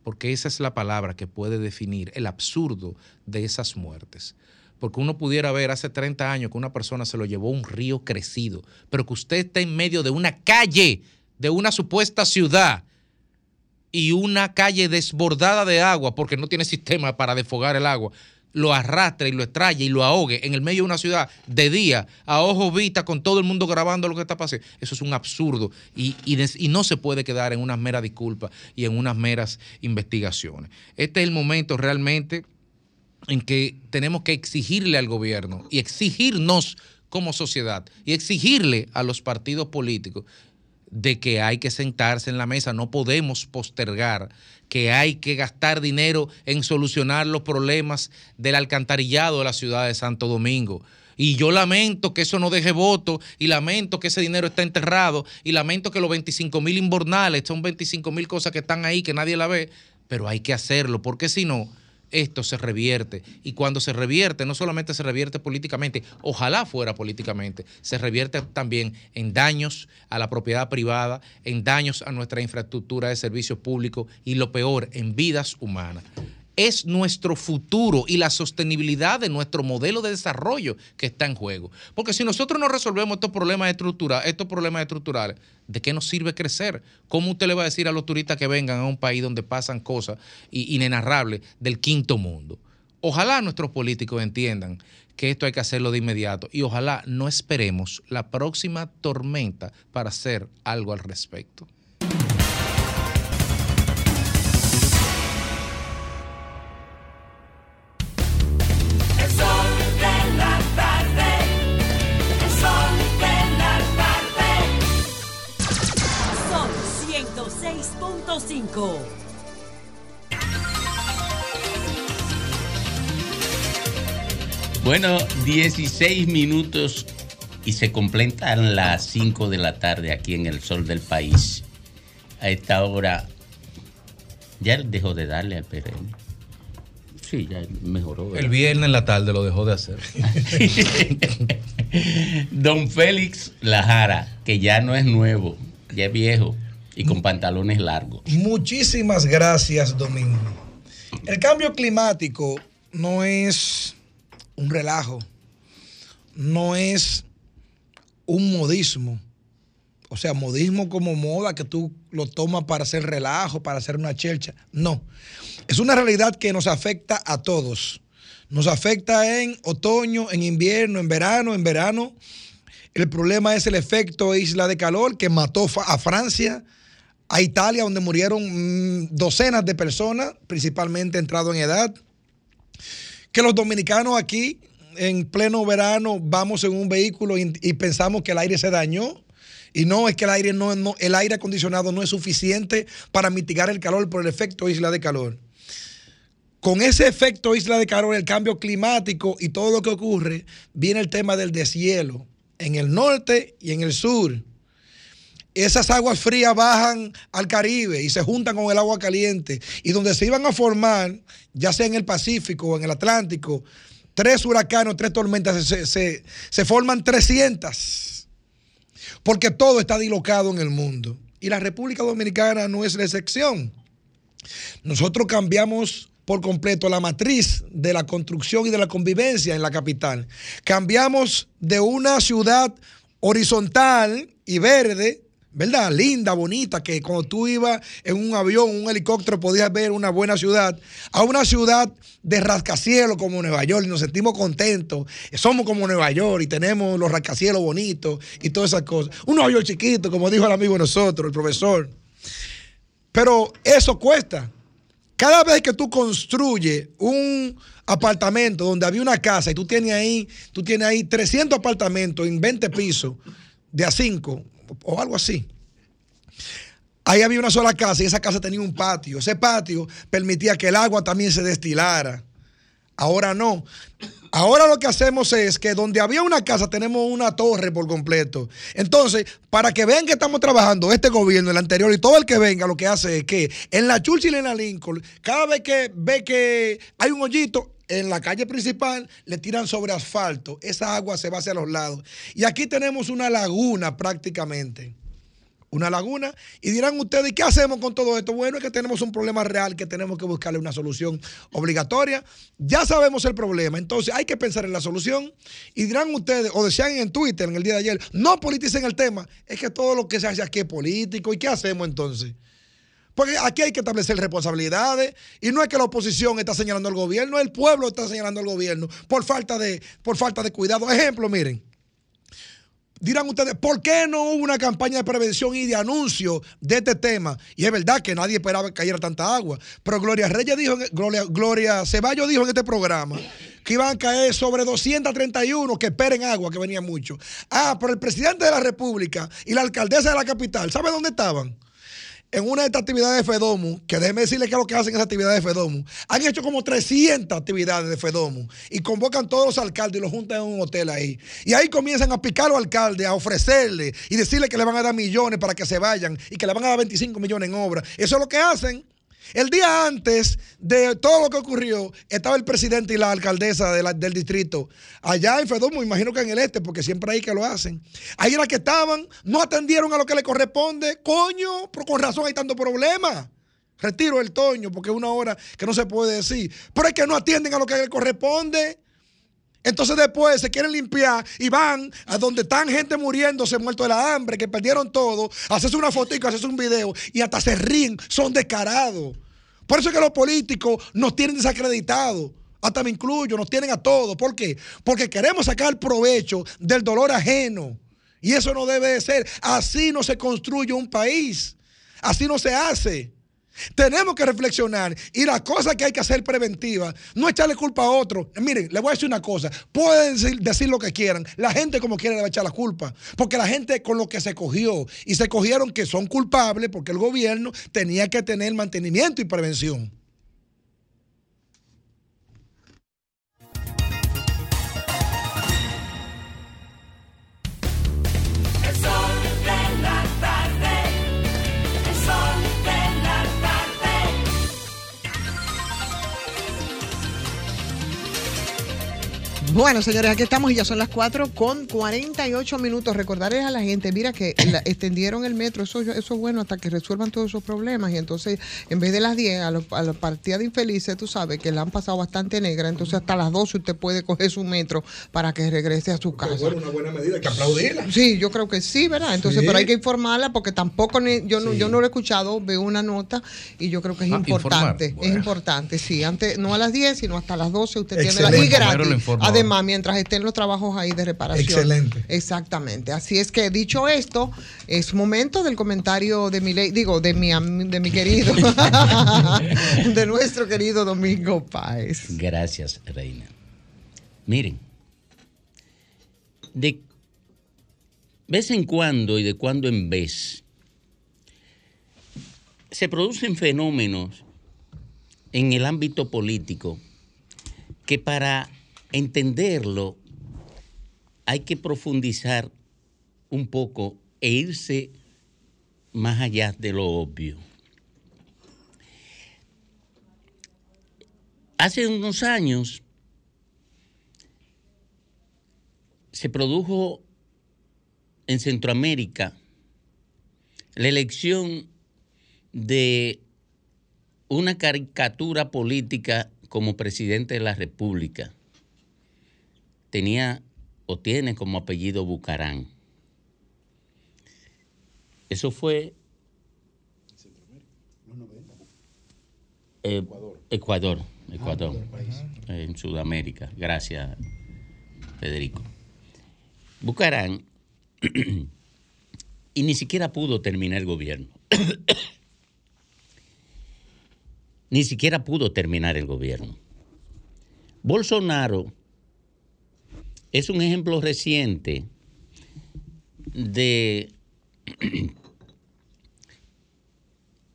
S4: Porque esa es la palabra que puede definir el absurdo de esas muertes. Porque uno pudiera ver hace 30 años que una persona se lo llevó a un río crecido, pero que usted está en medio de una calle, de una supuesta ciudad, y una calle desbordada de agua porque no tiene sistema para desfogar el agua, lo arrastra y lo extrae y lo ahogue en el medio de una ciudad de día, a ojo vista, con todo el mundo grabando lo que está pasando. Eso es un absurdo y, y no se puede quedar en unas meras disculpas y en unas meras investigaciones. Este es el momento realmente en que tenemos que exigirle al gobierno y exigirnos como sociedad y exigirle a los partidos políticos de que hay que sentarse en la mesa, no podemos postergar que hay que gastar dinero en solucionar los problemas del alcantarillado de la ciudad de Santo Domingo. Y yo lamento que eso no deje voto y lamento que ese dinero está enterrado y lamento que los 25 mil inbornales, son 25 mil cosas que están ahí que nadie la ve, pero hay que hacerlo porque si no, esto se revierte. Y cuando se revierte, no solamente se revierte políticamente, ojalá fuera políticamente, se revierte también en daños a la propiedad privada, en daños a nuestra infraestructura de servicios públicos y lo peor, en vidas humanas es nuestro futuro y la sostenibilidad de nuestro modelo de desarrollo que está en juego. Porque si nosotros no resolvemos estos problemas estructurales, estos problemas estructurales, ¿de qué nos sirve crecer? ¿Cómo usted le va a decir a los turistas que vengan a un país donde pasan cosas inenarrables del quinto mundo? Ojalá nuestros políticos entiendan que esto hay que hacerlo de inmediato y ojalá no esperemos la próxima tormenta para hacer algo al respecto.
S2: Bueno, 16 minutos y se completan las 5 de la tarde aquí en el sol del país. A esta hora ya dejó de darle al PRM. Sí, ya mejoró.
S4: El viernes en la tarde lo dejó de hacer.
S2: Don Félix Lajara, que ya no es nuevo, ya es viejo y con pantalones largos.
S14: Muchísimas gracias, Domingo. El cambio climático no es un relajo, no es un modismo. O sea, modismo como moda que tú lo tomas para hacer relajo, para hacer una chelcha. No. Es una realidad que nos afecta a todos. Nos afecta en otoño, en invierno, en verano. En verano, el problema es el efecto isla de calor que mató a Francia, a Italia, donde murieron mm, docenas de personas, principalmente entrado en edad. Que los dominicanos aquí, en pleno verano, vamos en un vehículo y, pensamos que el aire se dañó. Y no, es que el aire, no- el aire acondicionado no es suficiente para mitigar el calor por el efecto isla de calor. Con ese efecto isla de calor, el cambio climático y todo lo que ocurre, viene el tema del deshielo en el norte y en el sur. Esas aguas frías bajan al Caribe y se juntan con el agua caliente. Y donde se iban a formar, ya sea en el Pacífico o en el Atlántico, tres huracanes, tres tormentas, se, se- se forman 300. Porque todo está dislocado en el mundo. Y la República Dominicana no es la excepción. Nosotros cambiamos por completo la matriz de la construcción y de la convivencia en la capital. Cambiamos de una ciudad horizontal y verde, ¿verdad? Linda, bonita, que cuando tú ibas en un avión, un helicóptero, podías ver una buena ciudad, a una ciudad de rascacielos como Nueva York y nos sentimos contentos. Somos como Nueva York y tenemos los rascacielos bonitos y todas esas cosas. Un Nueva chiquito, como dijo el amigo de nosotros, el profesor. Pero eso cuesta. Cada vez que tú construyes un apartamento donde había una casa y tú tienes ahí, tú tienes ahí 300 apartamentos en 20 pisos de a 5 o algo así. Ahí había una sola casa y esa casa tenía un patio. Ese patio permitía que el agua también se destilara. Ahora no. Ahora lo que hacemos es que donde había una casa tenemos una torre por completo. Entonces, para que vean que estamos trabajando este gobierno, el anterior y todo el que venga, lo que hace es que en la Churchill y en la Lincoln, cada vez que ve que hay un hoyito, en la calle principal le tiran sobre asfalto. Esa agua se va hacia los lados. Y aquí tenemos una laguna prácticamente una laguna. Y dirán ustedes, ¿y qué hacemos con todo esto? Bueno, es que tenemos un problema real que tenemos que buscarle una solución obligatoria. Ya sabemos el problema, entonces hay que pensar en la solución. Y dirán ustedes, o decían en Twitter en el día de ayer, no politicen el tema. Es que todo lo que se hace aquí es político. ¿Y qué hacemos entonces? Porque aquí hay que establecer responsabilidades y no es que la oposición está señalando al gobierno, el pueblo está señalando al gobierno por falta de, por falta de cuidado. Ejemplo, miren. Dirán ustedes, ¿por qué no hubo una campaña de prevención y de anuncio de este tema? Y es verdad que nadie esperaba que cayera tanta agua. Pero Gloria Reyes dijo, Gloria, Gloria Ceballos dijo en este programa que iban a caer sobre 231 que esperen agua, que venía mucho. Ah, pero el presidente de la República y la alcaldesa de la capital, ¿sabe dónde estaban? En una de estas actividades de FEDOMU, que déjeme decirle qué es lo que hacen esas actividades de FEDOMU, han hecho como 300 actividades de FEDOMU y convocan todos los alcaldes y los juntan en un hotel ahí. Y ahí comienzan a picar a los alcaldes, a ofrecerle y decirle que le van a dar millones para que se vayan y que le van a dar 25 millones en obra. Eso es lo que hacen. El día antes de todo lo que ocurrió, estaba el presidente y la alcaldesa del distrito allá en Fedomo, imagino que en el este, porque siempre hay que lo hacen. Ahí era que estaban, no atendieron a lo que le corresponde. Coño, pero con razón hay tanto problema. Retiro el toño, porque es una hora que no se puede decir. Pero es que no atienden a lo que le corresponde. Entonces después se quieren limpiar y van a donde están gente muriéndose, muerto de la hambre, que perdieron todo, haces una fotico, haces un video y hasta se ríen, son descarados. Por eso es que los políticos nos tienen desacreditados. Hasta me incluyo, nos tienen a todos. ¿Por qué? Porque queremos sacar provecho del dolor ajeno. Y eso no debe de ser. Así no se construye un país. Así no se hace. Tenemos que reflexionar y la cosa que hay que hacer preventiva, no echarle culpa a otro. Miren, le voy a decir una cosa, pueden decir, lo que quieran, la gente como quiere le va a echar la culpa, porque la gente con lo que se cogió y se cogieron que son culpables porque el gobierno tenía que tener mantenimiento y prevención.
S3: Bueno, señores, aquí estamos y ya son las 4 con 48 minutos. Recordarles a la gente, mira que extendieron el metro, eso, eso es bueno hasta que resuelvan todos esos problemas. Y entonces, en vez de las 10, a, los, a la partida de infelices, tú sabes que la han pasado bastante negra, entonces hasta las 12 usted puede coger su metro para que regrese a su casa.
S14: Bueno, una buena medida, hay que aplaudirla.
S3: Sí, yo creo que sí, ¿verdad? Entonces, pero hay que informarla porque tampoco, yo, no, yo no lo he escuchado, veo una nota y yo creo que es ah, importante. Es importante, sí. Antes, no a las 10, sino hasta las 12 usted tiene la... Y gratis mientras estén los trabajos ahí de reparación.
S14: Excelente.
S3: Exactamente. Así es que dicho esto, es momento del comentario de mi ley, digo, de mi, de mi querido, de nuestro querido Domingo Páez.
S2: Gracias, Reina. Miren, de vez en cuando y de cuando en vez se producen fenómenos en el ámbito político que para entenderlo, hay que profundizar un poco e irse más allá de lo obvio. Hace unos años se produjo en Centroamérica la elección de una caricatura política como presidente de la República tenía o tiene como apellido Bucarán. Eso fue eh, Ecuador, Ecuador, ah, en Sudamérica. Gracias, Federico. Bucarán y ni siquiera pudo terminar el gobierno. ni siquiera pudo terminar el gobierno. Bolsonaro es un ejemplo reciente de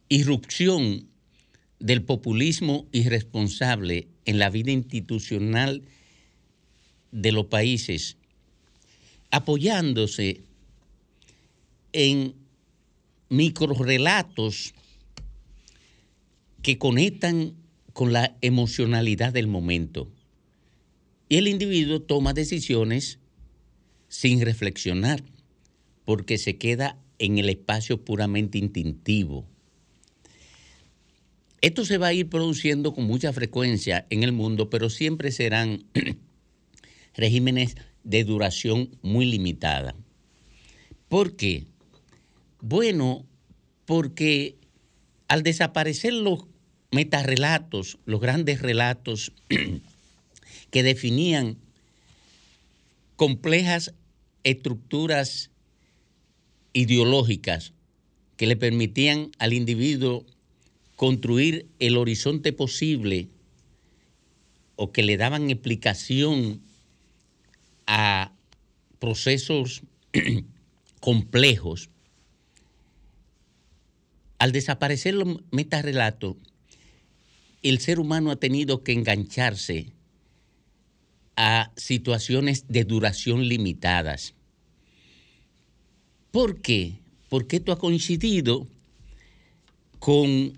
S2: irrupción del populismo irresponsable en la vida institucional de los países, apoyándose en microrelatos que conectan con la emocionalidad del momento. Y el individuo toma decisiones sin reflexionar, porque se queda en el espacio puramente instintivo. Esto se va a ir produciendo con mucha frecuencia en el mundo, pero siempre serán regímenes de duración muy limitada. ¿Por qué? Bueno, porque al desaparecer los metarrelatos, los grandes relatos que definían complejas estructuras ideológicas que le permitían al individuo construir el horizonte posible o que le daban explicación a procesos complejos, al desaparecer los metarrelatos, el ser humano ha tenido que engancharse a situaciones de duración limitadas. ¿Por qué? Porque esto ha coincidido con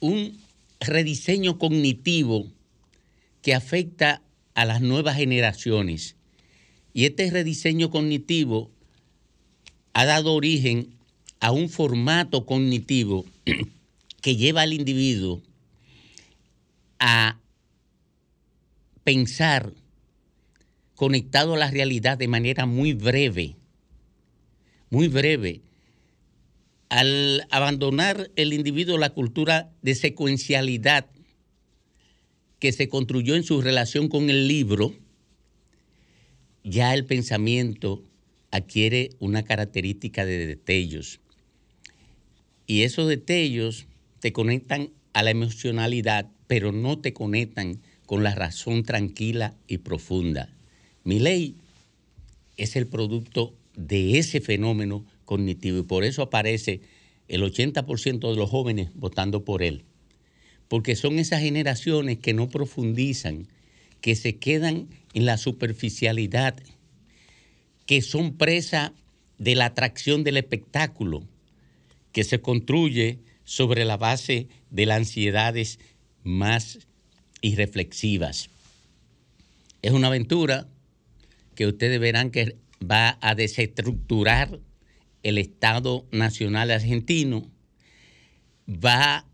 S2: un rediseño cognitivo que afecta a las nuevas generaciones. Y este rediseño cognitivo ha dado origen a un formato cognitivo que lleva al individuo a pensar conectado a la realidad de manera muy breve, muy breve. Al abandonar el individuo la cultura de secuencialidad que se construyó en su relación con el libro, ya el pensamiento adquiere una característica de detalles. Y esos detalles te conectan a la emocionalidad, pero no te conectan con la razón tranquila y profunda. Mi ley es el producto de ese fenómeno cognitivo y por eso aparece el 80% de los jóvenes votando por él. Porque son esas generaciones que no profundizan, que se quedan en la superficialidad, que son presa de la atracción del espectáculo, que se construye sobre la base de las ansiedades más irreflexivas. Es una aventura que ustedes verán que va a desestructurar el Estado Nacional Argentino, va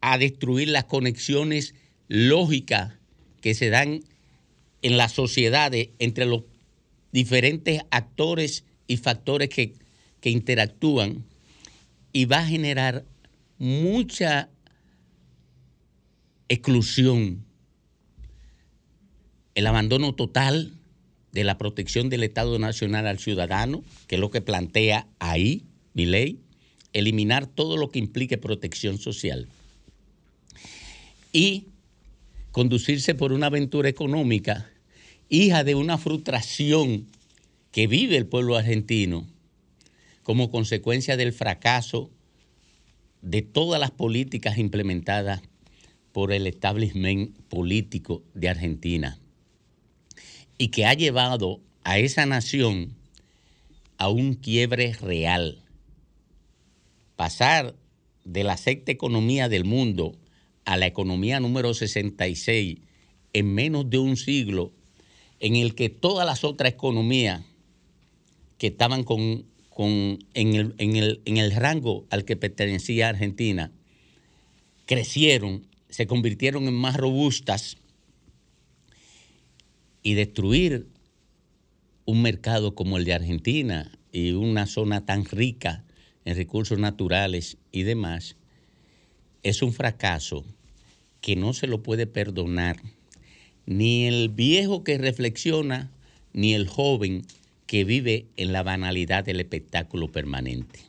S2: a destruir las conexiones lógicas que se dan en las sociedades entre los diferentes actores y factores que, que interactúan y va a generar mucha exclusión, el abandono total de la protección del Estado Nacional al ciudadano, que es lo que plantea ahí mi ley, eliminar todo lo que implique protección social y conducirse por una aventura económica, hija de una frustración que vive el pueblo argentino como consecuencia del fracaso de todas las políticas implementadas por el establishment político de Argentina y que ha llevado a esa nación a un quiebre real. Pasar de la sexta economía del mundo a la economía número 66 en menos de un siglo, en el que todas las otras economías que estaban con, en, el, en el rango al que pertenecía Argentina crecieron se convirtieron en más robustas y destruir un mercado como el de Argentina y una zona tan rica en recursos naturales y demás, es un fracaso que no se lo puede perdonar ni el viejo que reflexiona, ni el joven que vive en la banalidad del espectáculo permanente.